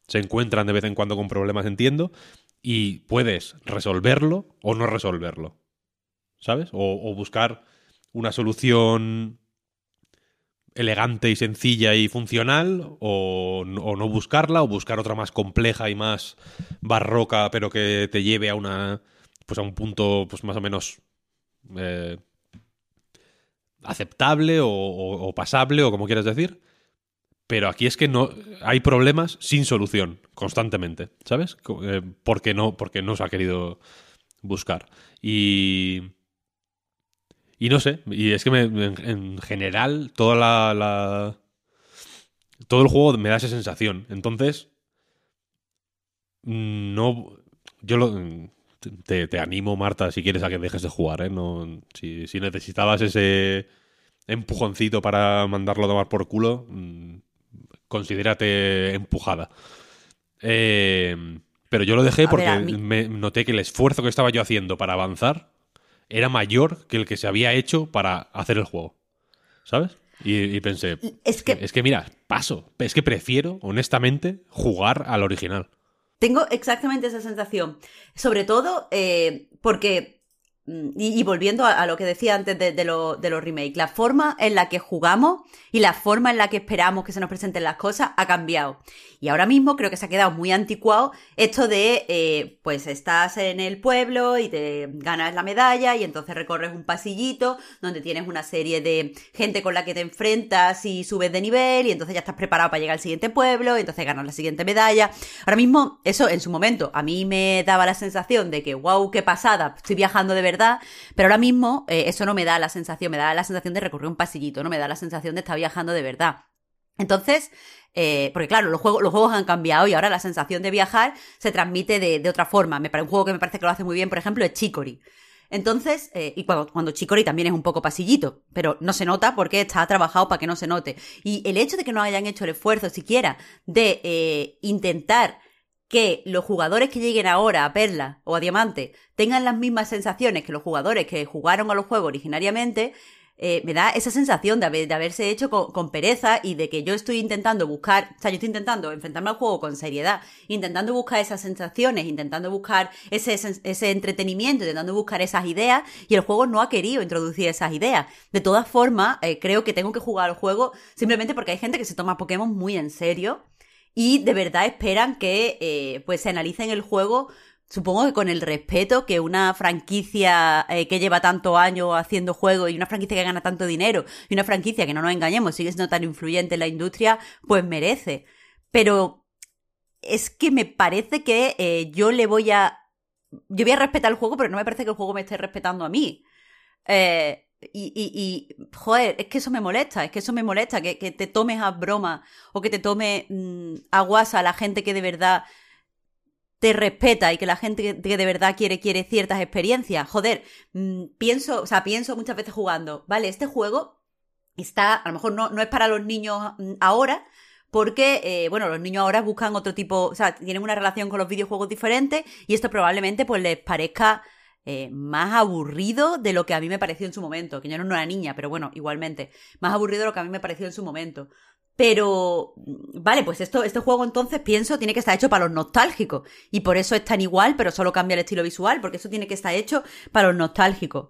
se encuentran de vez en cuando con problemas, entiendo, y puedes resolverlo o no resolverlo, ¿sabes? O, o buscar una solución elegante y sencilla y funcional, o, no buscarla, o buscar otra más compleja y más barroca, pero que te lleve a una, pues a un punto, pues más o menos eh, aceptable o, pasable, o como quieras decir. Pero aquí es que no hay problemas sin solución constantemente, ¿sabes? Eh, porque no porque no se ha querido buscar y y no sé y es que me- en, en general toda la, la- todo el juego me da esa sensación entonces no yo lo te, te animo, Marta, si quieres a que dejes de jugar, ¿eh? No, si, si necesitabas ese empujoncito para mandarlo a tomar por culo, mm, considérate empujada. Eh, pero yo lo dejé ver, porque mí- me noté que el esfuerzo que estaba yo haciendo para avanzar era mayor que el que se había hecho para hacer el juego. ¿Sabes? Y, y pensé, Es que es que mira, paso. Es que prefiero, honestamente, jugar al original. Tengo exactamente esa sensación. Sobre todo eh, porque, y, y volviendo a, lo que decía antes de los remakes, la forma en la que jugamos y la forma en la que esperamos que se nos presenten las cosas ha cambiado. Y ahora mismo creo que se ha quedado muy anticuado esto de, eh, pues estás en el pueblo y te ganas la medalla y entonces recorres un pasillito donde tienes una serie de gente con la que te enfrentas y subes de nivel y entonces ya estás preparado para llegar al siguiente pueblo y entonces ganas la siguiente medalla. Ahora mismo, eso en su momento a mí me daba la sensación de que, wow, qué pasada, estoy viajando de verdad, pero ahora mismo eh, eso no me da la sensación, me da la sensación de recorrer un pasillito, no me da la sensación de estar viajando de verdad. Entonces, eh, porque claro, los juegos, los juegos han cambiado y ahora la sensación de viajar se transmite de, otra forma. Me, un juego que me parece que lo hace muy bien, por ejemplo, es Chicory. Entonces, eh, y cuando, cuando Chicory también es un poco pasillito, pero no se nota porque está trabajado para que no se note. Y el hecho de que no hayan hecho el esfuerzo siquiera de intentar que los jugadores que lleguen ahora a Perla o a Diamante tengan las mismas sensaciones que los jugadores que jugaron a los juegos originariamente, eh, me da esa sensación de, haber- de haberse hecho con, pereza y de que yo estoy intentando buscar, o sea, yo estoy intentando enfrentarme al juego con seriedad, intentando buscar esas sensaciones, intentando buscar ese, ese, ese entretenimiento, intentando buscar esas ideas y el juego no ha querido introducir esas ideas. De todas formas, eh, creo que tengo que jugar al juego simplemente porque hay gente que se toma Pokémon muy en serio y de verdad esperan que eh, pues se analicen el juego supongo que con el respeto que una franquicia eh, que lleva tantos años haciendo juegos y una franquicia que gana tanto dinero y una franquicia que no nos engañemos sigue siendo tan influyente en la industria pues merece. Pero es que me parece que eh, yo le voy a yo voy a respetar el juego pero no me parece que el juego me esté respetando a mí. Eh, y, joder, es que eso me molesta, es que eso me molesta, que, que te tomes a broma o que te tome mm, a guasa la gente que de verdad te respeta y que la gente que, de verdad quiere, quiere ciertas experiencias. Joder, mm, pienso, o sea, pienso muchas veces jugando, vale, este juego está, a lo mejor no, no es para los niños mm, ahora, porque, eh, bueno, los niños ahora buscan otro tipo, o sea, tienen una relación con los videojuegos diferentes y esto probablemente pues les parezca eh, más aburrido de lo que a mí me pareció en su momento, que yo no era niña, pero bueno, igualmente, más aburrido de lo que a mí me pareció en su momento. Pero, mm, vale, pues esto, este juego entonces pienso tiene que estar hecho para los nostálgicos. Y por eso es tan igual, pero solo cambia el estilo visual, porque eso tiene que estar hecho para los nostálgicos.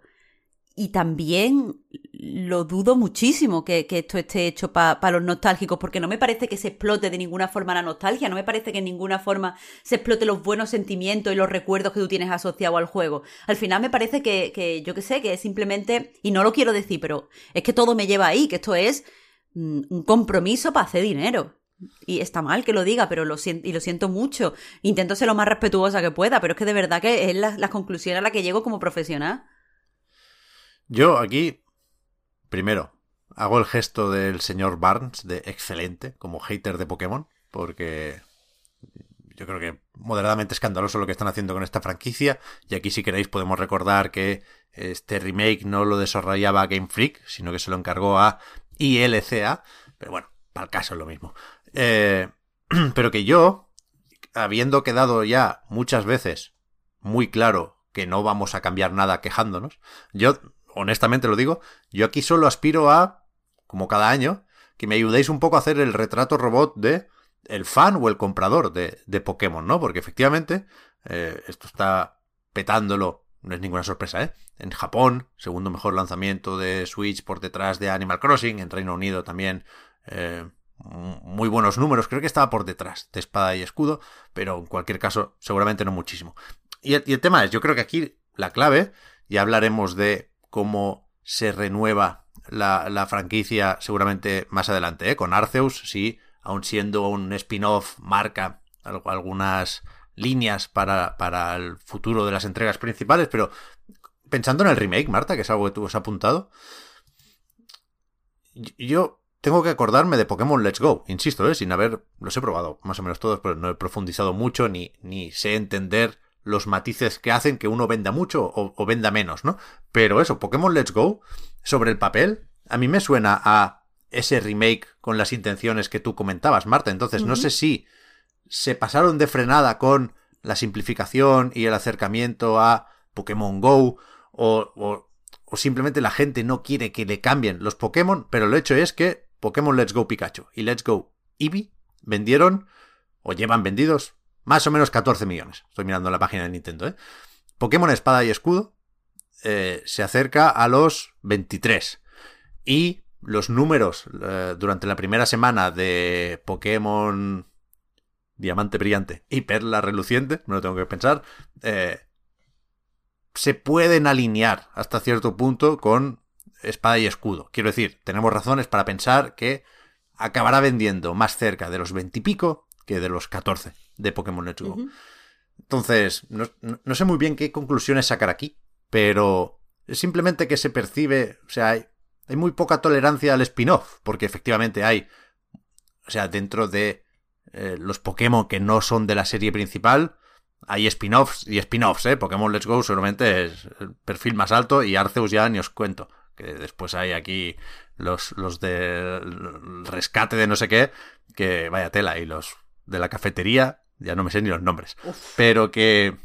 Y también lo dudo muchísimo que, que esto esté hecho para los nostálgicos, porque no me parece que se explote de ninguna forma la nostalgia, no me parece que en ninguna forma se explote los buenos sentimientos y los recuerdos que tú tienes asociados al juego. Al final me parece que, que yo qué sé, que es simplemente, y no lo quiero decir, pero es que todo me lleva ahí, que esto es mm, un compromiso para hacer dinero. Y está mal que lo diga, pero lo siento, y lo siento mucho. Intento ser lo más respetuosa que pueda, pero es que de verdad que es la, la conclusión a la que llego como profesional. Yo aquí, primero, hago el gesto del señor Barnes de excelente como hater de Pokémon, porque yo creo que moderadamente escandaloso lo que están haciendo con esta franquicia. Y aquí, si queréis, podemos recordar que este remake no lo desarrollaba Game Freak, sino que se lo encargó a ILCA. Pero bueno, para el caso es lo mismo. Eh, *clears throat* pero que yo, habiendo quedado ya muchas veces muy claro que no vamos a cambiar nada quejándonos, yo honestamente lo digo, yo aquí solo aspiro a, como cada año, que me ayudéis un poco a hacer el retrato robot de el fan o el comprador de, de Pokémon, ¿no? Porque efectivamente, eh, esto está petándolo, no es ninguna sorpresa, ¿eh? En Japón, segundo mejor lanzamiento de Switch por detrás de Animal Crossing, en Reino Unido también, eh, muy buenos números, creo que estaba por detrás de Espada y Escudo, pero en cualquier caso, seguramente no muchísimo. Y el, y el tema es, yo creo que aquí la clave, ya hablaremos de cómo se renueva la, franquicia seguramente más adelante, ¿eh? con Arceus, sí, aun siendo un spin-off, marca algunas líneas para, para el futuro de las entregas principales, pero pensando en el remake, Marta, que es algo que tú has apuntado, yo tengo que acordarme de Pokémon Let's Go, insisto, ¿eh? sin haber, los he probado más o menos todos, pero no he profundizado mucho ni, ni sé entender los matices que hacen que uno venda mucho o, o venda menos, ¿no? Pero eso, Pokémon Let's Go, sobre el papel, a mí me suena a ese remake con las intenciones que tú comentabas, Marta. Entonces, no sé si se pasaron de frenada con la simplificación y el acercamiento a Pokémon Go o, o, o, simplemente la gente no quiere que le cambien los Pokémon, pero lo hecho es que Pokémon Let's Go Pikachu y Let's Go Eevee vendieron o llevan vendidos más o menos 14 millones. Estoy mirando la página de Nintendo, ¿eh? Pokémon Espada y Escudo eh, se acerca a los 23. Y los números eh, durante la primera semana de Pokémon Diamante Brillante y Perla Reluciente, me lo tengo que pensar, eh, se pueden alinear hasta cierto punto con Espada y Escudo. Quiero decir, tenemos razones para pensar que acabará vendiendo más cerca de los 20 y pico que de los 14 de Pokémon Let's Go. Uh -huh. Entonces, no, no, sé muy bien qué conclusiones sacar aquí, pero es simplemente que se percibe, o sea, hay, hay muy poca tolerancia al spin-off, porque efectivamente hay, o sea, dentro de eh, los Pokémon que no son de la serie principal, hay spin-offs y spin-offs, ¿eh? Pokémon Let's Go seguramente es el perfil más alto y Arceus ya ni os cuento. Que después hay aquí los, los del rescate de no sé qué, que vaya tela, y los de la cafetería, ya no me sé ni los nombres. Uf. Pero que...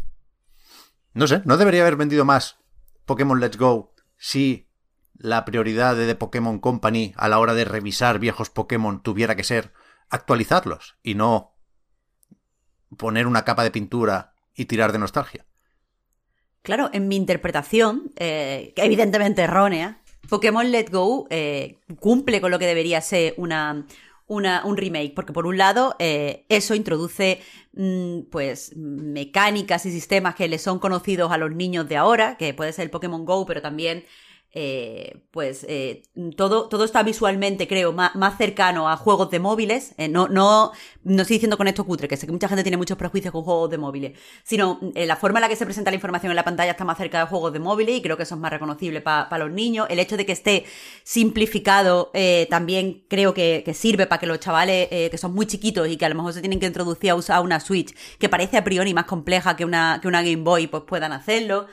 No sé, no debería haber vendido más Pokémon Let's Go si la prioridad de The Pokémon Company a la hora de revisar viejos Pokémon tuviera que ser actualizarlos y no poner una capa de pintura y tirar de nostalgia. Claro, en mi interpretación, eh, evidentemente errónea, Pokémon Let Go eh, cumple con lo que debería ser una, una, un remake, porque por un lado eh, eso introduce mmm, pues mecánicas y sistemas que le son conocidos a los niños de ahora, que puede ser el Pokémon Go, pero también eh, pues eh, todo, todo está visualmente, creo, más, más cercano a juegos de móviles. Eh, no, no, no estoy diciendo con esto cutre, que sé que mucha gente tiene muchos prejuicios con juegos de móviles, sino eh, la forma en la que se presenta la información en la pantalla está más cerca de juegos de móviles y creo que eso es más reconocible para pa los niños. El hecho de que esté simplificado eh, también creo que, que, sirve para que los chavales que son muy chiquitos y que a lo mejor se tienen que introducir a usar una Switch que parece a priori más compleja que una, que una Game Boy, pues puedan hacerlo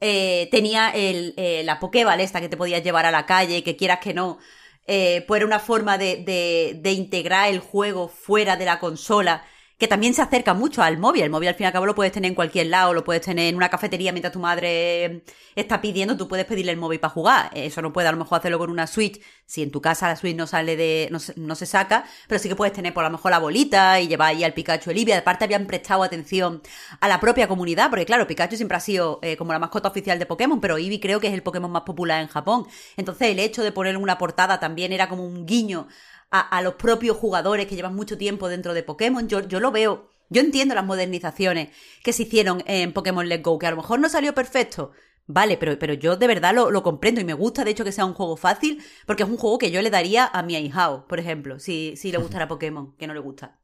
eh, tenía el, eh, la Pokéball esta que te podías llevar a la calle, que quieras que no, eh, pues era una forma de, de, de, integrar el juego fuera de la consola, que también se acerca mucho al móvil. El móvil al fin y al cabo lo puedes tener en cualquier lado, lo puedes tener en una cafetería mientras tu madre está pidiendo, tú puedes pedirle el móvil para jugar. Eso no puede a lo mejor hacerlo con una Switch, si en tu casa la Switch no sale de, no se, no se saca, pero sí que puedes tener por lo mejor la bolita y llevar ahí al Pikachu Olivia. Aparte habían prestado atención a la propia comunidad, porque claro, Pikachu siempre ha sido eh, como la mascota oficial de Pokémon, pero Eevee creo que es el Pokémon más popular en Japón. Entonces el hecho de poner una portada también era como un guiño a, a los propios jugadores que llevan mucho tiempo dentro de Pokémon. Yo, yo lo veo yo entiendo las modernizaciones que se hicieron en Pokémon Let's Go, que a lo mejor no salió perfecto. Vale, pero, pero yo de verdad lo, lo, comprendo y me gusta, de hecho, que sea un juego fácil, porque es un juego que yo le daría a mi ahijao, por ejemplo, si, si le gustara Pokémon, que no le gusta.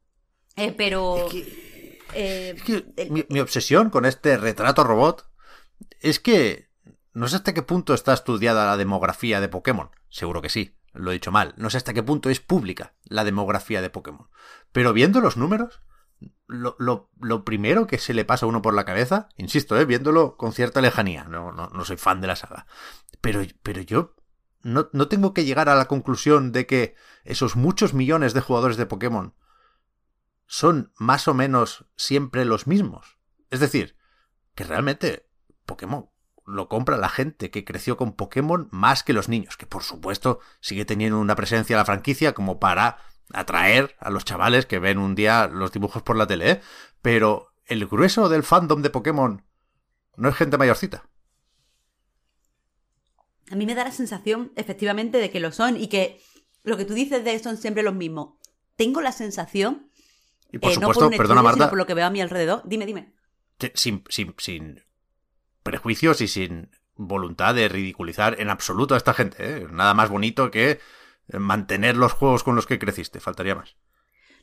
Eh, pero... Es que, eh, es que el, mi, mi obsesión con este retrato robot es que no sé hasta qué punto está estudiada la demografía de Pokémon. Seguro que sí, lo he dicho mal. No sé hasta qué punto es pública la demografía de Pokémon. Pero viendo los números, lo, lo, lo, primero que se le pasa a uno por la cabeza, insisto, ¿eh? viéndolo con cierta lejanía, no, no, no soy fan de la saga, pero, pero yo no, no, tengo que llegar a la conclusión de que esos muchos millones de jugadores de Pokémon son más o menos siempre los mismos. Es decir, que realmente Pokémon lo compra la gente que creció con Pokémon más que los niños, que por supuesto sigue teniendo una presencia la franquicia como para atraer a los chavales que ven un día los dibujos por la tele, ¿eh? Pero el grueso del fandom de Pokémon no es gente mayorcita. A mí me da la sensación, efectivamente, de que lo son y que lo que tú dices de son siempre los mismos. Tengo la sensación. Y por eh, supuesto, no por perdona, estudio, Marta. por lo que veo a mi alrededor. Dime, dime. Sin, sin, sin prejuicios y sin voluntad de ridiculizar en absoluto a esta gente. ¿eh? Nada más bonito que mantener los juegos con los que creciste, faltaría más.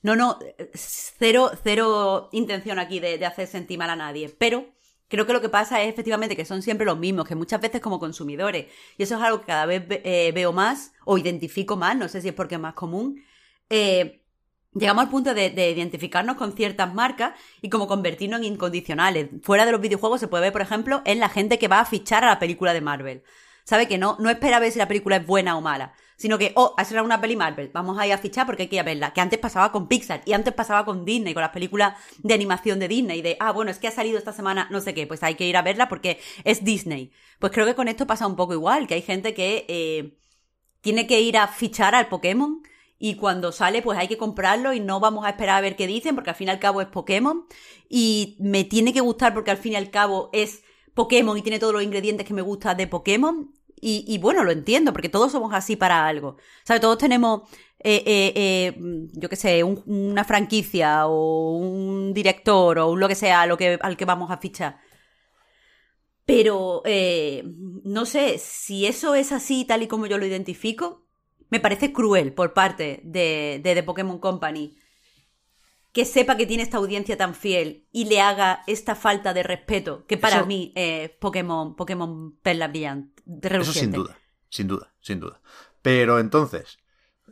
No, no, cero, cero intención aquí de, de hacer sentir mal a nadie, pero creo que lo que pasa es efectivamente que son siempre los mismos, que muchas veces como consumidores, y eso es algo que cada vez eh, veo más o identifico más, no sé si es porque es más común, eh, llegamos al punto de, de, identificarnos con ciertas marcas y como convertirnos en incondicionales. Fuera de los videojuegos se puede ver, por ejemplo, en la gente que va a fichar a la película de Marvel. ¿Sabe? Que no, no espera ver si la película es buena o mala, sino que, oh, ha salido una peli Marvel, vamos a ir a fichar porque hay que ir a verla. Que antes pasaba con Pixar y antes pasaba con Disney, con las películas de animación de Disney, de, ah, bueno, es que ha salido esta semana no sé qué, pues hay que ir a verla porque es Disney. Pues creo que con esto pasa un poco igual, que hay gente que eh, tiene que ir a fichar al Pokémon y cuando sale pues hay que comprarlo y no vamos a esperar a ver qué dicen porque al fin y al cabo es Pokémon y me tiene que gustar porque al fin y al cabo es Pokémon y tiene todos los ingredientes que me gustan de Pokémon y, bueno, lo entiendo porque todos somos así para algo. ¿Sabes? Todos tenemos, eh, eh, eh, yo qué sé, una franquicia o un director o lo que sea lo que, al que vamos a fichar. Pero, no sé, si eso es así tal y como yo lo identifico, me parece cruel por parte de, de The Pokémon Company que sepa que tiene esta audiencia tan fiel y le haga esta falta de respeto, que para mí es Pokémon, Pokémon Perla Brillant. Eso sin duda, sin duda, sin duda. Pero entonces,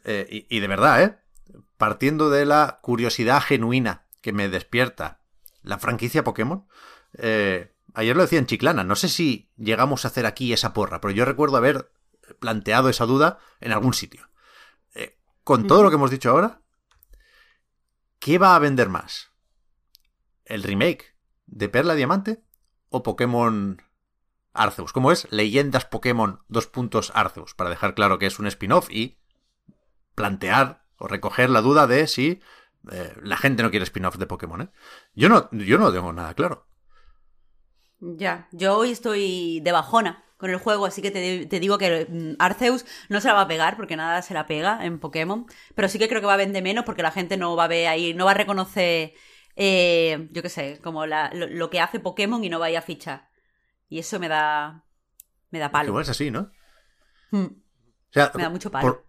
eh, y, de verdad, ¿eh? Partiendo de la curiosidad genuina que me despierta la franquicia Pokémon, eh, ayer lo decía en Chiclana, no sé si llegamos a hacer aquí esa porra, pero yo recuerdo haber planteado esa duda en algún sitio. Eh, con todo lo que hemos dicho ahora, ¿qué va a vender más? ¿El remake de Perla Diamante o Pokémon Arceus? ¿Cómo es? Leyendas Pokémon dos puntos Arceus, para dejar claro que es un spin-off y plantear o recoger la duda de si eh, la gente no quiere spin-off de Pokémon. ¿eh? Yo, no, yo no tengo nada claro. Ya, yo hoy estoy de bajona con el juego, así que te, digo que mm, Arceus no se la va a pegar porque nada se la pega en Pokémon, pero sí que creo que va a vender menos porque la gente no va a ver ahí, no va a reconocer, eh, yo qué sé, como lo, que hace Pokémon y no va a ir a fichar. Y eso me da, me da palo. Igual es así, ¿no? Hmm. O sea, me da mucho palo. Por,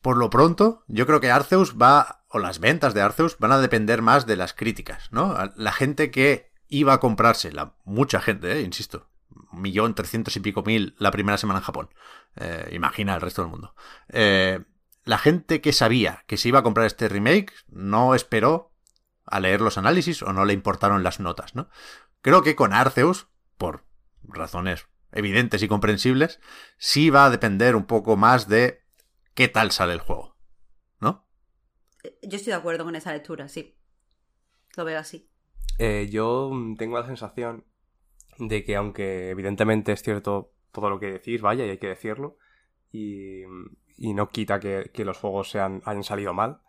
por lo pronto, yo creo que Arceus va, o las ventas de Arceus van a depender más de las críticas, ¿no? La gente que iba a comprarse, la, mucha gente, eh, insisto, un millón trescientos y pico mil la primera semana en Japón. Eh, imagina el resto del mundo. Eh, la gente que sabía que se iba a comprar este remake no esperó a leer los análisis o no le importaron las notas, ¿no? Creo que con Arceus, por razones evidentes y comprensibles, sí va a depender un poco más de qué tal sale el juego, ¿no? Yo estoy de acuerdo con esa lectura, sí. Lo veo así. Eh, yo tengo la sensación de que aunque evidentemente es cierto todo lo que decís, vaya, y hay que decirlo, y, no quita que, los juegos sean, hayan salido mal,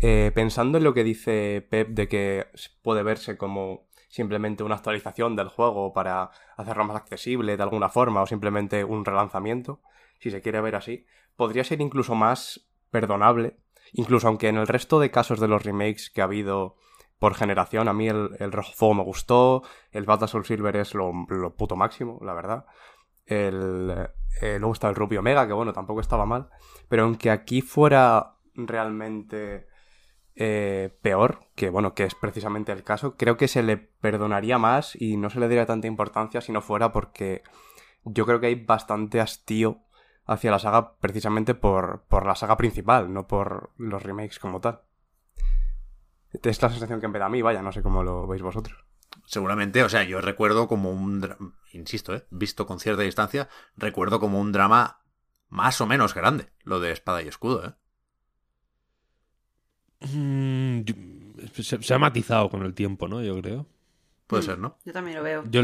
eh, pensando en lo que dice Pep de que puede verse como simplemente una actualización del juego para hacerlo más accesible de alguna forma o simplemente un relanzamiento, si se quiere ver así, podría ser incluso más perdonable, incluso aunque en el resto de casos de los remakes que ha habido por generación. A mí el, el Rojo Fuego me gustó, el Battle Silver es lo, puto máximo, la verdad. El, eh, luego está el Rubio Omega, que bueno, tampoco estaba mal. Pero aunque aquí fuera realmente eh, peor, que bueno, que es precisamente el caso, creo que se le perdonaría más y no se le daría tanta importancia si no fuera porque yo creo que hay bastante hastío hacia la saga precisamente por, por la saga principal, no por los remakes como tal. Es la sensación que me da a mí, vaya, no sé cómo lo veis vosotros. Seguramente, o sea, yo recuerdo como un, insisto, ¿eh? visto con cierta distancia, recuerdo como un drama más o menos grande, lo de espada y escudo, ¿eh? Mm, se, ha matizado con el tiempo, ¿no? Yo creo. Puede ser, ¿no? Yo también lo veo. Yo,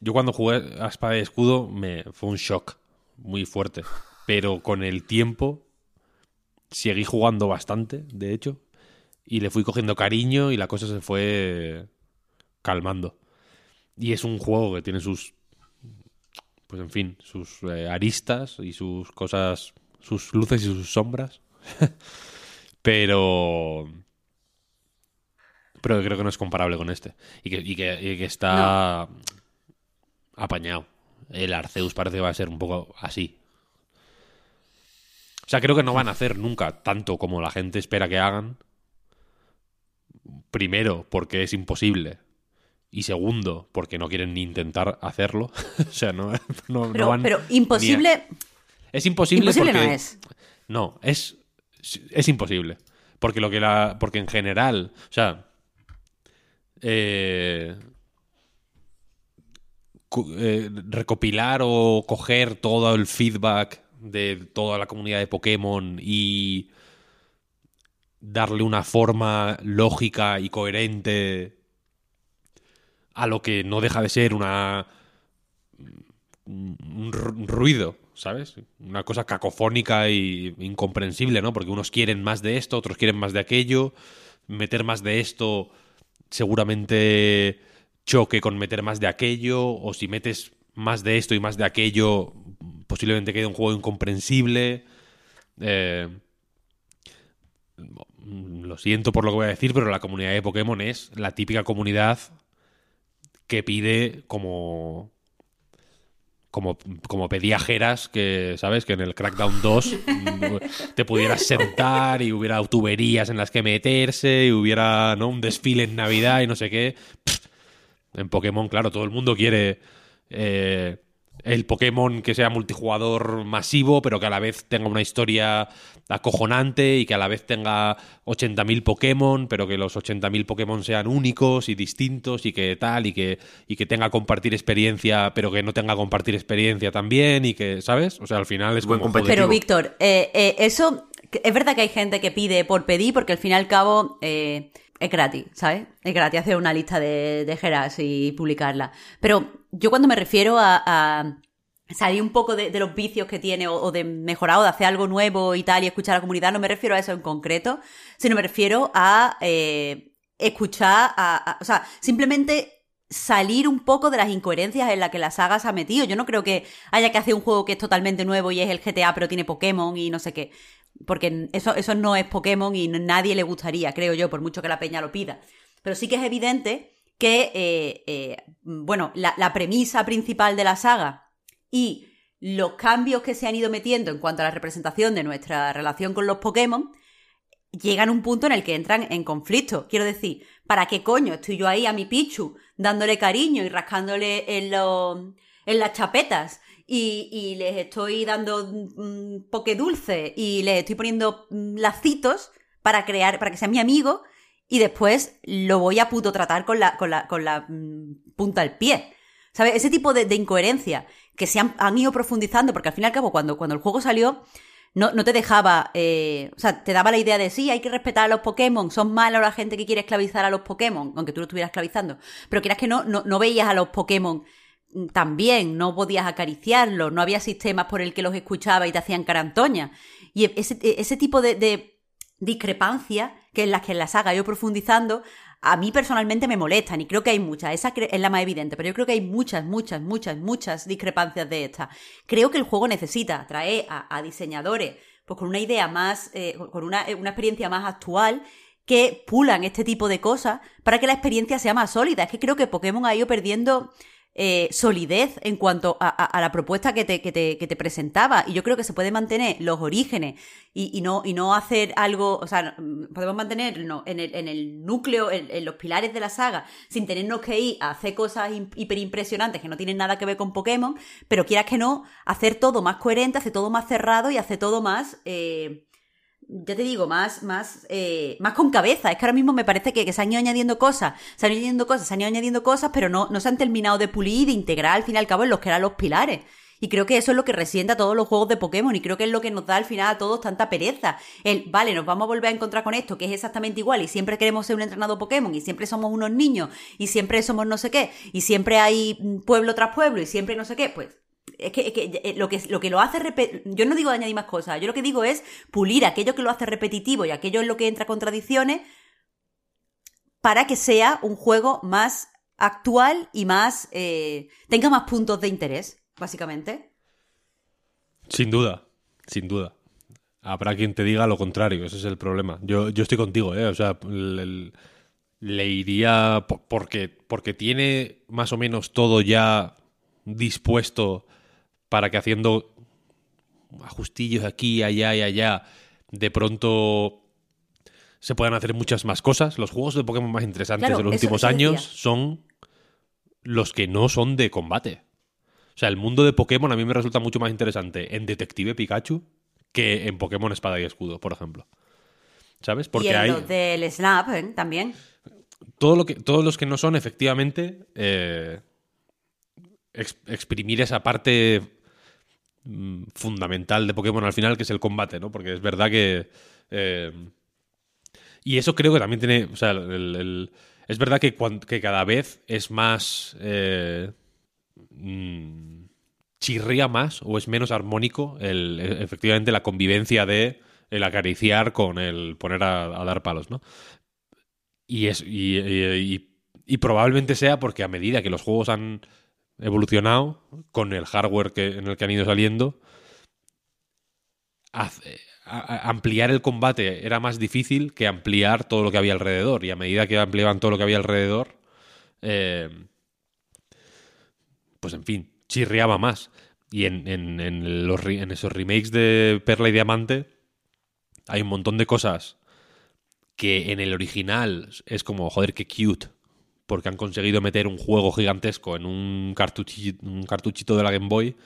yo cuando jugué a espada y escudo me fue un shock muy fuerte, pero con el tiempo seguí jugando bastante, de hecho, y le fui cogiendo cariño y la cosa se fue calmando. Y es un juego que tiene sus, pues en fin, sus eh, aristas y sus cosas, sus luces y sus sombras. *laughs* pero... Pero creo que no es comparable con este. Y que, y que, está apañado. El Arceus parece que va a ser un poco así. O sea, creo que no van a hacer nunca tanto como la gente espera que hagan primero, porque es imposible. Y segundo, porque no quieren ni intentar hacerlo. *laughs* o sea, no, no, pero, van pero imposible. Es imposible, imposible porque... no es. No, es, es imposible. Porque lo que la. Porque en general. O sea. eh, eh, recopilar o coger todo el feedback de toda la comunidad de Pokémon y darle una forma lógica y coherente a lo que no deja de ser una un ru- ruido, ¿sabes? Una cosa cacofónica y incomprensible, ¿no? Porque unos quieren más de esto, otros quieren más de aquello. Meter más de esto seguramente choque con meter más de aquello, o si metes más de esto y más de aquello, posiblemente quede un juego incomprensible. Eh, lo siento por lo que voy a decir, pero la comunidad de Pokémon es la típica comunidad que pide como como, como pedía Geras, que, ¿sabes? Que en el Crackdown 2 mm, te pudieras sentar y hubiera tuberías en las que meterse y hubiera, ¿no? Un desfile en Navidad y no sé qué. En Pokémon, claro, todo el mundo quiere eh, el Pokémon que sea multijugador masivo, pero que a la vez tenga una historia acojonante y que a la vez tenga 80.000 Pokémon, pero que los 80.000 Pokémon sean únicos y distintos y que tal, y que, y que tenga compartir experiencia, pero que no tenga compartir experiencia también y que, ¿sabes? O sea, al final es Buen como... Pero Víctor, eh, eh, eso es verdad que hay gente que pide por pedir porque al fin y al cabo eh, es gratis, ¿sabes? Es gratis hacer una lista de, de Geras y publicarla. Pero yo cuando me refiero a, a salir un poco de, los vicios que tiene o, de mejorar o de hacer algo nuevo y tal y escuchar a la comunidad, no me refiero a eso en concreto, sino me refiero a eh, escuchar, a, o sea, simplemente salir un poco de las incoherencias en las que la saga se ha metido. Yo no creo que haya que hacer un juego que es totalmente nuevo y es el GTA pero tiene Pokémon y no sé qué. Porque eso, eso no es Pokémon y nadie le gustaría, creo yo, por mucho que la peña lo pida. Pero sí que es evidente que, eh, eh, bueno, la premisa principal de la saga y los cambios que se han ido metiendo en cuanto a la representación de nuestra relación con los Pokémon llegan a un punto en el que entran en conflicto. Quiero decir, ¿para qué coño estoy yo ahí a mi Pichu dándole cariño y rascándole en, los- en las chapetas? Y, y les estoy dando mm, poke dulce y les estoy poniendo mm, lacitos para crear, para que sea mi amigo y después lo voy a puto tratar con la, con la, con la mm, punta del pie. ¿Sabes? Ese tipo de incoherencia que se han, ido profundizando, porque al fin y al cabo, cuando, cuando el juego salió, no, no te dejaba, eh, o sea, te daba la idea de sí, hay que respetar a los Pokémon, son malos la gente que quiere esclavizar a los Pokémon, aunque tú lo estuvieras esclavizando, pero quieras que no, no, no veías a los Pokémon mm, tan bien, no podías acariciarlos, no había sistemas por el que los escuchaba y te hacían carantoña. Y ese, ese tipo de, de discrepancias, que en las que en la saga ido profundizando, a mí personalmente me molestan y creo que hay muchas. Esa es la más evidente, pero yo creo que hay muchas, muchas, muchas, muchas discrepancias de estas. Creo que el juego necesita traer a, diseñadores pues con una idea más, eh, con una, una experiencia más actual que pulan este tipo de cosas para que la experiencia sea más sólida. Es que creo que Pokémon ha ido perdiendo eh, solidez en cuanto a, a- a la propuesta que te, que, te, que te presentaba. Y yo creo que se puede mantener los orígenes y, y no, y no hacer algo, o sea, podemos mantenernos en el, en el núcleo, en, los pilares de la saga, sin tenernos que ir a hacer cosas im- hiperimpresionantes que no tienen nada que ver con Pokémon, pero quieras que no, hacer todo más coherente, hacer todo más cerrado y hacer todo más... eh, ya te digo, más, más, eh, más con cabeza. Es que ahora mismo me parece que, que se han ido añadiendo cosas, se han ido añadiendo cosas, se han ido añadiendo cosas, pero no, no se han terminado de pulir de integrar al fin y al cabo en los que eran los pilares. Y creo que eso es lo que resienta a todos los juegos de Pokémon y creo que es lo que nos da al final a todos tanta pereza. El, vale, nos vamos a volver a encontrar con esto, que es exactamente igual y siempre queremos ser un entrenado Pokémon y siempre somos unos niños y siempre somos no sé qué y siempre hay mm, pueblo tras pueblo y siempre no sé qué, pues es que, eh, lo que lo que lo hace repe- yo no digo añadir más cosas, yo lo que digo es pulir aquello que lo hace repetitivo y aquello en lo que entra contradicciones para que sea un juego más actual y más eh, tenga más puntos de interés, básicamente. Sin duda, sin duda. Habrá quien te diga lo contrario, ese es el problema. Yo, yo estoy contigo, ¿eh? O sea, le, le iría po- porque, porque tiene más o menos todo ya dispuesto para que haciendo ajustillos aquí, allá y allá, de pronto se puedan hacer muchas más cosas. Los juegos de Pokémon más interesantes Claro, de los eso- últimos eso años son los que no son de combate. O sea, el mundo de Pokémon a mí me resulta mucho más interesante en Detective Pikachu que en Pokémon Espada y Escudo, por ejemplo. ¿Sabes? y Porque en hay. los del Snap ¿eh? también. todo lo que, todos los que no son, efectivamente, eh, ex- exprimir esa parte fundamental de Pokémon al final, que es el combate, ¿no? Porque es verdad que... eh, y eso creo que también tiene... O sea, el- es verdad que, cuan- que cada vez es más... eh, mm, chirría más o es menos armónico el, e- efectivamente la convivencia de el acariciar con el poner a, dar palos, ¿no? Y, es, y- y probablemente sea porque a medida que los juegos han evolucionado con el hardware que, en el que han ido saliendo, a- ampliar el combate era más difícil que ampliar todo lo que había alrededor. Y a medida que ampliaban todo lo que había alrededor, eh, pues en fin, chirriaba más. Y en, en- en los, en esos remakes de Perla y Diamante hay un montón de cosas que en el original es como, joder, qué cute. Porque han conseguido meter un juego gigantesco en un cartuchito, un cartuchito de la Game Boy.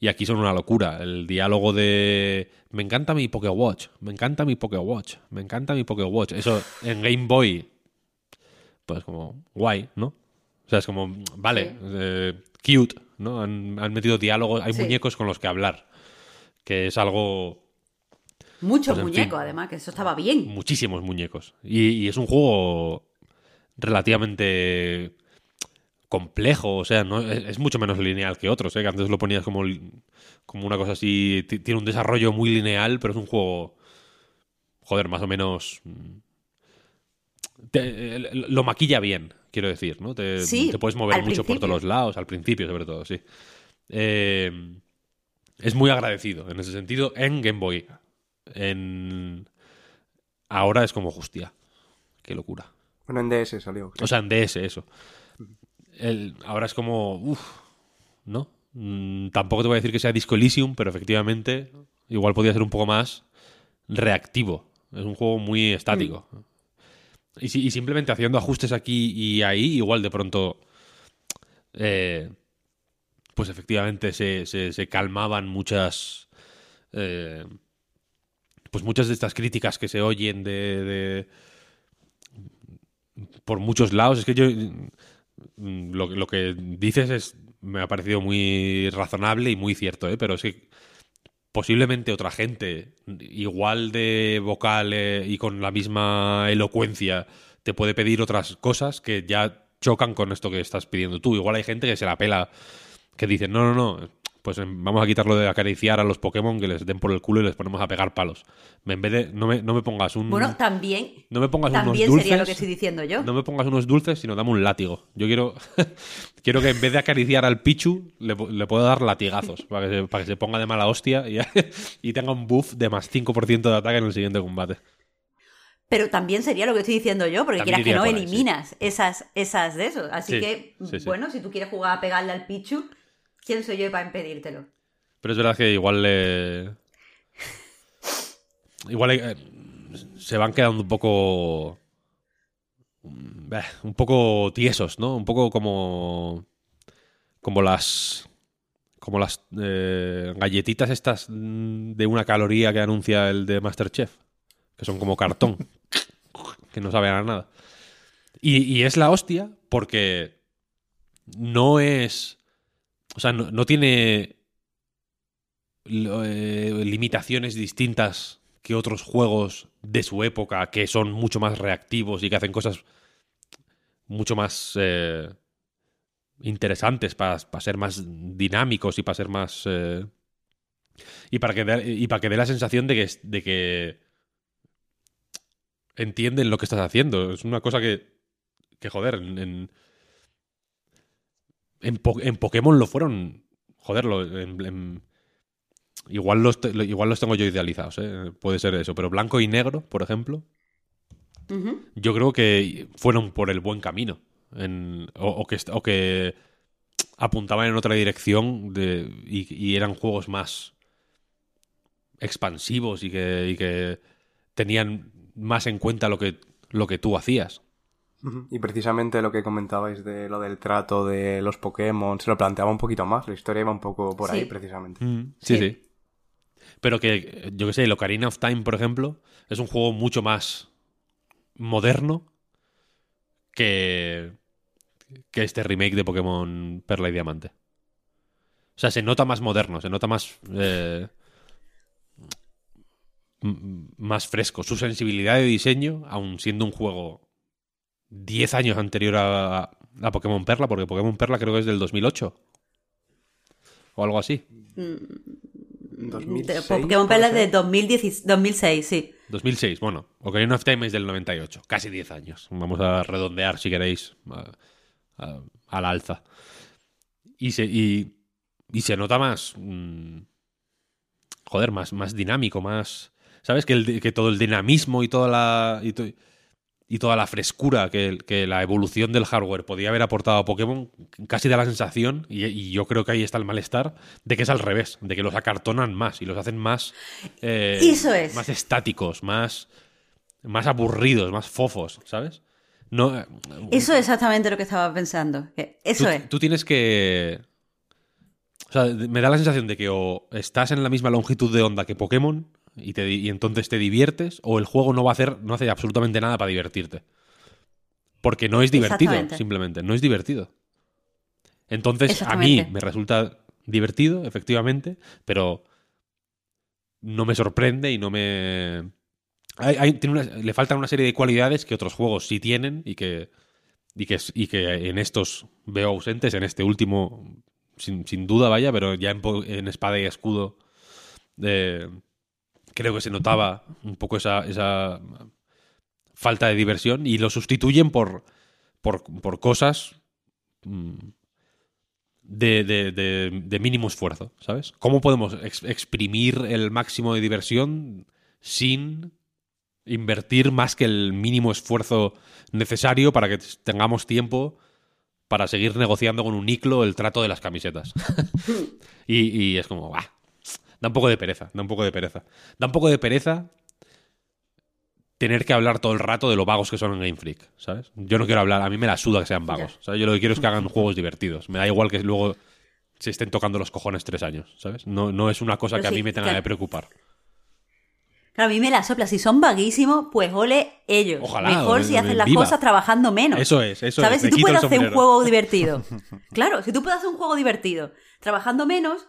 Y aquí son una locura. El diálogo de. Me encanta mi Watch Me encanta mi Watch Me encanta mi Watch Eso en Game Boy. Pues como guay, ¿no? O sea, es como. Vale, Sí. eh, cute, ¿no? Han, han metido diálogos. Hay Sí. muñecos con los que hablar. Que es algo Muchos Pues muñecos, fin. además, que eso estaba bien. muchísimos muñecos. Y, y es un juego relativamente complejo, o sea, no es, es mucho menos lineal que otros, ¿eh? que antes lo ponías como, como una cosa así, ti- tiene un desarrollo muy lineal, pero es un juego, joder, más o menos... mm, te- eh, lo maquilla bien, quiero decir, ¿no? Te, Sí, te puedes mover mucho por todos los lados, al principio sobre todo, sí. Eh, es muy agradecido en ese sentido en Game Boy. En... Ahora es como hostia. Qué locura. Bueno, en DS salió. creo. O sea, en DS, eso. El- ahora es como. Uf, ¿no? Mm, tampoco te voy a decir que sea Disco Elysium, pero efectivamente, igual podría ser un poco más reactivo. Es un juego muy estático. Y, si- y simplemente haciendo ajustes aquí y ahí, igual de pronto. eh, pues efectivamente se, se- calmaban muchas. eh, pues muchas de estas críticas que se oyen de por muchos lados. Es que yo mm, lo, lo que dices es me ha parecido muy razonable y muy cierto, ¿eh? pero que posiblemente otra gente igual de vocal eh, y con la misma elocuencia te puede pedir otras cosas que ya chocan con esto que estás pidiendo tú. Igual hay gente que se la pela, que dice, no, no, no, pues em, vamos a quitarlo de acariciar a los Pokémon que les den por el culo y les ponemos a pegar palos. En vez de, no me, no me pongas un... Bueno, también, no me pongas también unos dulces. sería lo que estoy diciendo yo. No me pongas unos dulces, sino dame un látigo. Yo quiero, *laughs* quiero que en vez de acariciar al Pichu, le, le puedo dar latigazos para que, se, para que se ponga de mala hostia y, *laughs* y tenga un buff de más 5% de ataque en el siguiente combate. Pero también sería lo que estoy diciendo yo, porque También quieras que no, ahí, eliminas esas, esas de esos. Así Sí, que, sí. bueno, si tú quieres jugar a pegarle al Pichu, ¿quién soy yo para impedírtelo? Pero es verdad que igual le... Igual eh, se van quedando un poco... mm, eh, Un poco tiesos, ¿no? Un poco como... Como las... Como las eh, galletitas estas mm, de una caloría que anuncia el de Masterchef. Que son como cartón. que no saben nada. Y, y es la hostia porque no es... O sea, no, tiene eh, limitaciones distintas que otros juegos de su época que son mucho más reactivos y que hacen cosas mucho más eh, interesantes para, ser más dinámicos y para ser más eh, y para que dé, la sensación de que de que entienden lo que estás haciendo. Es una cosa que que joder en, en Po- en Pokémon lo fueron joder lo- en- en- Igual los, igual los tengo yo idealizados, ¿eh? puede ser eso. Pero blanco y negro, por ejemplo, yo creo que fueron por el buen camino. En- o, o que, est- o que apuntaban en otra dirección de, y, y eran juegos más expansivos y que, y que tenían más en cuenta lo que, lo que tú hacías. Y precisamente lo que comentabais de lo del trato de los Pokémon, se lo planteaba un poquito más, la historia iba un poco por Sí. ahí precisamente. Sí, sí. Sí. Pero que, yo que sé, el Ocarina of Time, por ejemplo, es un juego mucho más moderno que, que este remake de Pokémon Perla y Diamante. O sea, se nota más moderno, se nota más. eh, más fresco. Su sensibilidad de diseño, aun siendo un juego 10 años anterior a, a Pokémon Perla, porque Pokémon Perla creo que es del 2008. O algo así. De- 2006, Pokémon puede Perla es de ser. 2010 2006, sí. 2006, bueno. Ocarina of Time es del 98. Casi 10 años. Vamos a redondear, si queréis, a- a- al alza. Y se, y, y se nota más... mm, joder, más, más dinámico, más... ¿Sabes? Que, el- que todo el dinamismo y toda la... Y, to- y toda la frescura que, la evolución del hardware podía haber aportado a Pokémon, casi da la sensación, y, y yo creo que ahí está el malestar, de que es al revés, de que los acartonan más y los hacen más... eh, Eso es. Más estáticos, más, más aburridos, más fofos, ¿sabes? No, eh, Eso es exactamente lo que estaba pensando. Eso tú, es. tú tienes que... O sea, me da la sensación de que o estás en la misma longitud de onda que Pokémon y, te, di- y entonces te diviertes, o el juego no va a hacer, no hace absolutamente nada para divertirte. Porque no es divertido, simplemente. No es divertido. Entonces, a mí me resulta divertido, efectivamente, pero no me sorprende y no me. Hay- hay- tiene una- le faltan una serie de cualidades que otros juegos sí tienen y que, y que, y que en estos veo ausentes, en este último, sin, sin duda, vaya, pero ya en, en Espada y Escudo eh, creo que se notaba un poco esa, esa falta de diversión y lo sustituyen por, por, por cosas mm, de, de- de- de mínimo esfuerzo, ¿sabes? ¿Cómo podemos ex- exprimir el máximo de diversión sin invertir más que el mínimo esfuerzo necesario para que tengamos tiempo para seguir negociando con un iclo el trato de las camisetas? *laughs* y, y es como, ¡buah! Da un poco de pereza, da un poco de pereza. Da un poco de pereza tener que hablar todo el rato de lo vagos que son en Game Freak, ¿sabes? Yo no quiero hablar, a mí me la suda que sean vagos. ¿sabes? Yo lo que quiero es que hagan juegos divertidos. Me da igual que luego se estén tocando los cojones tres años, ¿sabes? No, no es una cosa Pero que a mí me tenga claro. que preocupar. Claro, a mí me la sopla. Si son vaguísimos, pues ole ellos. Ojalá, Mejor si hacen las viva. cosas trabajando menos. Eso es, eso ¿Sabes? es. Me Si tú puedes hacer un juego *laughs* divertido. Claro, si tú puedes hacer un juego divertido trabajando menos,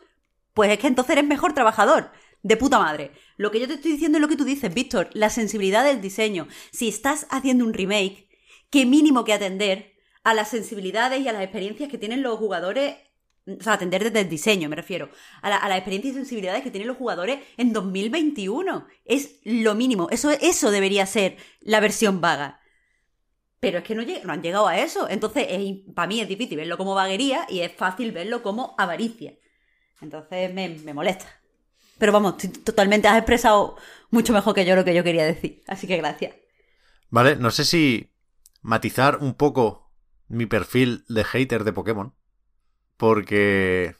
pues es que entonces eres mejor trabajador. De puta madre. Lo que yo te estoy diciendo es lo que tú dices, Víctor. La sensibilidad del diseño. Si estás haciendo un remake, qué mínimo que atender a las sensibilidades y a las experiencias que tienen los jugadores. O sea, atender desde el diseño, me refiero. A, la- a las experiencias y sensibilidades que tienen los jugadores en 2021. Es lo mínimo. Eso, eso debería ser la versión vaga. Pero es que no han llegado a eso. Entonces, para mí es difícil verlo como vaguería y es fácil verlo como avaricia. Entonces, me, me molesta. Pero vamos, totalmente has expresado mucho mejor que yo lo que yo quería decir. Así que gracias. Vale, no sé si matizar un poco mi perfil de hater de Pokémon. Porque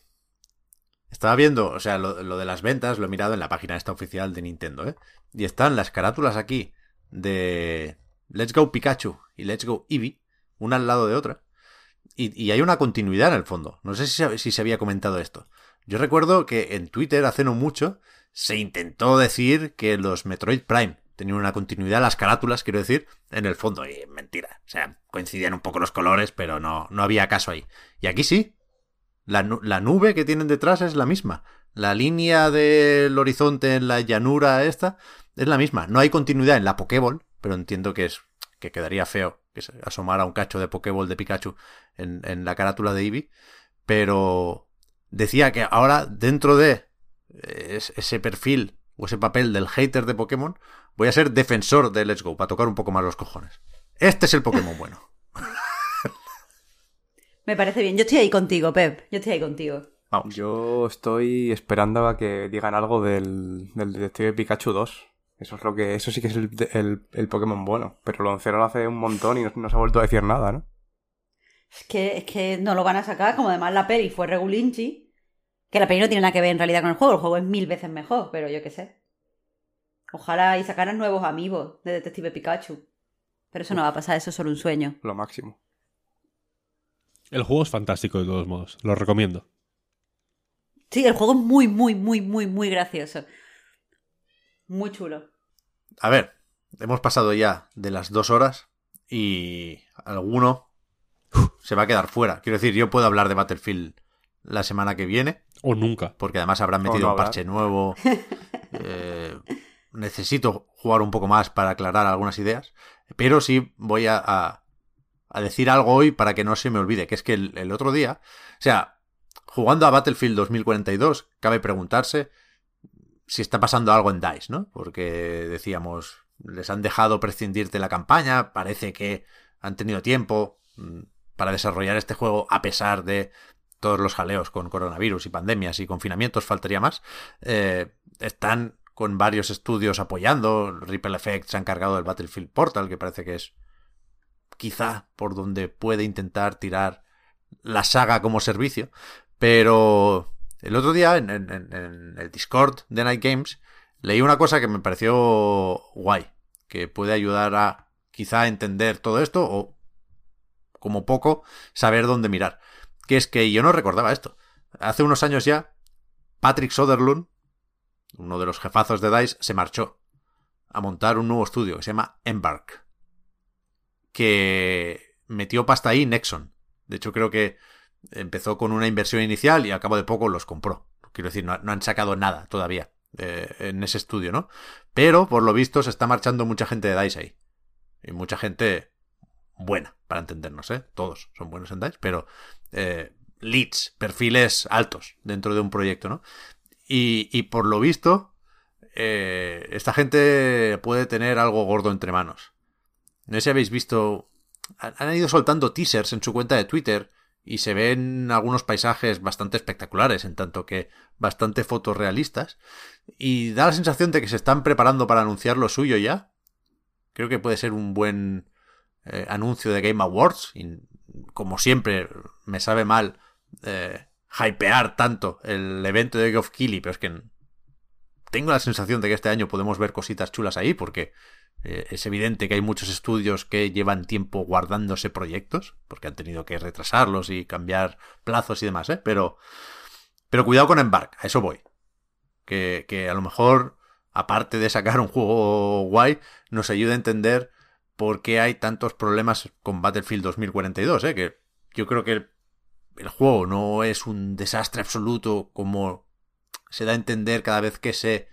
estaba viendo, o sea, lo, lo de las ventas lo he mirado en la página esta oficial de Nintendo, ¿eh? Y están las carátulas aquí de Let's Go Pikachu y Let's Go Eevee, una al lado de otra. Y, y hay una continuidad en el fondo. No sé si, si se había comentado esto. Yo recuerdo que en Twitter hace no mucho se intentó decir que los Metroid Prime tenían una continuidad, las carátulas, quiero decir, en el fondo. Y mentira. O sea, coincidían un poco los colores, pero no, no había caso ahí. Y aquí sí. La, la nube que tienen detrás es la misma. La línea del horizonte en la llanura esta es la misma. No hay continuidad en la Pokéball, pero entiendo que es que quedaría feo que asomara un cacho de Pokéball de Pikachu en, en la carátula de Eevee. Pero decía que ahora dentro de eh, es- ese perfil o ese papel del hater de Pokémon, voy a ser defensor de Let's Go para tocar un poco más los cojones. Este es el Pokémon bueno. *laughs* Me parece bien. Yo estoy ahí contigo, Pep. Yo estoy ahí contigo. Vamos. Yo estoy esperando a que digan algo del, del Detective Pikachu 2. Eso es lo que, eso sí que es el, el, el Pokémon bueno. Pero lo hace un montón y no, no se ha vuelto a decir nada, ¿no? Es que, es que no lo van a sacar, como además la peli fue regulinchi. Que la peli no tiene nada que ver en realidad con el juego. El juego es mil veces mejor, pero yo qué sé. Ojalá y sacaran nuevos amigos de Detective Pikachu. Pero eso no va a pasar, eso es solo un sueño. Lo máximo. El juego es fantástico de todos modos. Lo recomiendo. Sí, el juego es muy, muy, muy, muy, muy gracioso. Muy chulo. A ver, hemos pasado ya de las dos horas y alguno se va a quedar fuera. Quiero decir, yo puedo hablar de Battlefield la semana que viene. O nunca. Porque además habrán metido no un parche nuevo. *laughs* Eh, necesito jugar un poco más para aclarar algunas ideas. Pero sí voy a, a, a decir algo hoy para que no se me olvide. Que es que el, el otro día. O sea, jugando a Battlefield 2042, cabe preguntarse si está pasando algo en DICE, ¿no? Porque decíamos, les han dejado prescindir de la campaña, parece que han tenido tiempo mm, para desarrollar este juego a pesar de todos los jaleos con coronavirus y pandemias y confinamientos, faltaría más. Eh, están con varios estudios apoyando. Ripple Effect se ha encargado del Battlefield Portal, que parece que es quizá por donde puede intentar tirar la saga como servicio. Pero el otro día en, en, en, el Discord de Night Games leí una cosa que me pareció guay, que puede ayudar a quizá entender todo esto o como poco saber dónde mirar. Que es que yo no recordaba esto. Hace unos años ya, Patrick Soderlund, uno de los jefazos de DICE, se marchó a montar un nuevo estudio que se llama Embark. Que metió pasta ahí Nexon. De hecho, creo que empezó con una inversión inicial y al cabo de poco los compró. Quiero decir, no, no han sacado nada todavía eh, en ese estudio, ¿no? Pero, por lo visto, se está marchando mucha gente de DICE ahí. Y mucha gente buena, para entendernos, ¿eh? Todos son buenos en DICE, pero eh, leads, perfiles altos dentro de un proyecto, ¿no? Y, y por lo visto, eh, esta gente puede tener algo gordo entre manos. No sé si habéis visto... Han ido soltando teasers en su cuenta de Twitter y se ven algunos paisajes bastante espectaculares, en tanto que bastante fotorrealistas, y da la sensación de que se están preparando para anunciar lo suyo ya. Creo que puede ser un buen eh, anuncio de Game Awards, y como siempre me sabe mal eh, hypear tanto el evento de Geoff Keighley, pero es que tengo la sensación de que este año podemos ver cositas chulas ahí, porque eh, es evidente que hay muchos estudios que llevan tiempo guardándose proyectos, porque han tenido que retrasarlos y cambiar plazos y demás, ¿eh? Pero, pero cuidado con Embark, a eso voy. Que, que a lo mejor, aparte de sacar un juego guay, nos ayuda a entender por qué hay tantos problemas con Battlefield 2042, ¿eh? Que yo creo que el, juego no es un desastre absoluto como se da a entender cada vez que se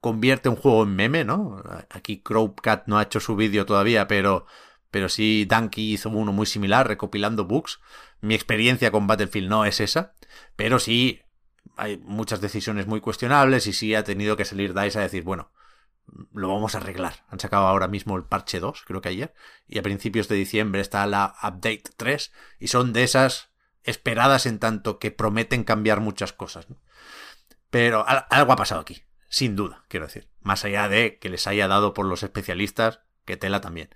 convierte un juego en meme, ¿no? Aquí Crowcat no ha hecho su vídeo todavía, pero, pero sí Danky hizo uno muy similar, recopilando bugs. Mi experiencia con Battlefield no es esa, pero sí hay muchas decisiones muy cuestionables y sí ha tenido que salir DICE a decir, bueno, lo vamos a arreglar. Han sacado ahora mismo el parche 2, creo que ayer, y a principios de diciembre está la update 3, y son de esas esperadas en tanto que prometen cambiar muchas cosas. ¿no? Pero algo ha pasado aquí sin duda, quiero decir. Más allá de que les haya dado por los especialistas, que tela también.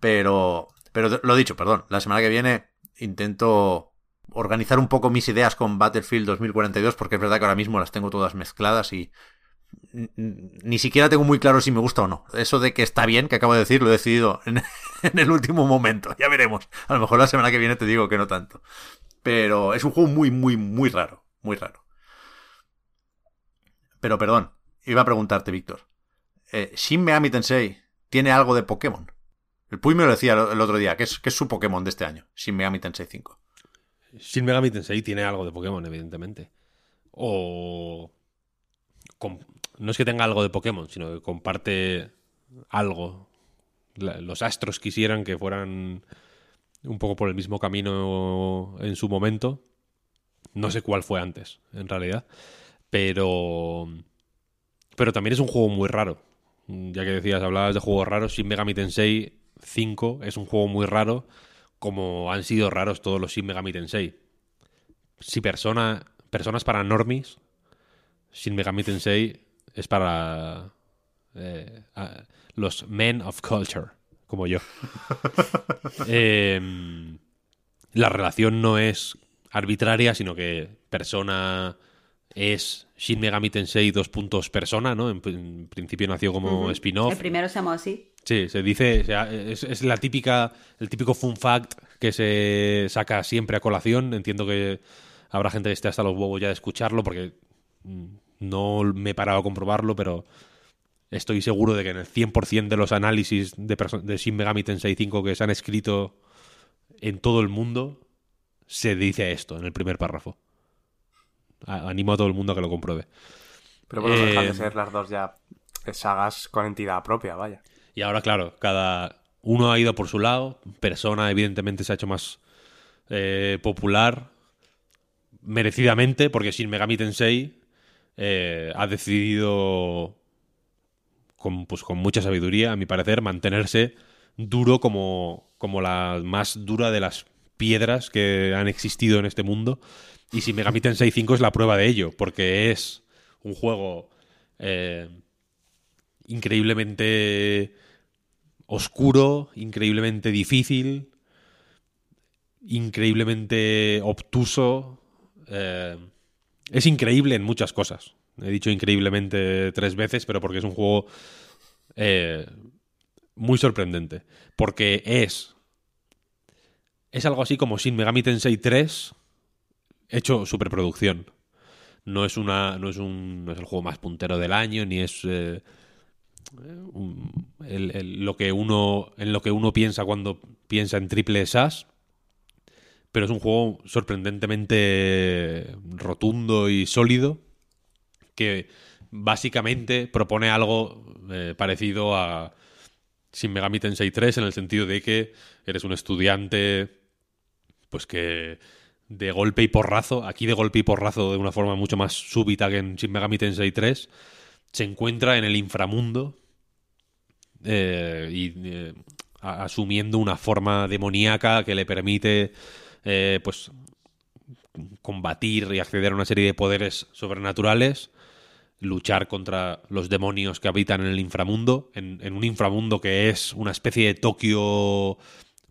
Pero, pero lo dicho, perdón, la semana que viene intento organizar un poco mis ideas con Battlefield 2042, porque es verdad que ahora mismo las tengo todas mezcladas y ni siquiera tengo muy claro si me gusta o no. Eso de que está bien, que acabo de decir, lo he decidido *laughs* en, el último momento. Ya veremos. A lo mejor la semana que viene te digo que no tanto. Pero es un juego muy, muy, muy raro. Muy raro. Pero perdón, iba a preguntarte, Víctor. Eh, ¿Shin Megami Tensei tiene algo de Pokémon? El Puy me lo decía el otro día, ¿qué es, qué es su Pokémon de este año? Shin Megami Tensei 5. Shin Megami Tensei tiene algo de Pokémon, evidentemente. O... No es que tenga algo de Pokémon, sino que comparte algo. Los astros quisieran que fueran un poco por el mismo camino en su momento. No sé cuál fue antes, en realidad. Pero pero también es un juego muy raro. Ya que decías, hablabas de juegos raros, Shin Megami Tensei 5 es un juego muy raro, como han sido raros todos los Shin Megami Tensei. Si persona, personas para normies, Shin Megami Tensei es para eh, los men of culture, como yo. *laughs* eh, la relación no es arbitraria, sino que persona es Shin Megami Tensei dos puntos persona, ¿no? En, en principio nació como uh -huh. spin-off. El primero se llamó así. Sí, se dice, o sea, es, es, la típica, el típico fun fact que se saca siempre a colación. Entiendo que habrá gente que esté hasta los huevos ya de escucharlo porque no me he parado a comprobarlo, pero estoy seguro de que en el 100% de los análisis de, de Shin Megami Tensei 5 que se han escrito en todo el mundo, se dice esto en el primer párrafo. animo a todo el mundo a que lo compruebe. Pero bueno, dejan de eh, ser las dos ya sagas con entidad propia, vaya. Y ahora, claro, cada uno ha ido por su lado. Persona, evidentemente, se ha hecho más eh, popular. Merecidamente, porque Shin Megami Tensei eh, ha decidido, con, pues, con mucha sabiduría, a mi parecer, mantenerse duro como, como la más dura de las piedras que han existido en este mundo. Y Shin Megami Tensei 5 es la prueba de ello, porque es un juego eh, increíblemente oscuro, increíblemente difícil, increíblemente obtuso. Eh, es increíble en muchas cosas. He dicho increíblemente tres veces, pero porque es un juego eh, muy sorprendente. Porque es. Es algo así como Shin Megami Tensei 3 hecho superproducción. No es una. No es un. No es el juego más puntero del año, ni es. Eh, lo que uno. En lo que uno piensa cuando piensa en triple SAS pero es un juego sorprendentemente rotundo y sólido que básicamente propone algo eh, parecido a Shin Megami Tensei 3 en el sentido de que eres un estudiante pues que de golpe y porrazo, aquí de golpe y porrazo de una forma mucho más súbita que en Shin Megami Tensei 3, se encuentra en el inframundo eh, y eh, asumiendo una forma demoníaca que le permite eh, pues combatir y acceder a una serie de poderes sobrenaturales, luchar contra los demonios que habitan en el inframundo, en, un inframundo que es una especie de Tokio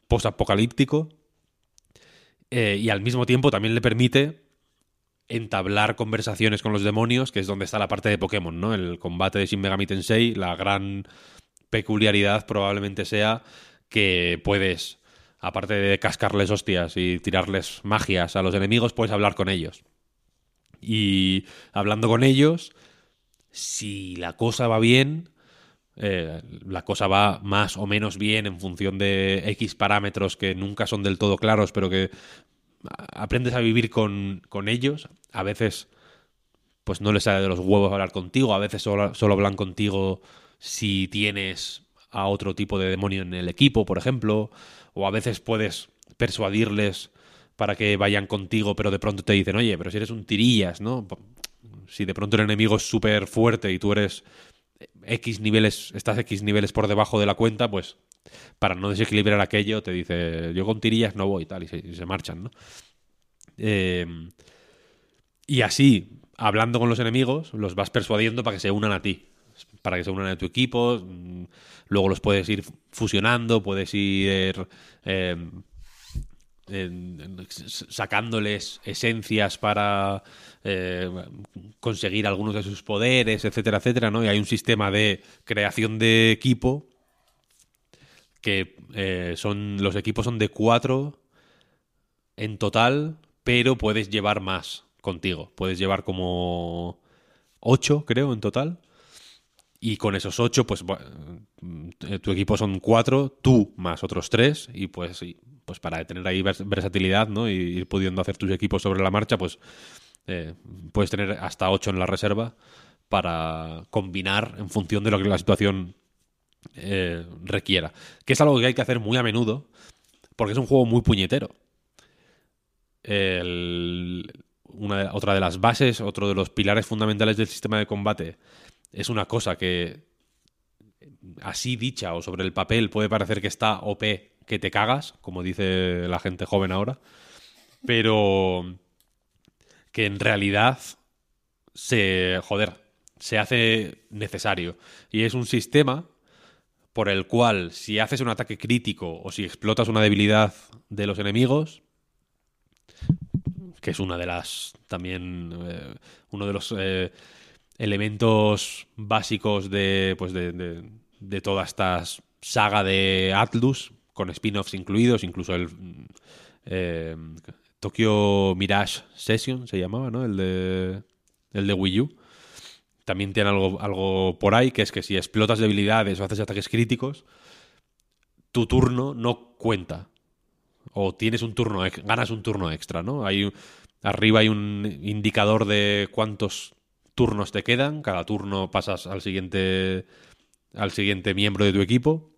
post-apocalíptico, eh, y al mismo tiempo también le permite entablar conversaciones con los demonios, que es donde está la parte de Pokémon, ¿no? El combate de Shin Megami Tensei, la gran peculiaridad probablemente sea que puedes aparte de cascarles hostias y tirarles magias a los enemigos, puedes hablar con ellos. Y hablando con ellos, si la cosa va bien, eh, la cosa va más o menos bien en función de X parámetros que nunca son del todo claros, pero que aprendes a vivir con, ellos. A veces, pues no les sale de los huevos hablar contigo, a veces solo, solo hablan contigo si tienes a otro tipo de demonio en el equipo, por ejemplo o a veces puedes persuadirles para que vayan contigo, pero de pronto te dicen, oye, pero si eres un tirillas, ¿no? Si de pronto el enemigo es súper fuerte y tú eres X niveles, estás X niveles por debajo de la cuenta, pues para no desequilibrar aquello te dice, yo con tirillas no voy y tal, y se, marchan, ¿no? Em, y así, hablando con los enemigos, los vas persuadiendo para que se unan a ti para que se unan a tu equipo. Mm, luego los puedes ir fusionando, puedes ir eh, sacándoles esencias para eh, conseguir algunos de sus poderes, etcétera, etcétera, ¿no? Y hay un sistema de creación de equipo que eh, son los equipos son de cuatro en total, pero puedes llevar más contigo. Puedes llevar como ocho, creo, en total. Y con esos ocho, pues eh, tu equipo son cuatro, tú más otros tres, y pues, pues para tener ahí versatilidad, ¿no? Y ir pudiendo hacer tus equipos sobre la marcha, pues eh, puedes tener hasta ocho en la reserva para combinar en función de lo que la situación eh, requiera. Que es algo que hay que hacer muy a menudo, porque es un juego muy puñetero. una, otra de las bases, otro de los pilares fundamentales del sistema de combate es una cosa que así dicha o sobre el papel puede parecer que está OP que te cagas, como dice la gente joven ahora, pero que en realidad se, joder, se hace necesario. Y es un sistema por el cual si haces un ataque crítico o si explotas una debilidad de los enemigos, que es una de las también eh, uno de los eh, elementos básicos de, pues de, de, toda esta saga de Atlus, con spin-offs incluidos, incluso el eh, Tokyo Mirage Session se llamaba, ¿no? El de, el de Wii U. también tiene algo, algo por ahí, que es que si explotas debilidades o haces ataques críticos, tu turno no cuenta. O tienes un turno, ganas un turno extra, ¿no? Hay, arriba hay un indicador de cuántos turnos te quedan. Cada turno pasas al siguiente, al siguiente miembro de tu equipo.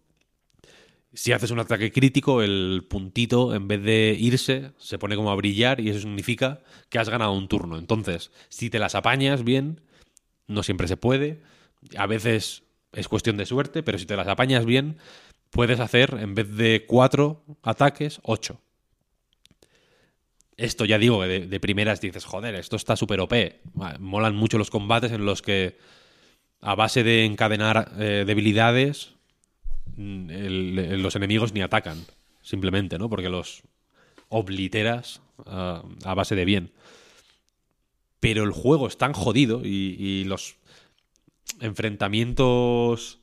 Si haces un ataque crítico, el puntito, en vez de irse, se pone como a brillar y eso significa que has ganado un turno. Entonces, si te las apañas bien, no siempre se puede. A veces es cuestión de suerte, pero si te las apañas bien, puedes hacer, en vez de cuatro ataques, ocho. Esto ya digo, de, primeras dices, joder, esto está súper OP. Molan mucho los combates en los que, a base de encadenar eh, debilidades, mm, los enemigos ni atacan, simplemente, ¿no? Porque los obliteras ah, a base de bien pero el juego es tan jodido y, los enfrentamientos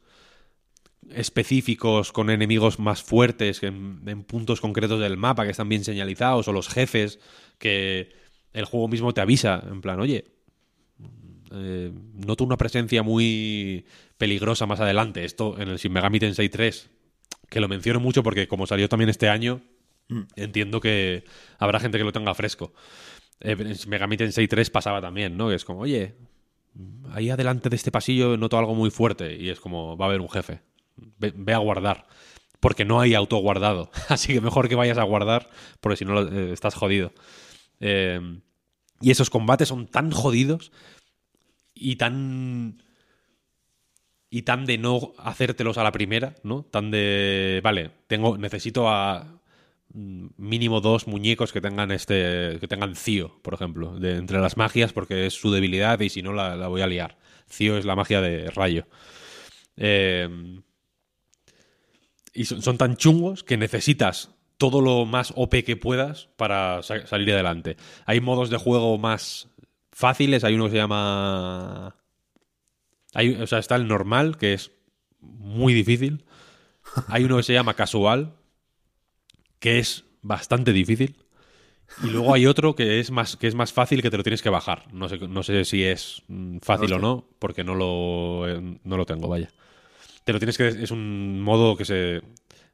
específicos con enemigos más fuertes en, puntos concretos del mapa que están bien señalizados o los jefes que el juego mismo te avisa en plan oye eh, noto una presencia muy peligrosa más adelante esto en el Shin Megami Tensei 3 que lo menciono mucho porque como salió también este año mm. entiendo que habrá gente que lo tenga fresco eh, en Megami Tensei 3 pasaba también, ¿no? Que es como, oye, ahí adelante de este pasillo noto algo muy fuerte y es como, va a haber un jefe. Ve, a guardar. Porque no hay auto guardado. *laughs* Así que mejor que vayas a guardar porque si no eh, estás jodido. Eh, y esos combates son tan jodidos y tan y tan de no hacértelos a la primera, ¿no? Tan de, vale, tengo necesito a mínimo dos muñecos que tengan este que tengan Cío, por ejemplo, de entre las magias porque es su debilidad y si no la, voy a liar. Cío es la magia de rayo. Eh, y son, tan chungos que necesitas todo lo más OP que puedas para salir adelante. Hay modos de juego más fáciles, hay uno que se llama... Hay, o sea, está el normal, que es muy difícil. Hay uno que se llama casual, que es bastante difícil. Y luego hay otro que es más, que es más fácil que te lo tienes que bajar. No sé, no sé si es mm, fácil o no, porque no lo, eh, no lo tengo, vaya. Te lo tienes que. Es un modo que se.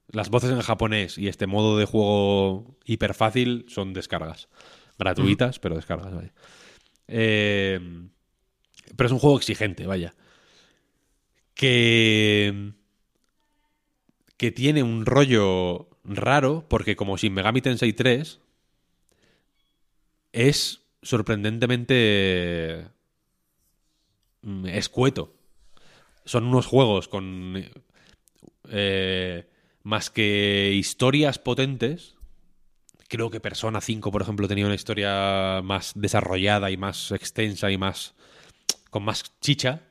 Las voces en japonés y este modo de juego hiper fácil son descargas. Gratuitas, pero descargas, vaya. Eh, pero es un juego exigente, vaya. Que. Que tiene un rollo raro porque como Shin Megami Tensei 3 es sorprendentemente mm, escueto. Son unos juegos con eh, más que historias potentes. Creo que Persona 5, por ejemplo, tenía una historia más desarrollada y más extensa y más con más chicha.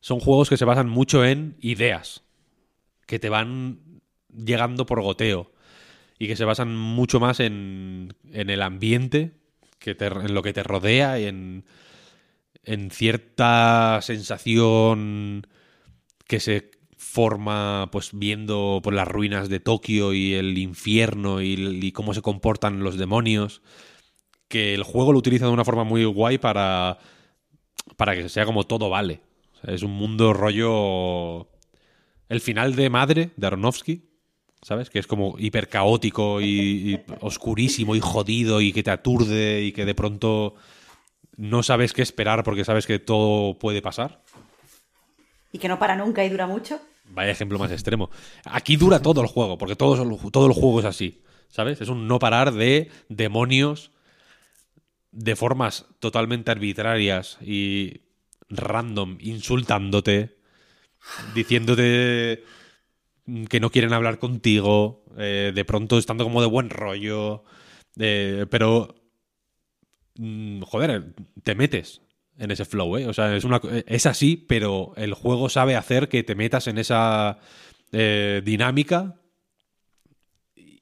Son juegos que se basan mucho en ideas que te van llegando por goteo y que se basan mucho más en, en el ambiente, que en lo que te rodea, en, en cierta sensación que se forma pues viendo por las ruinas de Tokio y el infierno y, cómo se comportan los demonios que el juego lo utiliza de una forma muy guay para para que sea como todo vale es un mundo rollo el final de Madre de Aronofsky ¿sabes? Que es como hiper caótico y, oscurísimo y jodido y que te aturde y que de pronto no sabes qué esperar porque sabes que todo puede pasar. Y que no para nunca y dura mucho. Vaya ejemplo más extremo. Aquí dura todo el juego, porque todo, todo el juego es así, ¿sabes? Es un no parar de demonios de formas totalmente arbitrarias y random, insultándote, diciéndote que no quieren hablar contigo, eh, de pronto estando como de buen rollo, pero, mm, joder, te metes en ese flow, ¿eh? O sea, es, una, es así, pero el juego sabe hacer que te metas en esa eh, dinámica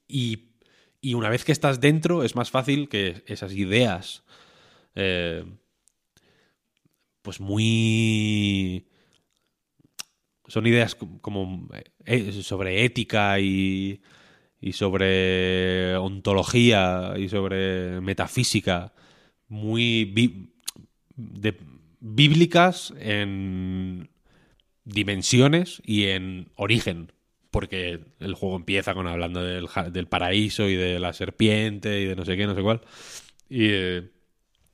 y, y, una vez que estás dentro es más fácil que esas ideas, eh, pues muy son ideas como eh, sobre ética y, y sobre ontología y sobre metafísica muy bíblicas en dimensiones y en origen. Porque el juego empieza con hablando del, del paraíso y de la serpiente y de no sé qué, no sé cuál. Y,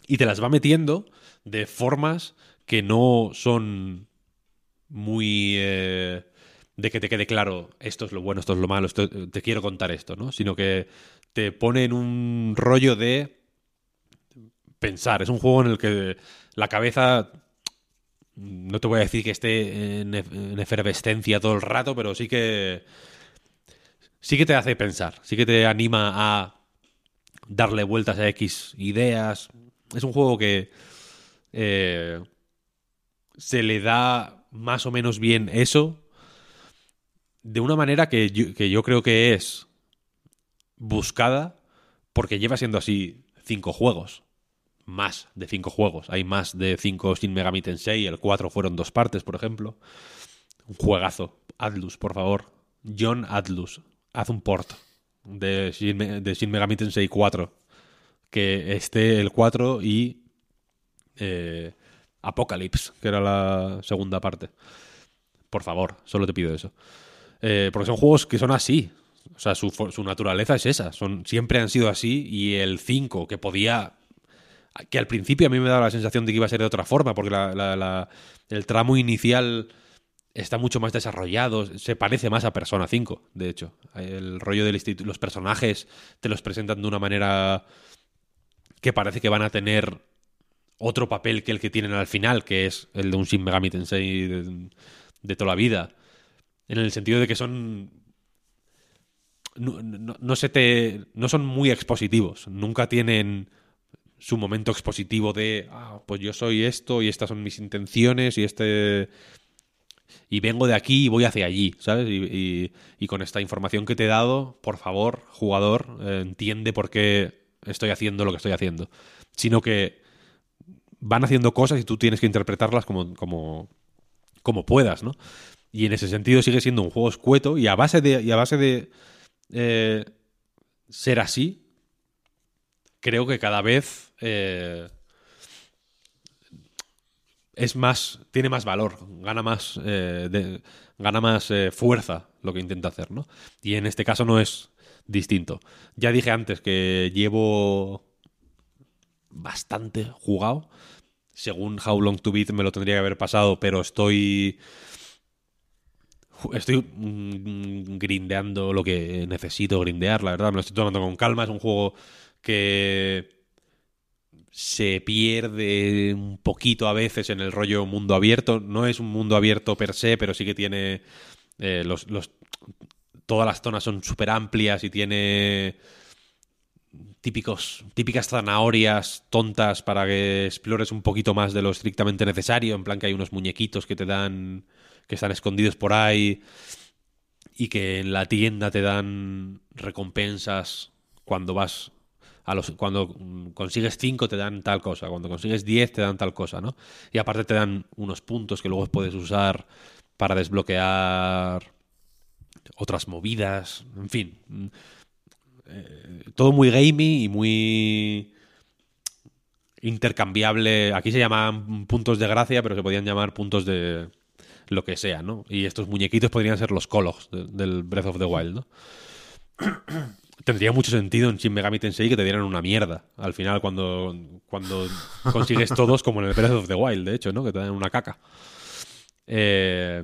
y te las va metiendo de formas que no son muy eh, de que te quede claro esto es lo bueno, esto es lo malo, te quiero contar esto, ¿no? Sino que te pone en un rollo de pensar. Es un juego en el que la cabeza no te voy a decir que esté en, ef- en efervescencia todo el rato, pero sí que sí que te hace pensar, sí que te anima a darle vueltas a X ideas. Es un juego que eh, se le da más o menos bien eso de una manera que yo creo que es buscada porque lleva siendo así cinco juegos. Más de cinco juegos. Hay más de cinco Shin Megami Tensei. El 4 fueron dos partes, por ejemplo. Un juegazo. Atlus, por favor. John Atlus. Haz un port de Shin, de Shin Tensei 4. Que esté el 4 y eh, Apocalypse, que era la segunda parte. Por favor, solo te pido eso. Eh, porque son juegos que son así. O sea, su naturaleza es esa. Son, siempre han sido así. Y el 5, que podía. Que al principio a mí me daba la sensación de que iba a ser de otra forma, porque el tramo inicial está mucho más desarrollado. Se parece más a Persona 5, de hecho. El rollo del instituto. Los personajes te los presentan de una manera que parece que van a tener otro papel que el que tienen al final, que es el de un Shin Megami Tensei de, de toda la vida. En el sentido de que son. No, no-. No son muy expositivos. Nunca tienen su momento expositivo de. Ah, pues yo soy esto y estas son mis intenciones y este. Y vengo de aquí y voy hacia allí, ¿sabes? Y, y- con esta información que te he dado, por favor, jugador, eh, entiende por qué estoy haciendo lo que estoy haciendo. Sino que van haciendo cosas y tú tienes que interpretarlas como, como, como puedas, ¿no? Y en ese sentido sigue siendo un juego escueto y a base de, y a base de eh, ser así, creo que cada vez eh, es más, tiene más valor, gana más, eh, gana más eh, fuerza lo que intenta hacer, ¿no? Y en este caso no es distinto. Ya dije antes que llevo bastante jugado. Según How Long to Beat me lo tendría que haber pasado, pero estoy. Estoy mm, grindeando lo que necesito grindear, la verdad. Me lo estoy tomando con calma. Es un juego que se pierde un poquito a veces en el rollo mundo abierto. No es un mundo abierto per se, pero sí que tiene. eh, los, los- todas las zonas son súper amplias y tiene típicos, típicas zanahorias tontas para que explores un poquito más de lo estrictamente necesario. En plan que hay unos muñequitos que te dan. que están escondidos por ahí. Y que en la tienda te dan recompensas cuando vas. A los, cuando consigues 5 te dan tal cosa, cuando consigues 10 te dan tal cosa, ¿no? Y aparte te dan unos puntos que luego puedes usar para desbloquear otras movidas, en fin. eh, todo muy gamey y muy intercambiable. Aquí se llaman puntos de gracia, pero se podían llamar puntos de lo que sea, ¿no? Y estos muñequitos podrían ser los colos de- del Breath of the Wild, ¿no? Tendría mucho sentido en Shin Megami Tensei que te dieran una mierda al final cuando, cuando consigues *laughs* todos como en el Breath of the Wild, de hecho, ¿no? Que te dan una caca. Eh,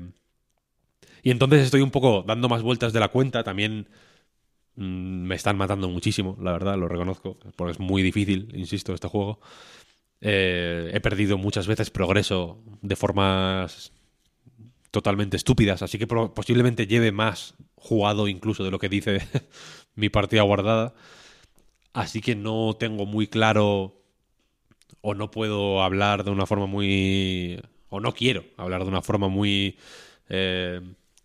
y entonces estoy un poco dando más vueltas de la cuenta. También mm, me están matando muchísimo, la verdad, lo reconozco. Porque es muy difícil, insisto, este juego. Eh, he perdido muchas veces progreso de formas totalmente estúpidas. Así que posiblemente lleve más jugado incluso de lo que dice *laughs* mi partida guardada. Así que no tengo muy claro o no puedo hablar de una forma muy... o no quiero hablar de una forma muy eh,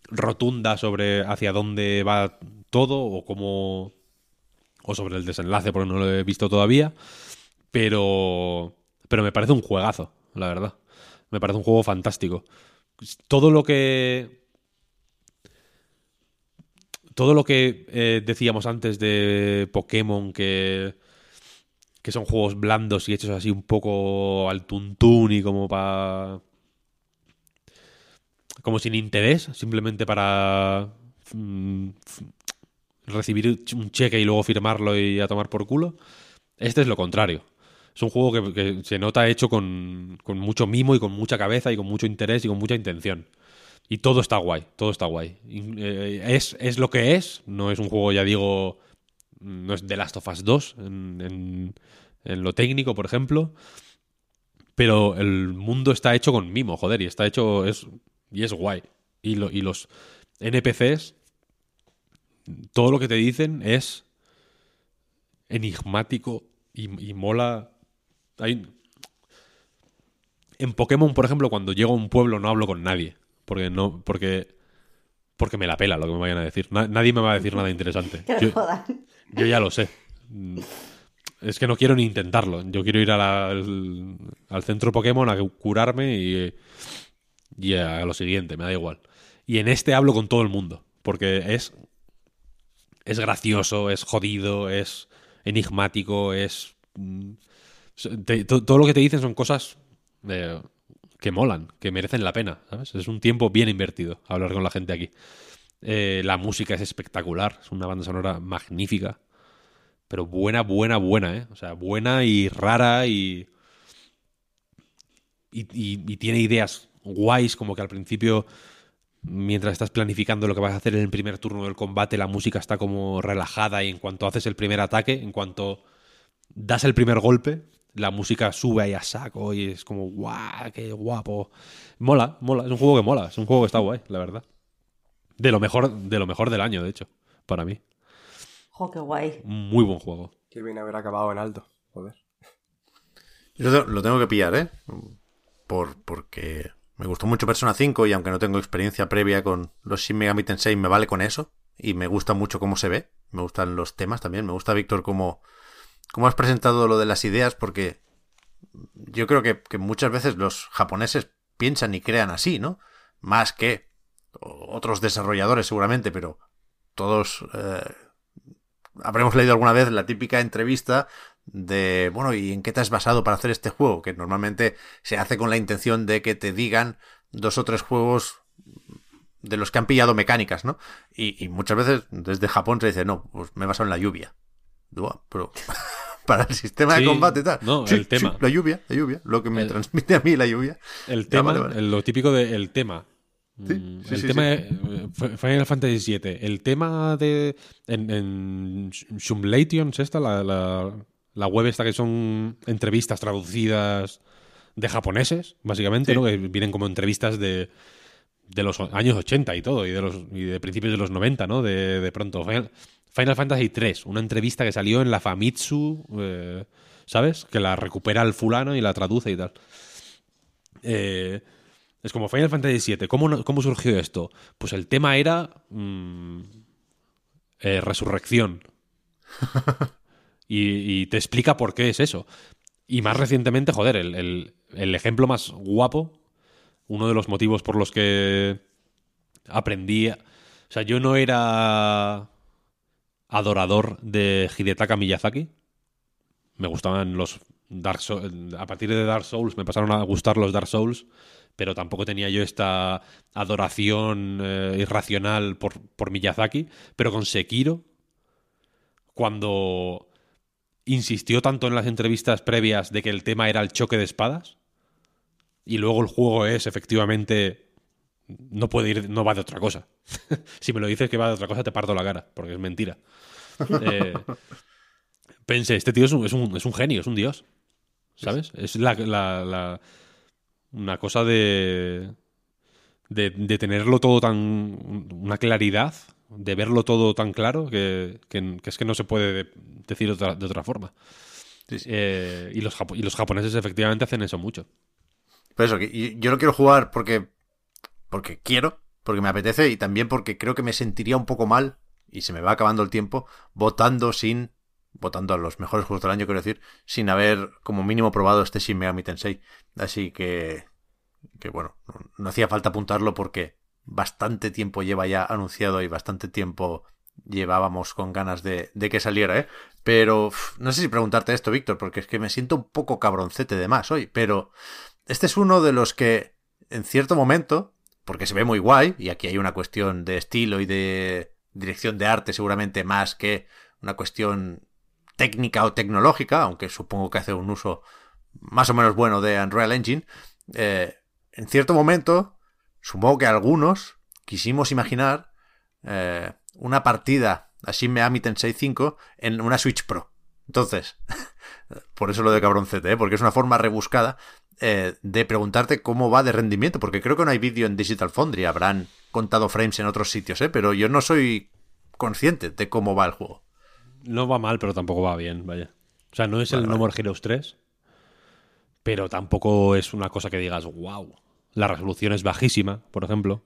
rotunda sobre hacia dónde va todo o cómo... o sobre el desenlace porque no lo he visto todavía. Pero... pero me parece un juegazo, la verdad. Me parece un juego fantástico. Todo lo que... Todo lo que eh, decíamos antes de Pokémon que que son juegos blandos y hechos así un poco al tuntún y como para... como sin interés, simplemente para mm, recibir un cheque y luego firmarlo y a tomar por culo. Este es lo contrario. Es un juego que, que se nota hecho con, con mucho mimo y con mucha cabeza y con mucho interés y con mucha intención. Y todo está guay, todo está guay. Eh, es, es lo que es, no es un juego, ya digo, no es The Last of Us 2 en, en- lo técnico, por ejemplo. Pero el mundo está hecho con mimo, joder, y está hecho. Es, y es guay. Y, y los NPCs, todo lo que te dicen es enigmático y, mola. En Pokémon, por ejemplo, cuando llego a un pueblo no hablo con nadie. Porque no. Porque. Porque me la pela lo que me vayan a decir. Na- nadie me va a decir nada interesante. *laughs* Yo- yo ya lo sé. Es que no quiero ni intentarlo. Yo quiero ir a la- al, al centro Pokémon a curarme y, y a lo siguiente, me da igual. Y en este hablo con todo el mundo, porque es, es gracioso, es jodido, es enigmático, es... mm, te- to- todo lo que te dicen son cosas eh, que molan, que merecen la pena, ¿sabes? Es un tiempo bien invertido hablar con la gente aquí. Eh, la música es espectacular, es una banda sonora magnífica. Pero buena, buena, buena, ¿eh? O sea, buena y rara y. Y, y- y tiene ideas guays, como que al principio, mientras estás planificando lo que vas a hacer en el primer turno del combate, la música está como relajada y en cuanto haces el primer ataque, en cuanto das el primer golpe, la música sube ahí a saco y es como, guau, qué guapo. Mola, mola, es un juego que mola, es un juego que está guay, la verdad. De lo mejor, de lo mejor del año, de hecho, para mí. Jo, qué guay. Muy buen juego. Qué bien haber acabado en alto. Joder. Yo lo lo tengo que pillar, ¿eh? Por, porque me gustó mucho Persona 5 y aunque no tengo experiencia previa con los Shin Megami Tensei, me vale con eso. Y me gusta mucho cómo se ve. Me gustan los temas también. Me gusta, Víctor, cómo, cómo has presentado lo de las ideas porque yo creo que, muchas veces los japoneses piensan y crean así, ¿no? Más que otros desarrolladores seguramente, pero todos eh, habremos leído alguna vez la típica entrevista de, bueno, ¿y en qué te has basado para hacer este juego? Que normalmente se hace con la intención de que te digan dos o tres juegos de los que han pillado mecánicas, ¿no? Y, y muchas veces desde Japón se dice, no, pues me he basado en la lluvia. "Ah, pero *laughs* para el sistema Sí, de combate y tal. no, Sí, el tema. sí, la lluvia, la lluvia, lo que me El- transmite a mí la lluvia. El Ya, tema, vale, vale. el- lo típico del tema. Sí, Mm, sí, el sí, tema sí. de eh, Final Fantasy VII. El tema de. En, en Shumlations, esta, la, la, la web esta que son entrevistas traducidas de japoneses, básicamente. ¿no? Que vienen como entrevistas de, de los años 80 y todo, y de los y de principios de los 90, ¿no? De, de pronto. Final, Final Fantasy III, una entrevista que salió en la Famitsu, eh, ¿sabes? Que la recupera el fulano y la traduce y tal. Eh, es como Final Fantasy VII. ¿Cómo, ¿Cómo surgió esto? Pues el tema era mm, eh, resurrección. *laughs* y, y te explica por qué es eso. Y más recientemente, joder, el, el- el ejemplo más guapo, uno de los motivos por los que aprendí... O sea, yo no era adorador de Hidetaka Miyazaki. Me gustaban los Dark Souls. A partir de Dark Souls me pasaron a gustar los Dark Souls, pero tampoco tenía yo esta adoración eh, irracional por, por Miyazaki. Pero con Sekiro, cuando insistió tanto en las entrevistas previas de que el tema era el choque de espadas, y luego el juego es efectivamente. No puede ir, no va de otra cosa. *laughs* si me lo dices que va de otra cosa, te parto la cara, porque es mentira. *laughs* Eh, pensé, este tío es un, es un, es un genio, es un dios. ¿Sabes? Es la, la- la- una cosa de, de. de tenerlo todo tan. una claridad, de verlo todo tan claro que, que- que es que no se puede decir otra- de otra forma. Sí, sí. Eh, y, los y los japoneses efectivamente hacen eso mucho. Por eso, que yo lo quiero jugar porque, porque quiero, porque me apetece y también porque creo que me sentiría un poco mal, y se me va acabando el tiempo, votando sin, votando a los mejores juegos del año, quiero decir, sin haber como mínimo probado este Shin Megami Tensei. Así que, que bueno, no, hacía falta apuntarlo porque bastante tiempo lleva ya anunciado y bastante tiempo llevábamos con ganas de, de que saliera, ¿eh? Pero no sé si preguntarte esto, Víctor, porque es que me siento un poco cabroncete de más hoy, pero este es uno de los que en cierto momento, porque se ve muy guay, y aquí hay una cuestión de estilo y de dirección de arte seguramente más que una cuestión técnica o tecnológica, aunque supongo que hace un uso más o menos bueno de Unreal Engine, eh, en cierto momento, supongo que algunos quisimos imaginar eh, una partida a Shin Megami Tensei 5 en una Switch Pro. Entonces, *laughs* por eso lo de cabroncete, ¿eh? porque es una forma rebuscada eh, de preguntarte cómo va de rendimiento, porque creo que no hay vídeo en Digital Foundry, habrán contado frames en otros sitios, ¿eh? pero yo no soy consciente de cómo va el juego. No va mal, pero tampoco va bien, vaya. O sea, no es el No More Heroes 3, pero tampoco es una cosa que digas, wow. La resolución es bajísima, por ejemplo.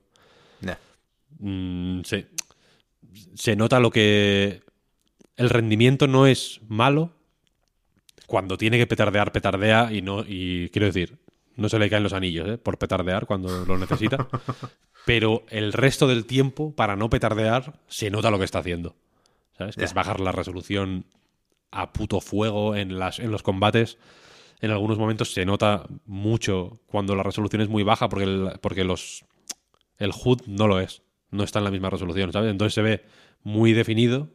Mm, se, se nota lo que... El rendimiento no es malo, cuando tiene que petardear, petardea y no. Y quiero decir, no se le caen los anillos ¿eh? por petardear cuando lo necesita. *laughs* pero el resto del tiempo, para no petardear, se nota lo que está haciendo. ¿Sabes? Que es bajar la resolución a puto fuego en, las, en los combates. En algunos momentos se nota mucho cuando la resolución es muy baja porque el, porque los el HUD no lo es. No está en la misma resolución, ¿sabes? Entonces se ve muy definido.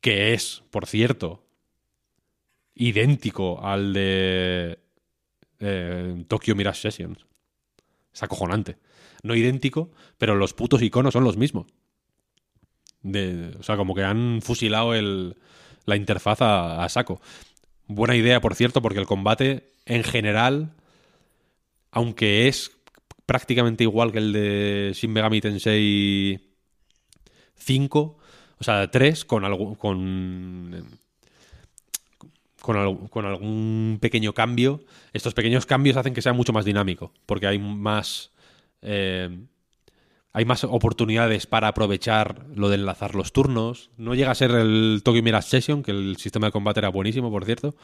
Que es, por cierto, idéntico al de eh, Tokyo Mirage Sessions. Es acojonante. No idéntico, pero los putos iconos son los mismos. o sea, como que han fusilado el, la interfaz a, saco. Buena idea, por cierto, porque el combate en general, aunque es prácticamente igual que el de Shin Megami Tensei 5, o sea, 3, con, con con, algún pequeño cambio, estos pequeños cambios hacen que sea mucho más dinámico, porque hay más... Eh, hay más oportunidades para aprovechar lo de enlazar los turnos. No llega a ser el Tokyo Mirage Session, que el sistema de combate era buenísimo, por cierto,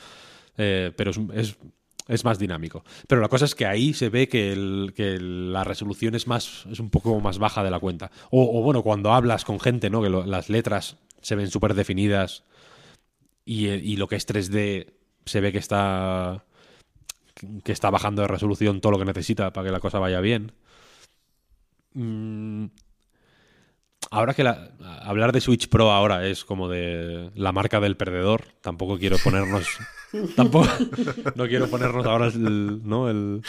eh, pero es, más dinámico. Pero la cosa es que ahí se ve que, la resolución es, más, es un poco más baja de la cuenta. O, bueno, cuando hablas con gente, ¿no? que las letras se ven súper definidas y, lo que es 3D se ve que está que está bajando de resolución todo lo que necesita para que la cosa vaya bien. Mm, ahora que hablar de Switch Pro ahora es como de la marca del perdedor, tampoco quiero ponernos *laughs* tampoco no quiero ponernos ahora el, no el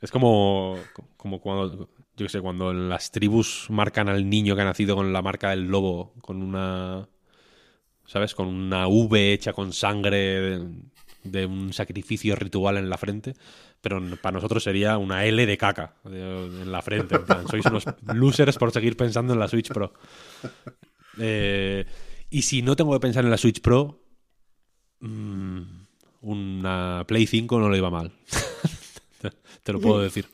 es como como cuando yo qué sé, cuando las tribus marcan al niño que ha nacido con la marca del lobo con una ¿sabes? Con una V hecha con sangre de, un sacrificio ritual en la frente, pero para nosotros sería una L de caca en la frente. sois unos losers por seguir pensando en la Switch Pro. Eh, y si no tengo que pensar en la Switch Pro, mm, una Play 5 no le iba mal. *laughs* Te lo puedo decir.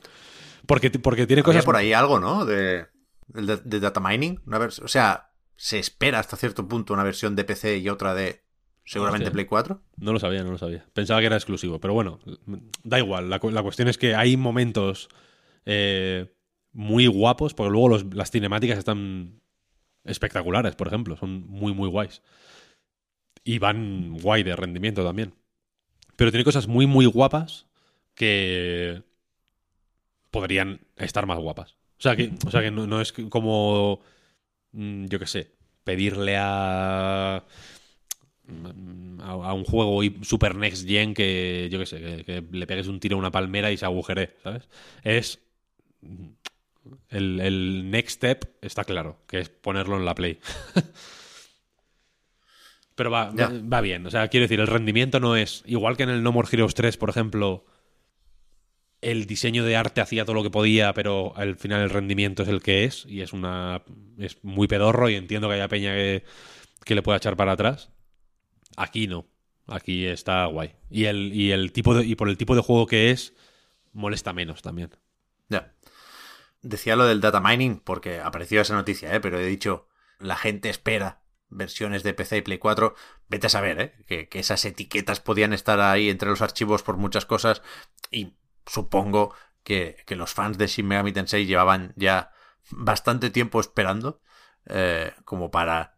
Porque, porque tiene cosas... por ahí algo, ¿no? De, de, data mining. o sea, se espera hasta cierto punto una versión de PC y otra de seguramente Play 4. No lo sabía, no lo sabía. Pensaba que era exclusivo, pero bueno, da igual. La, cuestión es que hay momentos eh, muy guapos, porque luego las cinemáticas están espectaculares, por ejemplo, son muy, muy guays. Y van guay de rendimiento también. Pero tiene cosas muy, muy guapas que podrían estar más guapas. O sea que, o sea que no es como yo qué sé, pedirle a a, un juego super next gen que, yo qué sé, que, le pegues un tiro a una palmera y se agujere, ¿sabes? Es... El, el next step está claro, que es ponerlo en la Play. *laughs* Pero va, va bien, o sea, quiero decir, el rendimiento no es... Igual que en el No More Heroes 3, por ejemplo, el diseño de arte hacía todo lo que podía, pero al final el rendimiento es el que es y es una es muy pedorro y entiendo que haya peña que, le pueda echar para atrás. Aquí no. Aquí está guay. Y el, y el tipo de, y por el tipo de juego que es, molesta menos también. Ya. Decía lo del data mining porque apareció esa noticia, ¿eh? pero he dicho, la gente espera versiones de PC y Play 4. Vete a saber, ¿eh? que, que esas etiquetas podían estar ahí entre los archivos por muchas cosas y supongo que, los fans de Shin Megami Tensei llevaban ya bastante tiempo esperando eh, como para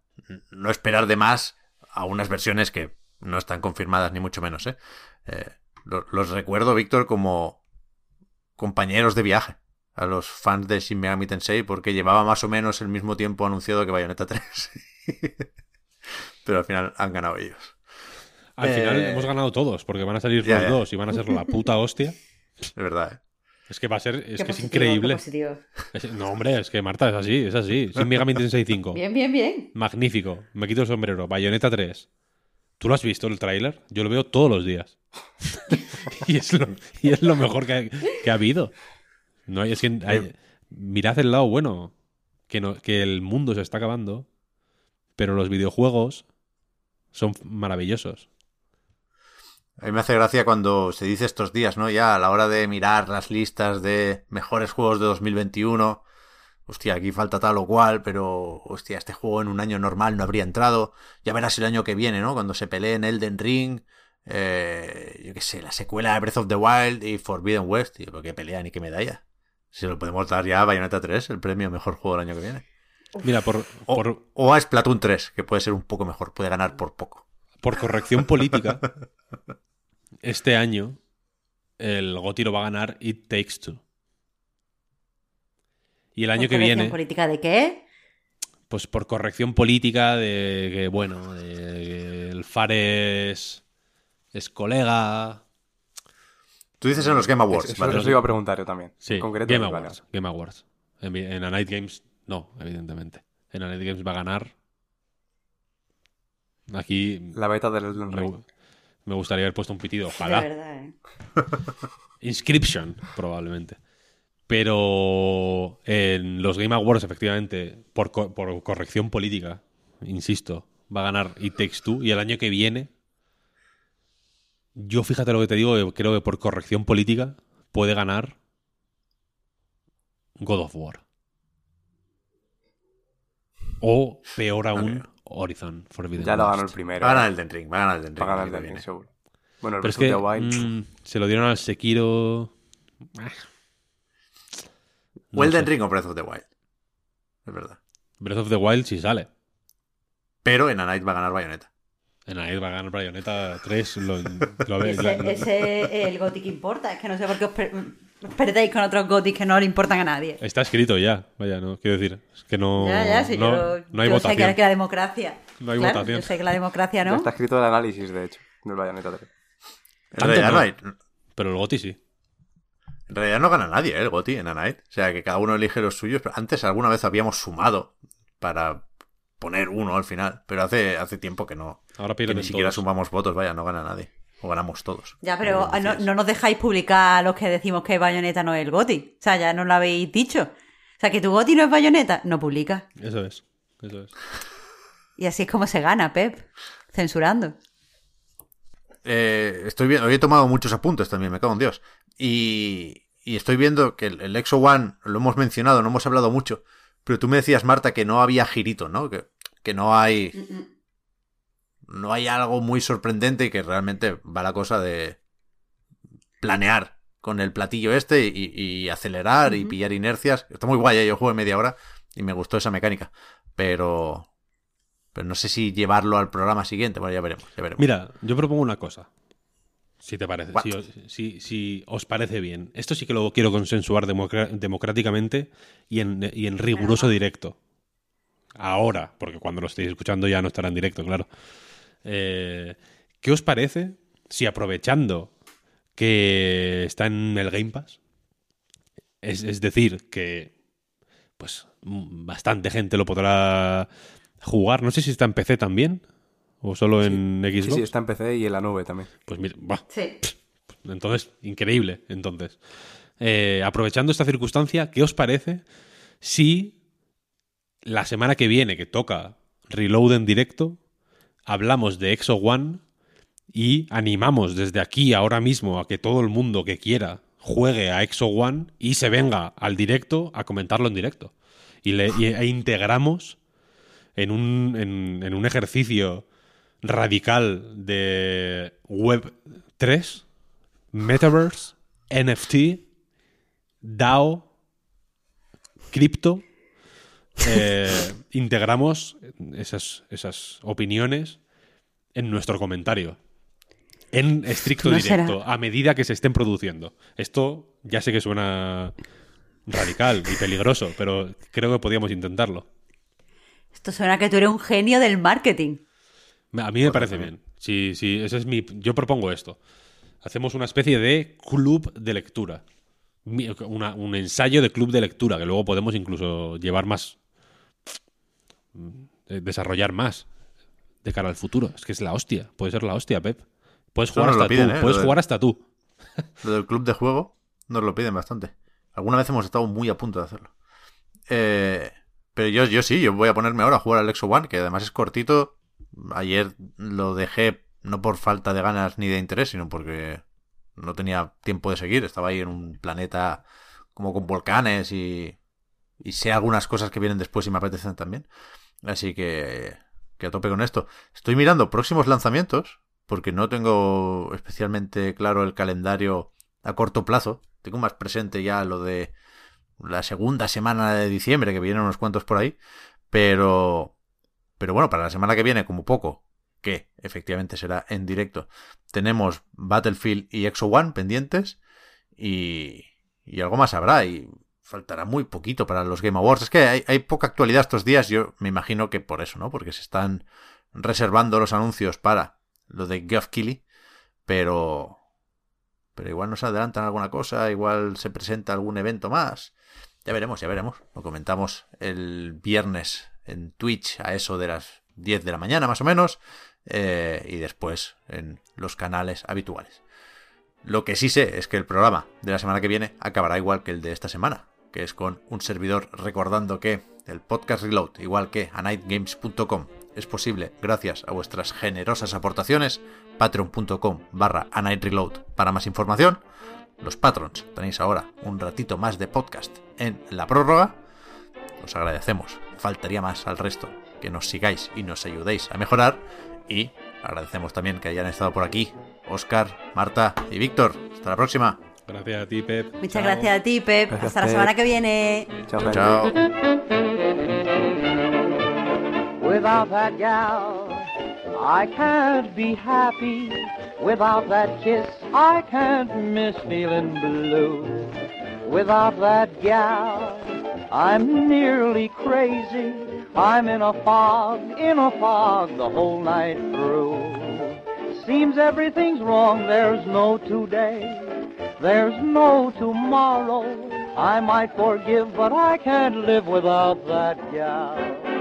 no esperar de más a unas versiones que no están confirmadas ni mucho menos. ¿eh? Eh, lo- los recuerdo, Víctor, como compañeros de viaje a los fans de Shin Megami Tensei porque llevaba más o menos el mismo tiempo anunciado que Bayonetta 3. *laughs* Pero al final han ganado ellos. Al final hemos ganado todos, porque van a salir ya, los ya. dos y van a ser la puta hostia. *laughs* Es verdad, ¿eh? Es que va a ser, es Qué que es increíble. Es- no, hombre, es que Marta es así, es así. Sin Mega 5. *laughs* Bien, bien, bien. Magnífico. Me quito el sombrero. Bayonetta 3. ¿Tú lo has visto el tráiler? Yo lo veo todos los días. *laughs* y, es lo, y es lo mejor que ha, que ha habido. No hay, es que hay- mirad el lado bueno. Que, no, que el mundo se está acabando, pero los videojuegos son maravillosos. A mí me hace gracia cuando se dice estos días, ¿no? Ya a la hora de mirar las listas de mejores juegos de 2021. Hostia, aquí falta tal o cual, pero hostia, este juego en un año normal no habría entrado. Ya verás el año que viene, ¿no? Cuando se peleen Elden Ring, eh, yo qué sé, la secuela de Breath of the Wild y Forbidden West. Tío, pero qué pelea ni qué medalla. Si lo podemos dar ya a Bayonetta 3, el premio mejor juego del año que viene. Mira, por, O, por, o a Splatoon 3, que puede ser un poco mejor, puede ganar por poco. por corrección política, *laughs* este año el GOTY lo va a ganar It Takes Two. Y el año que ¿Corrección viene, política de qué? pues por corrección política de que, bueno, de el Fares es colega. Tú dices en los Game Awards, Eso, ¿vale? eso iba a preguntar yo también. Sí, En concreto, Game. Awards. Game Awards. En, en A Night Games, no, evidentemente. En A Night Games va a ganar. Aquí La beta del Elden me, Ring. Me gustaría haber puesto un pitido. De Ojalá. verdad, ¿eh? *laughs* Inscription, probablemente. Pero en los Game Awards, efectivamente, por, co- por corrección política, insisto, va a ganar It Takes Two. Y el año que viene, yo fíjate lo que te digo, que creo que por corrección política puede ganar God of War. O, peor aún, Horizon Forbidden Ya lo ganó el primero. Va a ganar Elden Ring, va a ganar Elden Ring. Va a ganar Elden Ring, seguro. Bueno, el Pero es Breath que of the Wild. mm, se lo dieron al Sekiro. Ah, O no Elden sé. Ring o Breath of the Wild. Es verdad. Breath of the Wild sí sale. Pero en A Night va a ganar Bayonetta. En ahí va a ganar Bayonetta 3. Lo, lo Ese, la- ese es el Gothic importa. Es que no sé por qué os, os perdéis con otros Gothic que no le importan a nadie. Está escrito ya. Vaya, no quiero decir. Es que no. ya, ya, sí, no, yo, no hay yo sé votación. que, que la democracia. No hay Claro, votación. Yo sé que la democracia Ya no. está escrito el análisis, de hecho, del Bayonetta 3. En Tanto realidad no. no. hay. Pero el Goti sí. En realidad no gana nadie, ¿eh? el GOTI en A Night. O sea, que cada uno elige los suyos. Pero antes alguna vez habíamos sumado para poner uno al final. Pero hace, hace tiempo que no. Ahora Que ni siquiera todos. sumamos votos, vaya, no gana nadie. O ganamos todos. Ya, pero ah, no, no nos dejáis publicar los que decimos que Bayonetta no es el Goti. O sea, ya nos lo habéis dicho. O sea, que tu Goti no es Bayonetta, no publica. Eso es. Eso es. Y así es como se gana, Pep. Censurando. Eh, estoy viendo, hoy he tomado muchos apuntes también, me cago en Dios. Y, y estoy viendo que el, el Exo One lo hemos mencionado, no hemos hablado mucho. Pero tú me decías, Marta, que no había girito, ¿no? Que, que no hay. No hay algo muy sorprendente y que realmente va la cosa de planear con el platillo este y, y acelerar y pillar inercias. Está muy guay, ¿eh? yo jugué media hora y me gustó esa mecánica. Pero. Pero no sé si llevarlo al programa siguiente. Bueno, ya veremos, ya veremos. Mira, yo propongo una cosa. Si te parece. Si os, si- si os parece bien. Esto sí que lo quiero consensuar democráticamente y en, y en riguroso directo. Ahora, porque cuando lo estéis escuchando ya no estará en directo, claro. Eh, ¿Qué os parece si aprovechando que está en el Game Pass, es, es decir, que pues bastante gente lo podrá jugar, no sé si está en PC también o solo en Sí, Xbox? sí, está en PC y en la nube también. Pues mira, Sí. entonces, increíble. Entonces, Eh, aprovechando esta circunstancia, ¿qué os parece si la semana que viene, que toca Reload en directo, hablamos de Exo One y animamos desde aquí ahora mismo a que todo el mundo que quiera juegue a Exo One y se venga al directo a comentarlo en directo? Y, le, e integramos en un, en un ejercicio radical de Web 3, Metaverse, NFT, DAO, cripto, eh, integramos esas, esas opiniones en nuestro comentario. En estricto No directo, será. a medida que se estén produciendo. Esto ya sé que suena radical y peligroso, pero creo que podíamos intentarlo. Esto suena que tú eres un genio del marketing. A mí me parece bien. Sí, sí, ese es mi. Yo propongo esto. Hacemos una especie de club de lectura. Una- un ensayo de club de lectura que luego podemos incluso llevar más. Eh, desarrollar más de cara al futuro. Es que es la hostia. Puede ser la hostia, Pep. Puedes Esto jugar hasta piden, tú. ¿eh? Puedes de- jugar hasta tú. Lo del club de juego nos lo piden bastante. Alguna vez hemos estado muy a punto de hacerlo. Eh, pero yo, yo sí, yo voy a ponerme ahora a jugar al Exo One, que además es cortito. Ayer lo dejé no por falta de ganas ni de interés, sino porque no tenía tiempo de seguir. Estaba ahí en un planeta como con volcanes y, y sé algunas cosas que vienen después y me apetecen también. Así que, que a tope con esto. Estoy mirando próximos lanzamientos, porque no tengo especialmente claro el calendario a corto plazo. Tengo más presente ya lo de la segunda semana de diciembre, que vienen unos cuantos por ahí. Pero, pero bueno, para la semana que viene, como poco, que efectivamente será en directo, tenemos Battlefield y Exo One pendientes. Y, y algo más habrá. Y faltará muy poquito para los Game Awards. Es que hay, poca actualidad estos días. Yo me imagino que por eso, ¿no? Porque se están reservando los anuncios para lo de Geoff Keighley. Pero. Pero igual nos adelantan alguna cosa, igual se presenta algún evento más. Ya veremos, ya veremos. Lo comentamos el viernes en Twitch a eso de las 10 de la mañana más o menos. eh, y después en los canales habituales. Lo que sí sé es que el programa de la semana que viene acabará igual que el de esta semana, que es con un servidor recordando que el podcast Reload, igual que a nightgames.com, es posible gracias a vuestras generosas aportaciones, patreon.com barra a nightreload para más información. Los patrons tenéis ahora un ratito más de podcast en la prórroga. Os agradecemos, faltaría más al resto, que nos sigáis y nos ayudéis a mejorar. Y agradecemos también que hayan estado por aquí Oscar, Marta y Víctor. Hasta la próxima. Gracias a ti, Pep. Muchas Chao. gracias a ti, Pep. Gracias, Hasta la semana que viene. Chao, gente. Chao. Without that gal, I can't be happy. Without that kiss, I can't miss feeling blue. Without that gal, I'm nearly crazy. I'm in a fog, in a fog the whole night through. Seems everything's wrong, there's no today. There's no tomorrow. I might forgive, but I can't live without that gal.